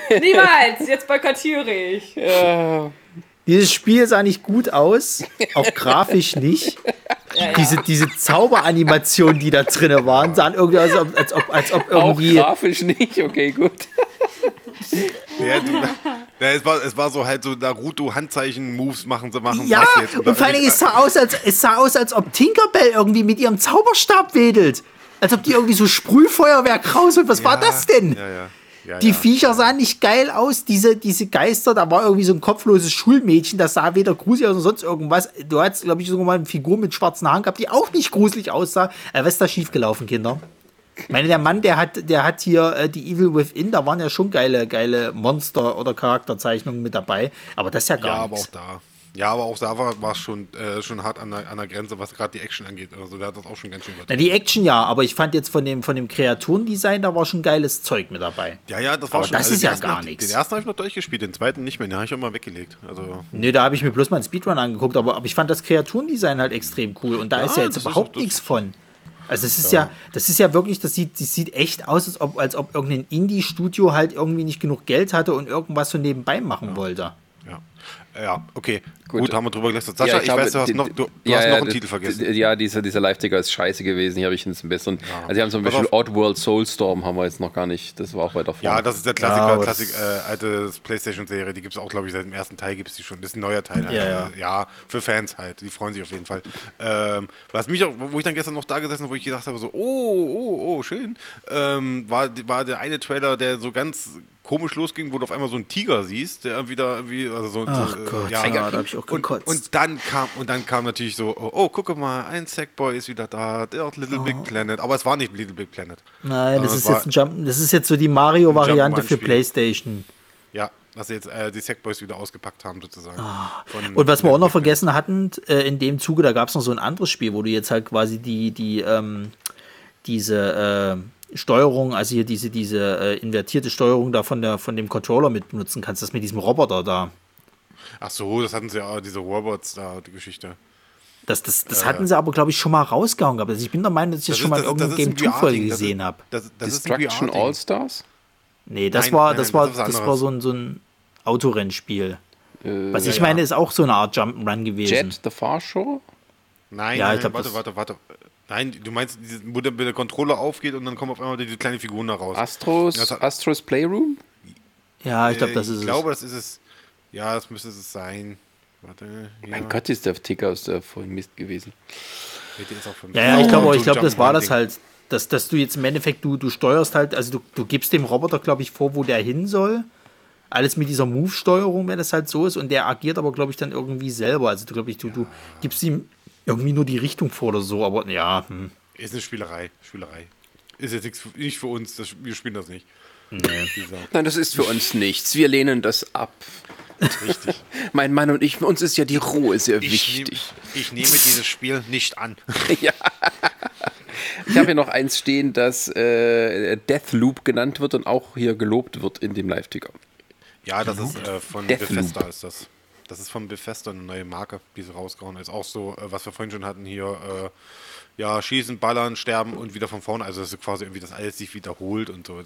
Niemals, jetzt boykottiere ich. Ja. Dieses Spiel sah nicht gut aus, auch grafisch nicht. Ja, ja. Diese, diese Zauberanimationen, die da drin waren, sahen irgendwie aus, als, als, ob, als ob irgendwie. Auch grafisch nicht, okay, gut. Ja, du, ja, es, war, es war so halt so Naruto-Handzeichen-Moves machen sie machen. Ja, und, und vor allem, es sah, aus, als, es sah aus, als ob Tinkerbell irgendwie mit ihrem Zauberstab wedelt. Als ob die irgendwie so Sprühfeuerwerk raus und was ja, war das denn? Ja, ja. Ja, die ja. Viecher sahen nicht geil aus. Diese, diese Geister, da war irgendwie so ein kopfloses Schulmädchen, das sah weder gruselig aus noch sonst irgendwas. Du hattest, glaube ich, sogar mal eine Figur mit schwarzen Haaren gehabt, die auch nicht gruselig aussah. Äh, was ist da schiefgelaufen, Kinder? Ich meine, der Mann, der hat, der hat hier äh, die Evil Within, da waren ja schon geile, geile Monster- oder Charakterzeichnungen mit dabei. Aber das ist ja gar ja, nichts. aber auch da. Ja, aber auch da war es schon, äh, schon hart an der, an der Grenze, was gerade die Action angeht. Also da hat das auch schon ganz schön Na, Die Action ja, aber ich fand jetzt von dem, von dem Kreaturendesign, da war schon geiles Zeug mit dabei. Ja, ja, das war aber schon. Das also ist ja gar nichts. Den ersten habe ich noch durchgespielt, den zweiten nicht mehr, den habe ich auch mal weggelegt. Also nee, da habe ich mir bloß mal einen Speedrun angeguckt, aber, aber ich fand das Kreaturendesign halt extrem cool und da ja, ist ja jetzt überhaupt nichts von. Also das ist ja. ja, das ist ja wirklich, das sieht, das sieht echt aus, als ob, als ob irgendein Indie-Studio halt irgendwie nicht genug Geld hatte und irgendwas so nebenbei machen ja. wollte. Ja. Ja, okay. Gut, Gut haben wir drüber gelästert. Sascha, ja, ich, ich glaube, weiß, du hast noch, du, du ja, hast noch einen Titel vergessen. Ja, dieser, dieser Live-Ticker ist scheiße gewesen. Hier habe ich einen besseren. Also, sie haben zum Beispiel Oddworld Soulstorm, haben wir jetzt noch gar nicht. Das war auch weiter vorne. Ja, das ist der Klassiker, Klassik, äh, alte Playstation-Serie. Die gibt es auch, glaube ich, seit dem ersten Teil gibt es die schon. Das ist ein neuer Teil. Halt. Ja, ja. ja, für Fans halt. Die freuen sich auf jeden Fall. Ähm, was mich auch, wo ich dann gestern noch da gesessen habe, wo ich gedacht habe, so, oh, oh, oh, schön, ähm, war, war der eine Trailer, der so ganz komisch losging, wo du auf einmal so einen Tiger siehst, der da irgendwie, also so, Ach so, Gott, ja, hab ich auch gekotzt. Und, und, dann kam und dann kam natürlich so, oh, oh gucke mal, ein Sackboy ist wieder da, der Little oh. Big Planet, aber es war nicht Little Big Planet. Nein, das ist jetzt ein Jump, das ist jetzt so die Mario Variante für PlayStation. Ja, dass sie jetzt äh, die Sackboys wieder ausgepackt haben, sozusagen. Oh. Und was wir auch noch vergessen hatten, äh, in dem Zuge, da gab es noch so ein anderes Spiel, wo du jetzt halt quasi die, die, ähm, diese, äh, Steuerung, also hier diese, diese äh, invertierte Steuerung da von, der, von dem Controller mit benutzen kannst, das mit diesem Roboter da. Ach so, das hatten sie ja, diese Robots da, die Geschichte. Das, das, das äh, hatten sie aber, glaube ich, schon mal rausgehauen Also ich bin der Meinung, dass ich das, das schon mal in irgendeinem Game 2 Folge gesehen habe. Destruction All-Stars? Nee, das nein, war, das nein, war, das, das war so ein, so ein Autorennspiel. Äh, Was ich ja, meine, ist auch so eine Art Jump'n'Run gewesen. Jet the Far Shore? Nein, ja, nein, glaub, warte, warte, warte. Nein, du meinst, wo der, der Controller aufgeht und dann kommen auf einmal diese kleine Figuren da raus. Astros, Astros Playroom? Ja, ich glaube, das ist es. Ich glaube, das ist es. Ja, das müsste es sein. Warte. Ja. Mein Gott, ist der Ticker aus der vorhin Mist gewesen. Ja, ja, ich glaube, ich glaube, das war das halt. Dass, dass du jetzt im Endeffekt, du, du steuerst halt, also du, du gibst dem Roboter, glaube ich, vor, wo der hin soll. Alles mit dieser Move-Steuerung, wenn das halt so ist. Und der agiert aber, glaube ich, dann irgendwie selber. Also, glaube ich, du, du gibst ihm irgendwie nur die Richtung vor oder so, aber ja. Hm. Ist eine Spielerei. Spielerei. Ist jetzt nichts, nicht für uns, das, wir spielen das nicht. Nee. Nein, das ist für uns nichts. Wir lehnen das ab. Richtig. [laughs] mein Mann und ich, uns ist ja die Ruhe sehr ich wichtig. Nehm, ich nehme dieses Spiel nicht an. [laughs] ja. Ich habe hier noch eins stehen, das äh, Deathloop genannt wird und auch hier gelobt wird in dem Live-Ticker. Ja, das ist äh, von Deathloop. Bethesda ist das. Das ist von Bethesda eine neue Marke, die sie rausgehauen ist. Auch so, äh, was wir vorhin schon hatten hier, äh, ja, schießen, ballern, sterben und wieder von vorne. Also das ist quasi irgendwie das alles sich wiederholt und so.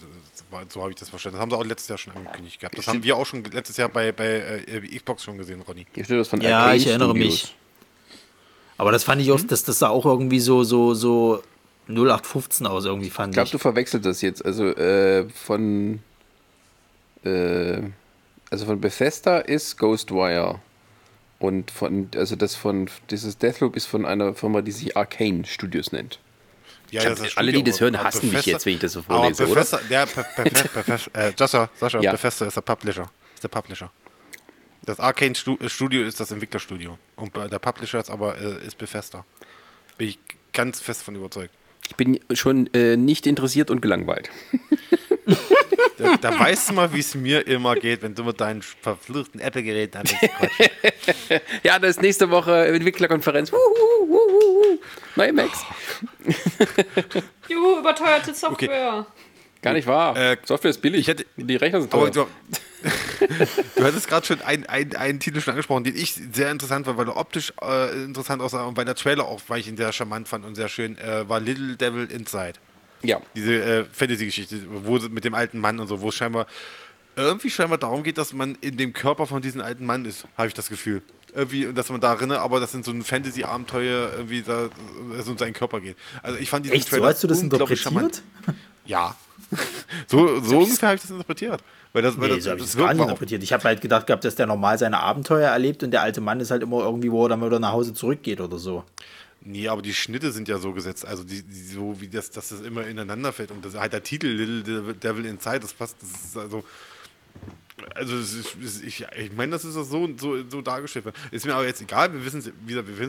so habe ich das verstanden. Das haben sie auch letztes Jahr schon angekündigt gehabt. Das haben wir auch schon letztes Jahr bei, bei äh, Xbox schon gesehen, Ronny. Steht das von ja, Arcane ich erinnere Studios. mich. Aber das fand ich auch, dass das sah auch irgendwie so, so, so 0815 aus, irgendwie fand ich. Glaub, ich glaube, du verwechselt das jetzt. Also äh, von äh, also von Bethesda ist Ghostwire. Und von, also das von, dieses Deathloop ist von einer Firma, die sich Arcane Studios nennt. Ja, glaub, alle, die das hören, hassen Bethesda, mich jetzt, wenn ich das so vorlese, Bethesda, oder? Der, Bethesda, [laughs] äh, Joshua, Sascha, ja. Bethesda ist der Publisher. Ist der Publisher. Das Arcane Studio ist das Entwicklerstudio. Und der Publisher ist aber äh, ist Bethesda. Bin ich ganz fest von überzeugt. Ich bin schon äh, nicht interessiert und gelangweilt. [laughs] Da, da weißt du mal, wie es mir immer geht, wenn du mit deinen verfluchten Apple-Geräten anfängst [laughs] Ja, das ist nächste Woche Entwicklerkonferenz. Neue Macs. [laughs] Juhu, überteuerte Software. Okay. Gar nicht wahr. Äh, Software ist billig. Hätte, die Rechner sind teuer. Du, [laughs] du, hattest gerade schon einen, einen, Titel schon angesprochen, den ich sehr interessant fand, weil er optisch äh, interessant aussah und weil der Trailer auch, weil ich ihn sehr charmant fand und sehr schön, äh, war Little Devil Inside. Ja. Diese äh, Fantasy-Geschichte, wo mit dem alten Mann und so, wo es scheinbar irgendwie scheinbar darum geht, dass man in dem Körper von diesem alten Mann ist, habe ich das Gefühl. Irgendwie, dass man da erinnert, aber das sind so ein Fantasy-Abenteuer, irgendwie da es um seinen Körper geht. Also ich fand diesen Echt, Trailer so hast du das interpretiert? Charmant. Ja. [laughs] so so ungefähr habe ich das interpretiert. Weil das, nee, weil das, so habe ich das gar nicht interpretiert. Ich habe halt gedacht gehabt, dass der normal seine Abenteuer erlebt und der alte Mann ist halt immer irgendwie, wo er dann wieder nach Hause zurückgeht oder so. Nee, aber die Schnitte sind ja so gesetzt, also die, die so wie das, dass das immer ineinander fällt und das halt der Titel Little Devil Inside, das passt, das ist also also ist, ich, ich meine, das ist so, so, so dargestellt. Ist mir aber jetzt egal, wir wissen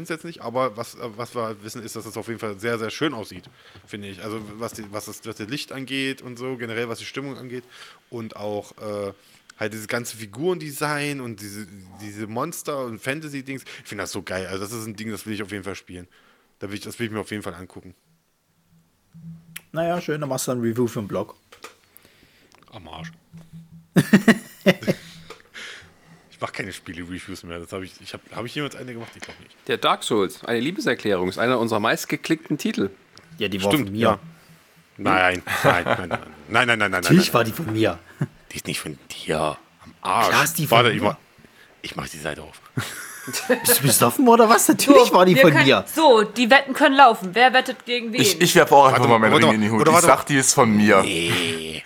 es jetzt nicht, aber was, was wir wissen, ist, dass es auf jeden Fall sehr, sehr schön aussieht, finde ich. Also was, die, was, das, was das Licht angeht und so, generell was die Stimmung angeht und auch äh, halt dieses ganze Figurendesign und diese, diese Monster und Fantasy-Dings. Ich finde das so geil. Also das ist ein Ding, das will ich auf jeden Fall spielen. Da will ich, das will ich mir auf jeden Fall angucken. Naja, schön, dann machst du ein Review für den Blog. Am Arsch. ich mache keine Spiele-Reviews mehr. Das habe ich, ich habe hab ich jemals eine gemacht? Ich glaube nicht. Der Dark Souls, eine Liebeserklärung, ist einer unserer meistgeklickten Titel. Ja, die war Stimmt, von mir. Ja. Nein, nein, nein, nein, nein, nein, nein, Natürlich nein, war die von mir. Die ist nicht von dir. Am Arsch. Klar ist die von Warte, ich mach, ich mach die Seite auf. [laughs] Bist du besoffen oder was? Natürlich so, war die von können, mir. So, die Wetten können laufen. Wer wettet gegen wen? Ich, ich werfe auch einfach warte, mal meinen Ring in die Hut. Ich sag, die ist von mir. Nee.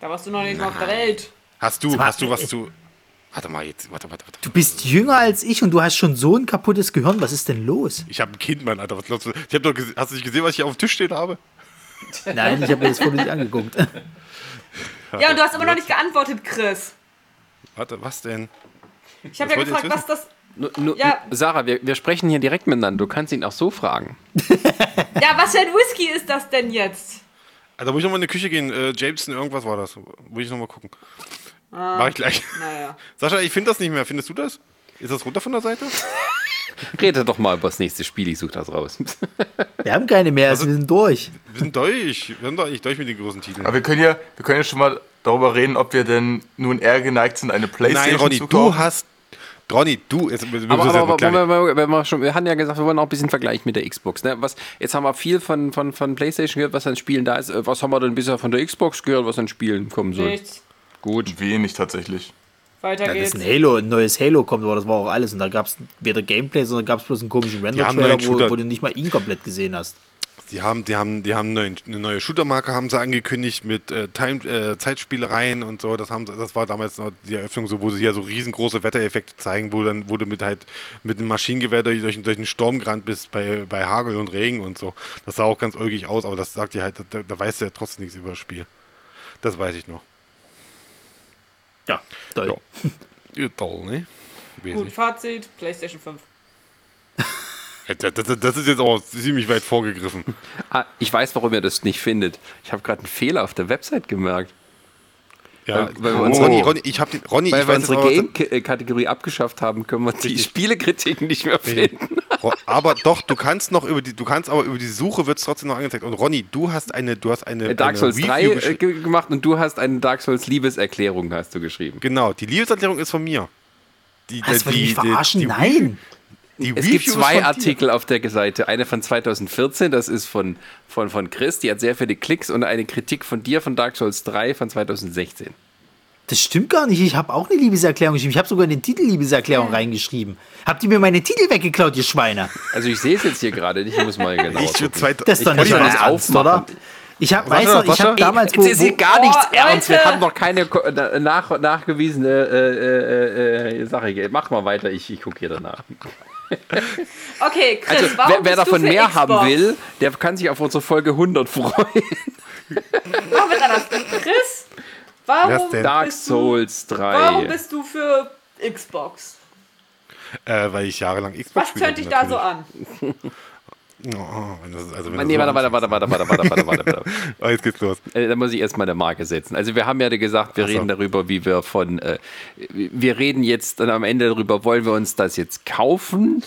Da warst du noch nicht mal auf der Welt. Hast du, hast du was zu. Warte mal jetzt, warte, warte, warte. Du bist jünger als ich und du hast schon so ein kaputtes Gehirn. Was ist denn los? Ich habe ein Kind, Mann, Alter. Was du? Ich hab doch hast du nicht gesehen, was ich hier auf dem Tisch stehen habe? Nein, ich habe mir das Foto nicht angeguckt. [laughs] Ja, und du hast [laughs] aber noch nicht geantwortet, Chris. Warte, was denn? Ich habe ja gefragt, was das. Nur, nur, ja. Sarah, wir, wir sprechen hier direkt miteinander. Du kannst ihn auch so fragen. [laughs] ja, was für ein Whisky ist das denn jetzt? Also, muss ich nochmal in die Küche gehen. Äh, Jameson, irgendwas war das. Muss ich nochmal gucken. Ah, Mach ich gleich. Naja. [laughs] Sascha, ich finde das nicht mehr. Findest du das? Ist das runter von der Seite? Rede doch mal über das nächste Spiel, ich suche das raus. [laughs] Wir haben keine mehr, also, wir sind durch. Wir sind durch. Wir sind doch eigentlich durch mit den großen Titeln. Aber wir können ja, wir können ja schon mal darüber reden, ob wir denn nun eher geneigt sind, eine Playstation Nein, Ronny, zu kaufen. du hast Ronny, du, jetzt, wir, aber, aber, aber wenn wir, schon, wir haben ja gesagt, wir wollen auch ein bisschen vergleichen mit der Xbox. Ne? Was, jetzt haben wir viel von, von, von PlayStation gehört, was an Spielen da ist. Was haben wir denn bisher von der Xbox gehört, was an Spielen kommen soll? Nichts. Gut. Wenig tatsächlich. Weiter ja, geht's. Dass ein, Halo, ein neues Halo kommt, aber das war auch alles. Und da gab es weder Gameplay, sondern gab es bloß einen komischen Render-Trailer, wo, wo, du nicht mal ihn komplett gesehen hast. Die haben, die haben, die haben eine neue Shooter-Marke haben sie angekündigt mit äh, Time, äh, Zeitspielereien und so. Das haben, das war damals noch die Eröffnung, so, wo sie ja so riesengroße Wettereffekte zeigen, wo dann wurde mit halt mit einem Maschinengewehr durch, durch, durch einen Sturm gerannt bist bei, bei Hagel und Regen und so. Das sah auch ganz ulkig aus, aber das sagt dir halt, da, da weißt du ja trotzdem nichts über das Spiel. Das weiß ich noch. Ja, toll. Ja, toll, ne? Gut, Fazit, PlayStation 5. Das, das, das, ist jetzt auch ziemlich weit vorgegriffen. [laughs] Ah, ich weiß, warum ihr das nicht findet. Ich habe gerade einen Fehler auf der Website gemerkt. Ja, weil, weil wir unsere, Ronny, Ronny, ich habe den Ronny, weil wir unsere Game-Kategorie abgeschafft haben, können wir die Spielekritiken nicht mehr finden. Aber doch, du kannst noch über die, du kannst aber über die Suche wird es trotzdem noch angezeigt. Und Ronny, du hast eine, du hast eine Dark Souls eine 3 äh, gemacht und du hast eine Dark Souls Liebeserklärung hast du geschrieben. Genau, die Liebeserklärung ist von mir. Die, die, die, mich verarschen? Die, Nein. Die es gibt zwei Artikel auf der Seite. Eine von 2014, das ist von, von, von Chris, die hat sehr viele Klicks und eine Kritik von dir von Dark Souls 3 von 2016. Das stimmt gar nicht. Ich habe auch eine Liebeserklärung geschrieben. Ich habe sogar in den Titel Liebeserklärung ja. reingeschrieben. Habt ihr mir meine Titel weggeklaut, ihr Schweine? Also ich sehe es jetzt hier gerade nicht. Ich muss mal genau. Ich das ist doch nicht das Ernst, oder? Ich habe ich hab damals. Wo, jetzt ist hier gar nichts oh, ernst. Wir haben noch keine nach, nachgewiesene äh, äh, äh, Sache. Mach mal weiter. Ich, ich gucke hier danach. [laughs] Okay, Chris, also, wer, wer davon mehr Xbox? haben will, der kann sich auf unsere Folge 100 freuen. Warum wird das? Chris, warum Dark Souls 3. Warum bist du für Xbox? Äh, weil ich jahrelang Xbox Was tönt dich da so an? [laughs] Oh, das, also nee, warte, warte, warte, warte, warte, warte, warte, warte, warte. [laughs] oh, jetzt geht's los. Äh, da muss ich erstmal eine Marke setzen. Also wir haben ja gesagt, wir so. reden darüber, wie wir von, äh, wir reden jetzt dann am Ende darüber, wollen wir uns das jetzt kaufen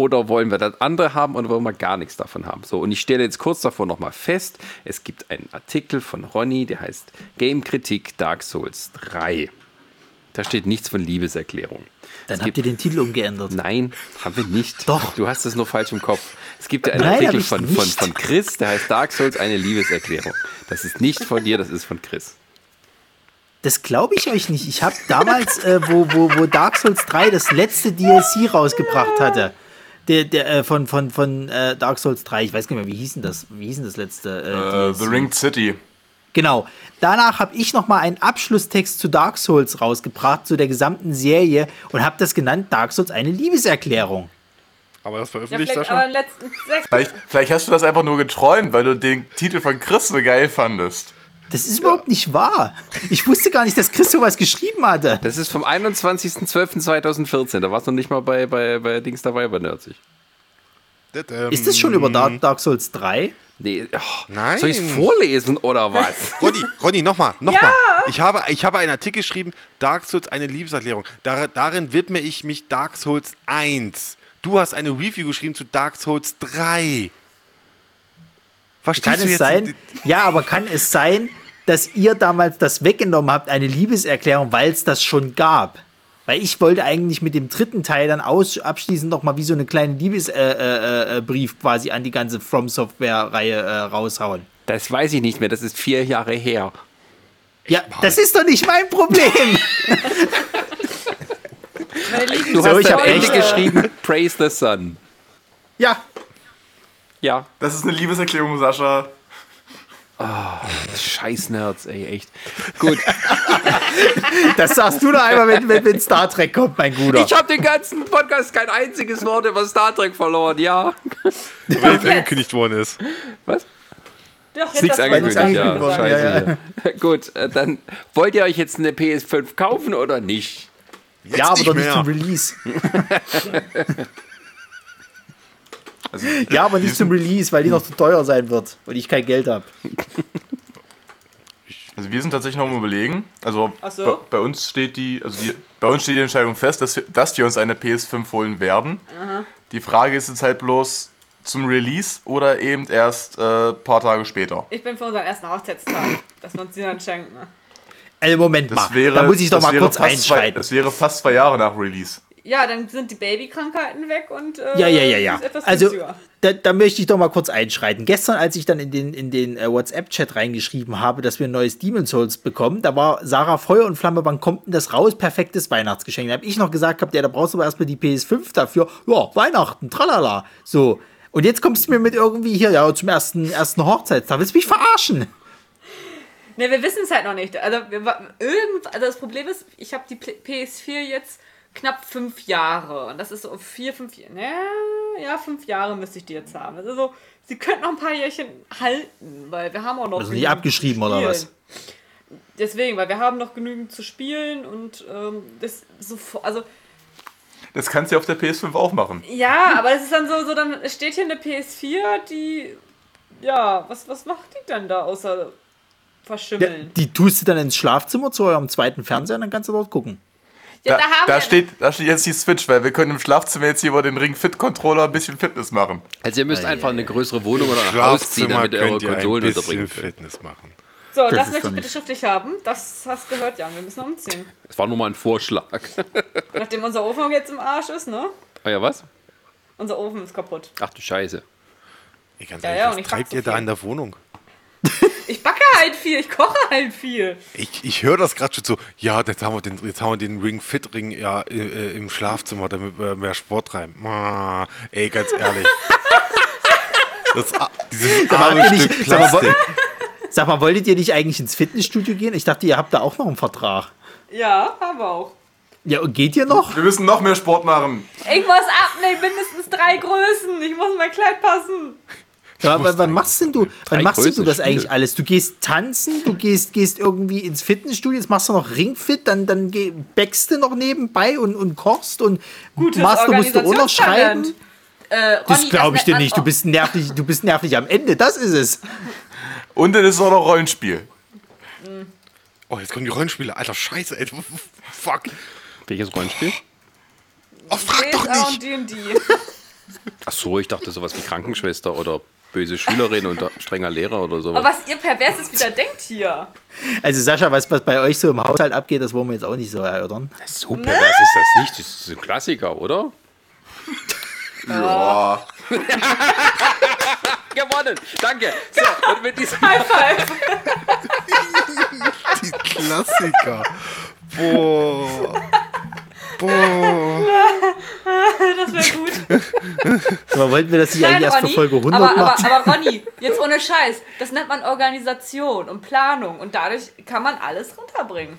oder wollen wir das andere haben oder wollen wir gar nichts davon haben? So, und ich stelle jetzt kurz davor nochmal fest, es gibt einen Artikel von Ronny, der heißt Game Kritik Dark Souls 3. Da steht nichts von Liebeserklärung. Dann es habt ihr den Titel umgeändert. Nein, haben wir nicht. Doch. Du hast es nur falsch im Kopf. Es gibt ja einen Nein, Artikel von, von, von Chris, der heißt Dark Souls, eine Liebeserklärung. Das ist nicht von dir, das ist von Chris. Das glaube ich euch nicht. Ich habe damals, äh, wo, wo, wo Dark Souls 3 das letzte DLC rausgebracht hatte, der, der, äh, von, von, von äh, Dark Souls 3, ich weiß gar nicht mehr, wie hieß denn das, wie hieß denn das letzte? Äh, The Ringed City. Genau. Danach habe ich noch mal einen Abschlusstext zu Dark Souls rausgebracht, zu der gesamten Serie und habe das genannt Dark Souls eine Liebeserklärung. Aber das veröffentlicht ja, Sascha? Vielleicht, vielleicht hast du das einfach nur geträumt, weil du den Titel von Chris so geil fandest. Das ist überhaupt nicht wahr. Ich wusste gar nicht, dass Chris sowas geschrieben hatte. Das ist vom 21.12.2014. Da warst du noch nicht mal bei, bei, bei Dings dabei bei Nerdsig. Ähm, ist das schon über Dark, Dark Souls 3? Nee, oh, Nein. Soll ich es vorlesen oder was? Ronny, Ronny, nochmal, nochmal. Ja. Ich, habe, ich habe einen Artikel geschrieben, Dark Souls, eine Liebeserklärung. Dar, darin widme ich mich Dark Souls 1. Du hast eine Review geschrieben zu Dark Souls 3. Verstehst kann du es jetzt? sein? Ja, aber kann es sein, dass ihr damals das weggenommen habt, eine Liebeserklärung, weil es das schon gab? Weil ich wollte eigentlich mit dem dritten Teil dann aus, abschließend noch mal wie so eine kleine Liebesbrief äh, äh, äh quasi an die ganze From Software-Reihe äh, raushauen. Das weiß ich nicht mehr, das ist vier Jahre her. Ja, das ist doch nicht mein Problem. [laughs] du hast so, am Ende geschrieben, Praise the Sun. Ja. Ja. Das ist eine Liebeserklärung, Sascha. Oh, scheiß Nerds, ey, echt. Gut. [laughs] das sagst du doch einmal, wenn, wenn, wenn, Star Trek kommt, mein Guter. Ich habe den ganzen Podcast kein einziges Wort über Star Trek verloren, ja. Weil es [laughs] angekündigt worden ist. Was? Doch, ist nichts angekündigt, ja. Worden, Scheiße. Ja, ja. Gut, äh, dann wollt ihr euch jetzt eine PS5 kaufen oder nicht? Jetzt ja, aber doch nicht zum Release. [laughs] Also, ja, aber nicht zum Release, weil die noch zu teuer sein wird und ich kein Geld habe. Also wir sind tatsächlich noch am überlegen. Also so. bei, bei, uns steht die, also die, bei uns steht die Entscheidung fest, dass wir, dass wir uns eine PS5 holen werden. Aha. Die Frage ist jetzt halt bloß zum Release oder eben erst ein äh, paar Tage später. Ich bin für unseren ersten Hochzeitstag, dass wir uns die dann schenken. Also Moment das mal, wäre, da muss ich doch mal kurz einschreiten. das wäre fast zwei Jahre nach Release. Ja, dann sind die Babykrankheiten weg und äh, ja, ja, ja, ja. also da, da, möchte ich doch mal kurz einschreiten. Gestern, als ich dann in den, in den äh, WhatsApp-Chat reingeschrieben habe, dass wir ein neues Demon Souls bekommen, da war Sarah Feuer und Flamme, wann kommt denn das raus? Perfektes Weihnachtsgeschenk. Da habe ich noch gesagt, ja, da brauchst du aber erstmal die PS5 dafür. Ja, Weihnachten, tralala. So. Und jetzt kommst du mir mit irgendwie hier, ja, zum ersten, ersten Hochzeitstag. Willst du mich verarschen? Ne, wir wissen es halt noch nicht. Also, wir, irgend, also das Problem ist, ich habe die PS4 jetzt knapp fünf Jahre. Und das ist so vier, fünf Jahre. Ne, ja, fünf Jahre müsste ich die jetzt haben. Also so, sie könnten noch ein paar Jährchen halten, weil wir haben auch noch. Also nicht abgeschrieben oder was? Deswegen, weil wir haben noch genügend zu spielen und ähm, das so, also. Das kannst du auf der PS5 auch machen. Ja, aber es ist dann so, so, dann steht hier eine PS4, die. Ja, was, was macht die denn da außer verschimmeln? Ja, die tust du dann ins Schlafzimmer zu eurem zweiten Fernseher und dann kannst du dort gucken. Ja, da, da, da steht, da steht jetzt die Switch, weil wir können im Schlafzimmer jetzt hier über den Ring Fit Controller ein bisschen Fitness machen. Also ihr müsst einfach eine größere Wohnung oder ein Haus ziehen, damit ihr eure Konsolen unterbringen könnt. Fitness machen. So, das, das möchte ich bitte schriftlich haben. Das hast du gehört, Jan. Wir müssen umziehen. Das war nur mal ein Vorschlag. [laughs] Nachdem unser Ofen jetzt im Arsch ist, ne? Ah ja, was? Unser Ofen ist kaputt. Ach du Scheiße. Ich ganz ja, ehrlich, ja, was treibt ihr so da in der Wohnung? Ich backe halt viel, ich koche halt viel. Ich, ich höre das gerade schon so, ja, jetzt haben wir den, jetzt haben wir den Ring Fit Ring ja, äh, im Schlafzimmer, damit wir mehr Sport treiben. Ah, ey, ganz ehrlich. [laughs] das, dieses arme Stück nicht, sag, mal, sag mal, wolltet ihr nicht eigentlich ins Fitnessstudio gehen? Ich dachte, ihr habt da auch noch einen Vertrag. Ja, haben wir auch. Ja, und geht ihr noch? Wir müssen noch mehr Sport machen. Ich muss abnehmen, mindestens drei Größen. Ich muss mein Kleid passen. Ja, aber wann machst denn du, wann machst du das eigentlich alles? Du gehst tanzen, du gehst, gehst irgendwie ins Fitnessstudio, jetzt machst du noch Ringfit, dann, dann backst du noch nebenbei und, und kochst und Gutes Master musst du auch noch schreiben. Äh, das glaube ich dir nicht. Du bist, nervlich, du bist nervlich am Ende, das ist es. Und dann ist es auch noch Rollenspiel. Oh, jetzt kommen die Rollenspiele. Alter, scheiße, ey. [laughs] Fuck. Welches Rollenspiel? Oh, frag doch nicht. [laughs] Ach so, ich dachte sowas wie Krankenschwester oder böse Schülerin und [laughs] strenger Lehrer oder so. Aber was ihr Perverses wieder denkt hier. Also Sascha, was, was bei euch so im Haushalt abgeht, das wollen wir jetzt auch nicht so erörtern. So pervers ist das nicht. Das ist ein Klassiker, oder? ja. [laughs] Gewonnen. Danke. So, und mit diesem [laughs] High Five. Die Klassiker. Boah. Boah. [laughs] Das wäre gut. Aber wollten wir das nicht eigentlich erst für Folge 100 aber, machen? Aber, aber Ronny, jetzt ohne Scheiß, das nennt man Organisation und Planung und dadurch kann man alles runterbringen.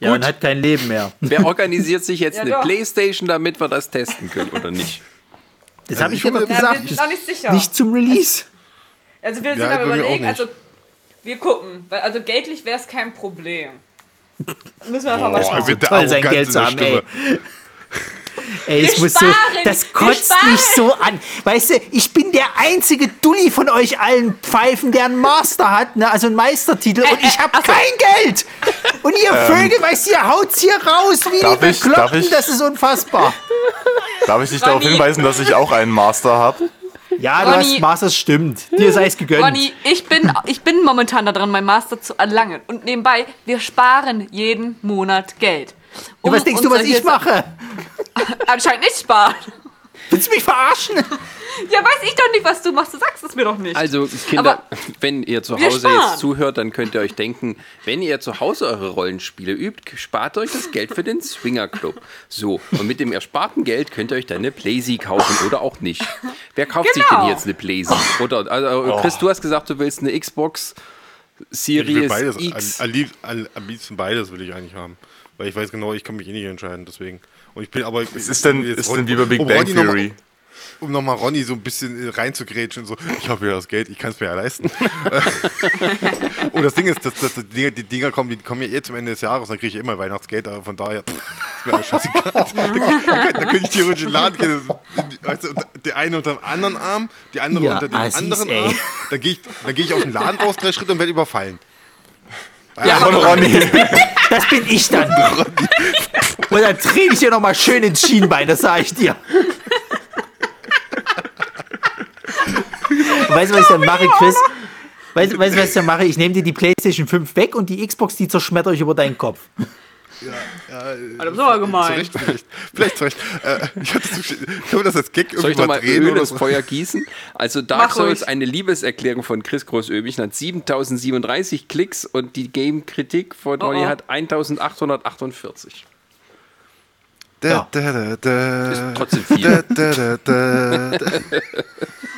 Ja, Gut. man hat kein Leben mehr. Wer organisiert sich jetzt ja, eine doch. Playstation, damit wir das testen können oder nicht? Das also habe ich ja noch gesagt. Ja, wir nicht sicher. Nicht zum Release. Also wir sind ja, aber überlegen, also wir gucken, weil also geldlich wäre es kein Problem. Müssen wir einfach oh, mal schauen. Bitte toll, sein Geld zu haben, ey. Ey, es muss so, das kotzt mich so an. Weißt du, ich bin der einzige Dulli von euch allen Pfeifen, der einen Master hat, ne? also einen Meistertitel, und ich habe kein Geld. Und ihr [laughs] ähm, Vögel, weißt du, ihr haut's hier raus wie die Bekloppten, das ist unfassbar. Darf ich dich darauf hinweisen, dass ich auch einen Master habe? Ja, du Ronny, hast Masters stimmt. Dir sei es gegönnt. Ronny, ich bin, ich bin momentan daran, mein Master zu erlangen. Und nebenbei, wir sparen jeden Monat Geld. Um ja, was denkst du, was ich mache? [laughs] Anscheinend nicht sparen. Willst du mich verarschen? Ja, weiß ich doch nicht, was du machst. Du sagst es mir doch nicht. Also, Kinder, Aber [laughs] wenn ihr zu Hause jetzt zuhört, dann könnt ihr euch denken, wenn ihr zu Hause eure Rollenspiele übt, spart euch das Geld für den Swinger Club. So, und mit dem ersparten Geld könnt ihr euch dann eine Playsee kaufen oder auch nicht. Wer kauft genau. sich denn genau. jetzt eine Playsee? Oder, also, Chris, du hast gesagt, du willst eine Xbox Series beides, X. Am, am, am liebsten beides will ich eigentlich haben. Weil ich weiß genau, ich kann mich eh nicht entscheiden, deswegen. Und ich bin aber. Es ist denn, ist denn wie bei Big Bang Theory? um nochmal Ronny so ein bisschen äh, reinzugrätschen, so, ich habe ja das Geld, ich kann es mir ja leisten. [laughs] und das Ding ist, dass, dass die, Dinger, die Dinger kommen, die kommen ja eh zum Ende des Jahres, dann kriege ich immer Weihnachtsgeld, aber von daher, pff, ist mir alles scheißegal. [laughs] da könnte ich theoretisch in den Laden gehen, weißt du, der eine unter dem anderen Arm, die andere ja, unter dem anderen ey. Arm, dann gehe ich, geh ich auf den Laden raus, drei Schritte und werde überfallen. Ja, von Ronny. Das bin ich dann. [laughs] Und dann trete ich dir nochmal schön ins Schienbein, das sage ich dir. weißt du, was ich dann mache, Chris? Weißt du, was ich dann mache? Ich nehme dir die PlayStation 5 weg und die Xbox, die zerschmetter ich über deinen Kopf. Ja, ja. Das ist aber gemein. Zurecht, vielleicht. Vielleicht zurecht. Äh, ich hatte kann das als Gag Soll ich nochmal Öl ins Feuer gießen? Also Dark Souls, eine Liebeserklärung von Chris Großöbig, hat 7037 Klicks und die Game-Kritik von Ronny oh, oh. hat 1848. Da, da, da, da, ist trotzdem viel.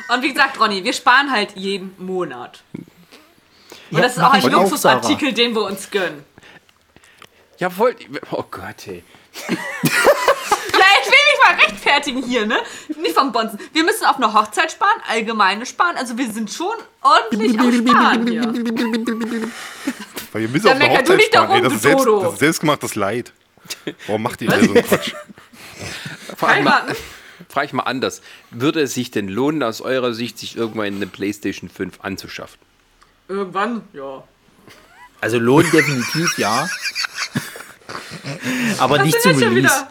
Und wie gesagt, Ronny, wir sparen halt jeden Monat. Und ja, das ist auch ein Luxusartikel, den wir uns gönnen. Ja, wollt Oh Gott, ey. [laughs] ich will mich mal rechtfertigen hier, ne? Nicht vom Bonzen. Wir müssen auf eine Hochzeit sparen, allgemeine sparen. Also wir sind schon ordentlich am Sparen hier. Weil ihr müsst auf eine Hochzeit sparen. Ey, das, ist selbst, das ist selbstgemachtes Leid. Warum macht ihr denn so einen Quatsch? [laughs] Frage ich mal anders. Würde es sich denn lohnen, aus eurer Sicht, sich irgendwann eine PlayStation 5 anzuschaffen? Irgendwann, ja. Also lohnt definitiv, ja. Aber nicht zum Release.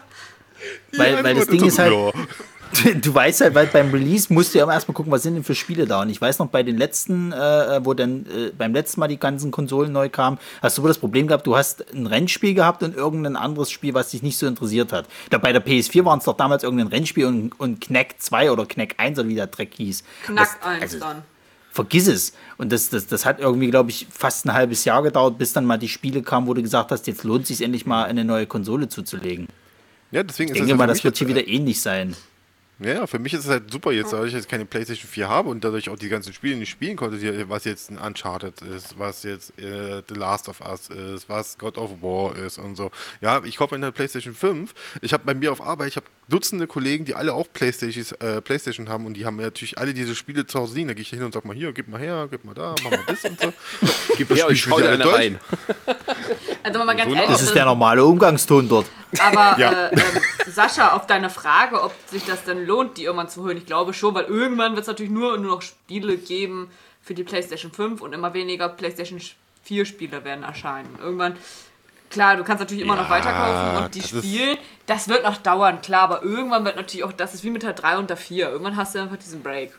Weil, ja, weil das Ding ist halt, [laughs] du weißt halt, weil beim Release musst du ja erstmal gucken, was sind denn für Spiele da. Und ich weiß noch, bei den letzten, äh, wo dann äh, beim letzten Mal die ganzen Konsolen neu kamen, hast du wohl das Problem gehabt, du hast ein Rennspiel gehabt und irgendein anderes Spiel, was dich nicht so interessiert hat. Da bei der PS4 waren es doch damals irgendein Rennspiel und, und Knack 2 oder Knack 1 oder wie der Dreck hieß. Knack 1 also, dann. Vergiss es. Und das, das, das hat irgendwie, glaube ich, fast ein halbes Jahr gedauert, bis dann mal die Spiele kamen, wo du gesagt hast, jetzt lohnt es sich endlich mal eine neue Konsole zuzulegen. Ja, deswegen ich denke das mal, das wird hier wieder ähnlich sein. Ja, für mich ist es halt super jetzt, da ich jetzt keine PlayStation 4 habe und dadurch auch die ganzen Spiele nicht spielen konnte, was jetzt ein Uncharted ist, was jetzt äh, The Last of Us ist, was God of War ist und so. Ja, ich kaufe eine PlayStation 5. Ich habe bei mir auf Arbeit, ich habe Dutzende Kollegen, die alle auch PlayStation, äh, PlayStation haben und die haben natürlich alle diese Spiele zu Hause liegen. Da gehe ich hin und sag mal hier, gib mal her, gib mal da, mach mal das und so. [laughs] Gib das ja, Spiel ich dir durch. rein. Also mal ganz ehrlich, das ist der normale Umgangston dort. Aber ja. äh, äh, Sascha, auf deine Frage, ob sich das denn lohnt, die irgendwann zu holen, ich glaube schon, weil irgendwann wird es natürlich nur, nur noch Spiele geben für die PlayStation 5 und immer weniger PlayStation 4 Spiele werden erscheinen. Irgendwann, klar, du kannst natürlich immer ja, noch weiterkaufen und die spielen. Das wird noch dauern, klar, aber irgendwann wird natürlich auch, das ist wie mit der 3 und der 4. Irgendwann hast du einfach diesen Break.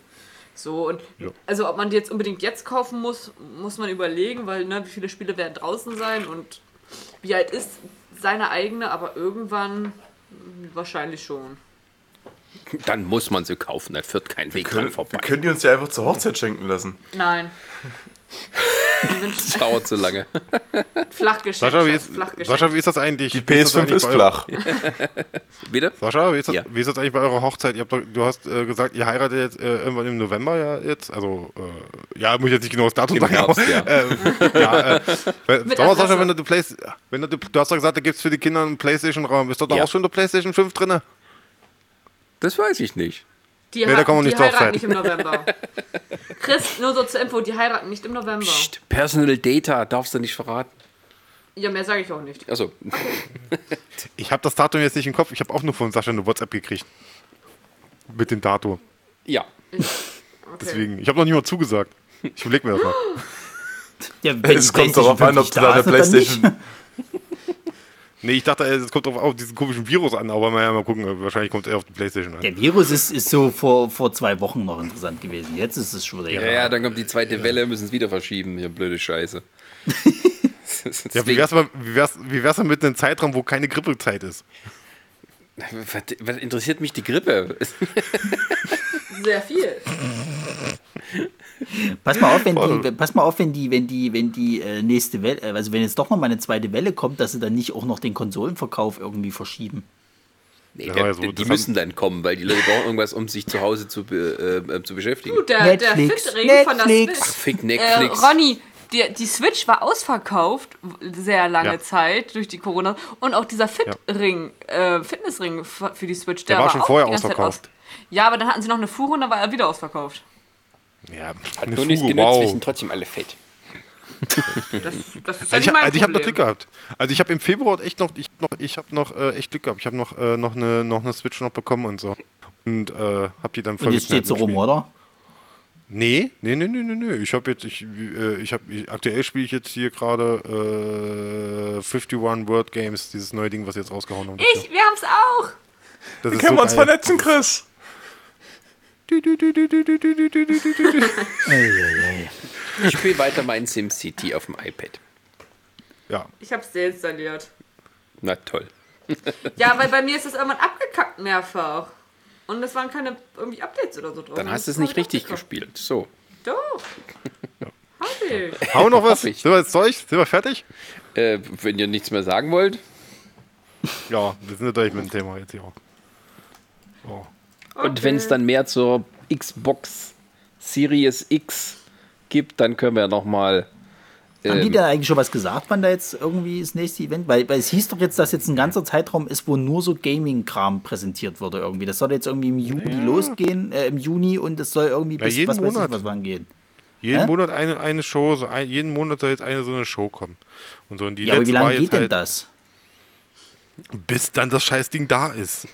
So, und ja. also ob man die jetzt unbedingt jetzt kaufen muss, muss man überlegen, weil ne, wie viele Spiele werden draußen sein und wie alt ist seine eigene, aber irgendwann wahrscheinlich schon. Dann muss man sie kaufen, da führt kein Weg können, dran vorbei. Wir können die uns ja einfach zur Hochzeit schenken lassen. Nein. [laughs] das dauert zu lange. Flachgeschenk. Sascha, wie ist, Sascha, wie ist das eigentlich? Die PS5 ist, ist flach. [laughs] Bitte? Sascha, wie ist, das, ja. wie ist das eigentlich bei eurer Hochzeit? Doch, du hast äh, gesagt, ihr heiratet jetzt äh, irgendwann im November ja jetzt. Also, äh, ja, muss ich jetzt nicht genau das Datum sagen. Herbst, aber, ja. [laughs] Ähm, ja, äh, Sag Sascha, wenn du, Play, wenn du, du hast doch gesagt, da gibt es für die Kinder einen Playstation-Raum. Ist dort ja. auch schon der Playstation 5 drin? Das weiß ich nicht. Die, nee, da kommen wir nicht die heiraten nicht im November. [laughs] Chris, nur so zur Info, die heiraten nicht im November. Psst, Personal Data darfst du nicht verraten. Ja, mehr sage ich auch nicht. Achso. [laughs] ich habe das Datum jetzt nicht im Kopf. Ich habe auch nur von Sascha eine WhatsApp gekriegt. Mit dem Datum. Ja. Okay. Deswegen, ich habe noch nicht mal zugesagt. Ich überlege mir das mal. [laughs] Ja, es kommt darauf an, ob du da eine Playstation Nee, ich dachte, es kommt auf, auf diesen komischen Virus an, aber mal, mal gucken, wahrscheinlich kommt er auf die Playstation an. Der Virus ist, ist so vor, vor zwei Wochen noch interessant gewesen. Jetzt ist es schon wieder. Ja, ja, dann kommt die zweite Welle, müssen es wieder verschieben. Hier blöde Scheiße. [laughs] ja, wie wär's, mal, wie, wär's, wie wär's mal mit einem Zeitraum, wo keine Grippezeit ist? Was, was interessiert mich die Grippe? Sehr viel. [laughs] Pass mal auf, wenn die, pass mal auf, wenn die, wenn die, wenn die äh, nächste Welle, äh, also wenn jetzt doch noch mal eine zweite Welle kommt, dass sie dann nicht auch noch den Konsolenverkauf irgendwie verschieben. Nee, der, ja, so, die müssen dann kommen, weil die Leute brauchen irgendwas, um sich zu Hause zu, äh, äh, zu beschäftigen. Gut, der, Netflix, der Fit-Ring von der Switch. Ach, fick Netflix. Äh, Ronny, die, die Switch war ausverkauft, sehr lange ja. Zeit durch die Corona. Und auch dieser Fit-Ring, ja. äh, Fitnessring für die Switch, der, der war, war schon vorher ausverkauft. Aus. Ja, aber dann hatten sie noch eine Fuhre und dann war er wieder ausverkauft. Ja, hat nur nichts genutzt, wow. wir sind trotzdem alle fett. Das, das ist also ich, also ich habe noch Glück gehabt. Also ich habe im Februar echt noch, ich noch, ich habe noch äh, echt Glück gehabt. Ich habe noch, äh, noch eine, noch eine Switch noch bekommen und so und äh, habe die dann. Und jetzt steht so rum, oder? Nee, nee, nee, nee, nee, nee. Ich habe jetzt, ich, äh, ich habe, aktuell spiele ich jetzt hier gerade äh, 51 Word Games, dieses neue Ding, was jetzt rausgehauen haben. Ich, wir haben es auch. Das wir können so uns vernetzen, Chris. Ich spiele weiter mein SimCity auf dem iPad. Ja. Ich habe es deinstalliert. Na toll. ja, weil bei mir ist es irgendwann abgekackt mehrfach. Und es waren keine irgendwie Updates oder so drauf. Dann hast du es nicht richtig gespielt. So. Doch. ja. Hab ich. Haben wir noch was? Sind wir jetzt durch? Sind wir fertig? Äh, wenn ihr nichts mehr sagen wollt. Ja, wir sind natürlich mit dem Thema jetzt hier. Oh. Okay. Und wenn es dann mehr zur Xbox Series X gibt, dann können wir nochmal haben die ähm, da eigentlich schon was gesagt, wann da jetzt irgendwie das nächste Event? Weil, weil es hieß doch jetzt, dass jetzt ein ganzer Zeitraum ist, wo nur so Gaming-Kram präsentiert wurde irgendwie. Das soll jetzt irgendwie im Juni ja. losgehen, äh, im Juni und es soll irgendwie bis ja, was Monat. weiß ich, was wann gehen. Jeden Hä? Monat eine, eine Show, so ein, jeden Monat soll jetzt eine so eine Show kommen. Und so, und die ja, aber wie lange geht denn halt das? Bis dann das Scheißding da ist.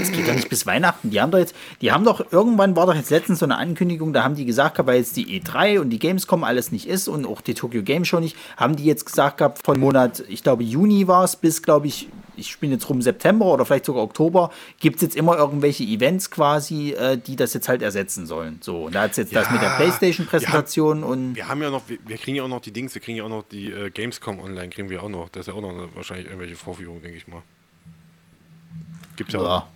Es geht doch nicht bis Weihnachten. Die haben doch jetzt, die haben doch, irgendwann war doch jetzt letztens so eine Ankündigung, da haben die gesagt, weil jetzt die E3 und die Gamescom alles nicht ist und auch die Tokyo Game Show nicht, haben die jetzt gesagt gehabt, von Monat, ich glaube Juni war es, bis, glaube ich, ich spiele jetzt rum September oder vielleicht sogar Oktober, gibt es jetzt immer irgendwelche Events quasi, äh, die das jetzt halt ersetzen sollen. So, und da hat es jetzt ja, das mit der Playstation-Präsentation und. Wir haben ja noch, wir, wir, kriegen ja auch noch die Dings, wir kriegen ja auch noch die äh, Gamescom online, kriegen wir auch noch. Das ist ja auch noch eine, wahrscheinlich irgendwelche Vorführungen, denke ich mal. Gibt ja, ja.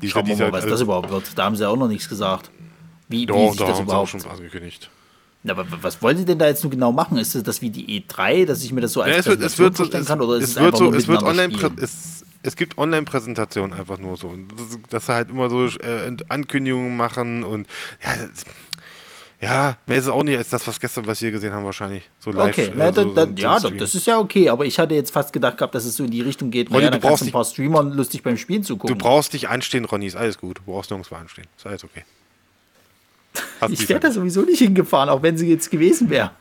Die, Schauen wir mal, was das überhaupt wird. Da haben sie auch noch nichts gesagt. Wie, Doch, wie sich da das überhaupt. schon angekündigt. Na, aber was wollen Sie denn da jetzt nur genau machen? Ist das wie die E3, dass ich mir das so als ja, es wird, es wird vorstellen kann? Oder ist es, es wird so, es wird online es, es gibt Online-Präsentationen einfach nur so. Dass sie halt immer so äh, Ankündigungen machen und ja, ja, mehr ist es auch nicht als das, was gestern, was wir gesehen haben, wahrscheinlich. So live. Okay, äh, na, so, dann, dann, so ja, das ist ja okay, aber ich hatte jetzt fast gedacht gehabt, dass es so in die Richtung geht. Ronny, naja, du brauchst ein paar Streamer lustig beim Spielen zu gucken. Du brauchst dich anstehen, Ronny, ist alles gut. Du brauchst nirgendwo anstehen. Ist alles okay. Hast ich wäre da sowieso nicht hingefahren, auch wenn sie jetzt gewesen wäre.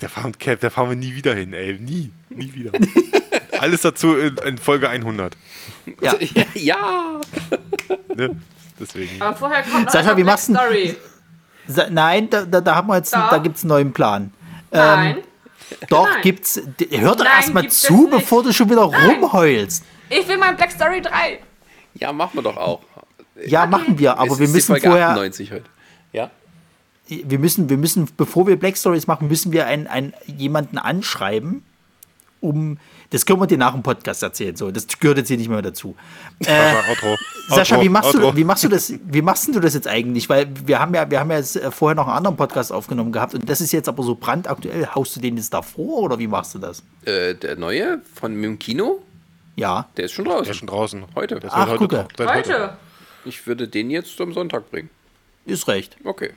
Da fahren, da fahren wir nie wieder hin, ey. Nie. Nie wieder. [laughs] alles dazu in, in, Folge 100. [laughs] Ja. ja. Ne? Deswegen. Aber vorher kommt noch Sascha, wie machst du Story. Nein, da, da, da haben wir jetzt, da, da gibt es einen neuen Plan. Nein. Ähm, doch, Nein. gibt's. Hör doch erstmal zu, bevor du schon wieder Nein. rumheulst. Ich will mein Black Story 3. Ja, machen wir doch auch. Ja, okay. machen wir, aber es wir müssen vorher. 98 heute. Wir müssen, wir müssen, bevor wir Black Stories machen, müssen wir einen, einen, jemanden anschreiben, um das können wir dir nach dem Podcast erzählen. So, das gehört jetzt hier nicht mehr dazu. [laughs] Äh, Outro. Sascha, wie machst, Outro. du, wie machst du das? Wie machst du das jetzt eigentlich? Weil wir haben ja, wir haben ja jetzt äh, vorher noch einen anderen Podcast aufgenommen gehabt und das ist jetzt aber so brandaktuell. Haust du den jetzt davor oder wie machst du das? Äh, der neue von dem Kino? Ja. Der ist schon draußen. Der ist schon draußen. Heute. Ach, heute, gucke. Heute. heute. Ich würde den jetzt am Sonntag bringen. Ist recht. Okay.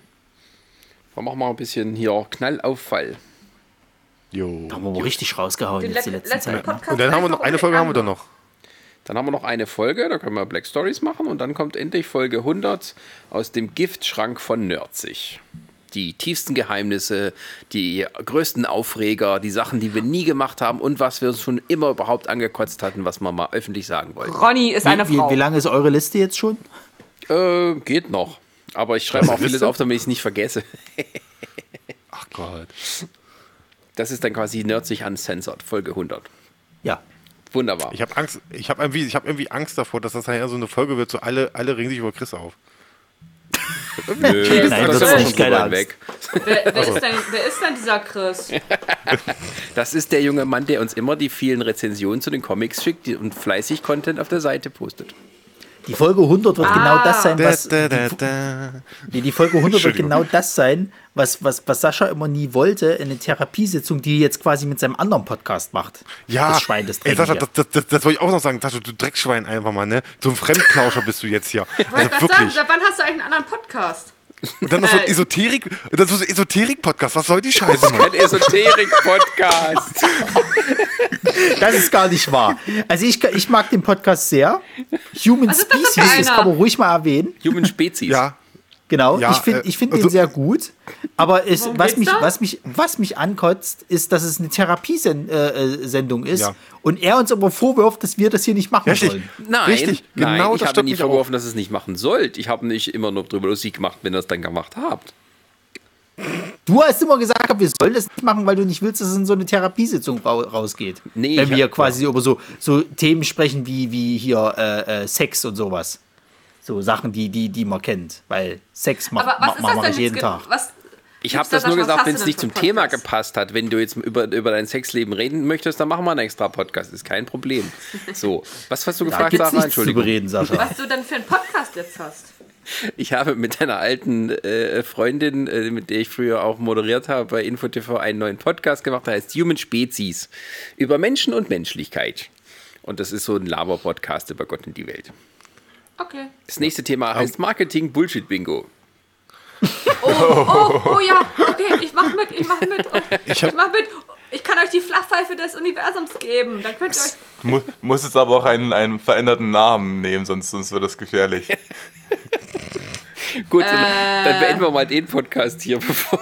Dann machen wir ein bisschen hier Knallauffall. Jo. Da haben wir mal richtig rausgehauen Den jetzt die letzte Zeit. Ne? Und dann haben wir noch eine Folge haben wir dann noch. Dann haben wir noch eine Folge, da können wir Black Stories machen und dann kommt endlich Folge 100 aus dem Giftschrank von Nerdzig. Die tiefsten Geheimnisse, die größten Aufreger, die Sachen, die wir nie gemacht haben und was wir uns schon immer überhaupt angekotzt hatten, was wir mal öffentlich sagen wollten. Ronny ist eine wie, Frau. Wie, wie lange ist eure Liste jetzt schon? Äh, geht noch. Aber ich schreibe auch vieles auf, damit ich es nicht vergesse. Ach Gott. Das ist dann quasi Nerdsig uncensored, Folge 100. Ja. Wunderbar. Ich habe Angst, ich habe irgendwie, hab irgendwie Angst davor, dass das nachher so eine Folge wird, so alle, alle regen sich über Chris auf. [laughs] Nö, Nein, das ist nicht geil weg. Wer, wer, ist denn, wer ist denn dieser Chris? [laughs] Das ist der junge Mann, der uns immer die vielen Rezensionen zu den Comics schickt und fleißig Content auf der Seite postet. Die Folge 100 wird ah. genau das sein, was. Da, da, da, die, die Folge 100 wird genau das sein, was, was, was Sascha immer nie wollte, eine Therapiesitzung, die er jetzt quasi mit seinem anderen Podcast macht. Ja, das Schwein, das ey, Sascha, das, das, das, das wollte ich auch noch sagen. Sascha, du Dreckschwein einfach mal, ne? So ein Fremdklauscher bist du jetzt hier. [laughs] Also wirklich. Sagen, wann hast du eigentlich einen anderen Podcast? Und dann noch so ein Esoterik, das ist so ein Esoterik-Podcast. Was soll die Scheiße, Mann? Ein Esoterik-Podcast. [laughs] das ist gar nicht wahr. Also ich, ich mag den Podcast sehr. Human Species, das, das kann man ruhig mal erwähnen. Human Species. Ja. Genau, ja, ich finde äh, ich find also, den sehr gut. Aber es, was, mich, was, mich, was mich ankotzt, ist, dass es eine Therapiesendung äh, ist ja. und er uns aber vorwirft, dass wir das hier nicht machen Richtig. sollen. Nein, Richtig. Nein, genau ich habe nie vorgeworfen, dass es nicht machen sollt. Ich habe nicht immer nur drüber lustig gemacht, wenn ihr es dann gemacht habt. Du hast immer gesagt, wir sollen das nicht machen, weil du nicht willst, dass es in so eine Therapiesitzung rausgeht. Nee, Wenn wir quasi ja. über so, so Themen sprechen wie, wie hier äh, äh, Sex und sowas. So Sachen, die, die, die man kennt. Weil Sex macht ma, ma, ma ich jeden Tag. Was, ich habe das nur gesagt, wenn es nicht zum Podcast? Thema gepasst hat. Wenn du jetzt über, über dein Sexleben reden möchtest, dann machen wir einen extra Podcast. Ist kein Problem. [laughs] So, was hast du gefragt, da Sarah? Entschuldigung. Bereden, Sascha. Was du denn für einen Podcast jetzt hast? Ich habe mit einer alten äh, Freundin, äh, mit der ich früher auch moderiert habe, bei InfoTV einen neuen Podcast gemacht, der heißt Human Species. Über Menschen und Menschlichkeit. Und das ist so ein Laber-Podcast über Gott und die Welt. Okay. Das nächste Thema heißt Marketing Bullshit Bingo. Oh, oh, oh ja, okay, ich mach mit, ich mach mit. Ich, ich mach mit. Ich kann euch die Flachpfeife des Universums geben. Dann könnt ihr euch. Mu muss jetzt aber auch einen, einen veränderten Namen nehmen, sonst, sonst wird das gefährlich. [laughs] Gut, äh, dann beenden wir mal den Podcast hier, [laughs] bevor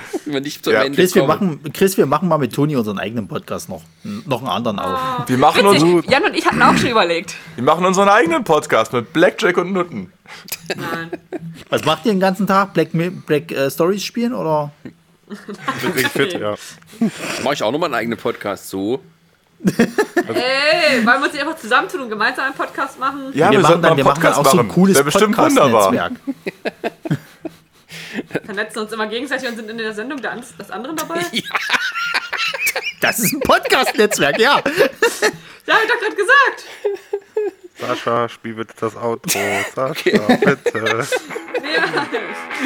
[laughs] wir nicht zum ja. Ende Chris, wir machen, Chris, wir machen mal mit Toni unseren eigenen Podcast noch. Noch einen anderen oh. auf. Wir machen uns, Jan und ich hatten auch schon überlegt. Wir machen unseren eigenen Podcast mit Blackjack und Nutten. Nein. Was macht ihr den ganzen Tag? Black, Black äh, Stories spielen oder? Bin fit, ja. [laughs] Mache ich auch nochmal einen eigenen Podcast so. Ey, wollen wir uns einfach zusammentun und gemeinsam einen Podcast machen? Ja, wir, wir machen dann, wir machen dann auch so ein cooles Podcast-Netzwerk. [laughs] Vernetzen uns immer gegenseitig und sind in der Sendung der, des anderen dabei? [laughs] Ja. Das ist ein Podcast-Netzwerk, ja. [laughs] Ja, hab ich doch gerade gesagt. Sascha, spiel bitte das Outro. Sascha, okay. bitte. Ja.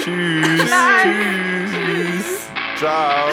Tschüss. Nein. Tschüss. Ciao.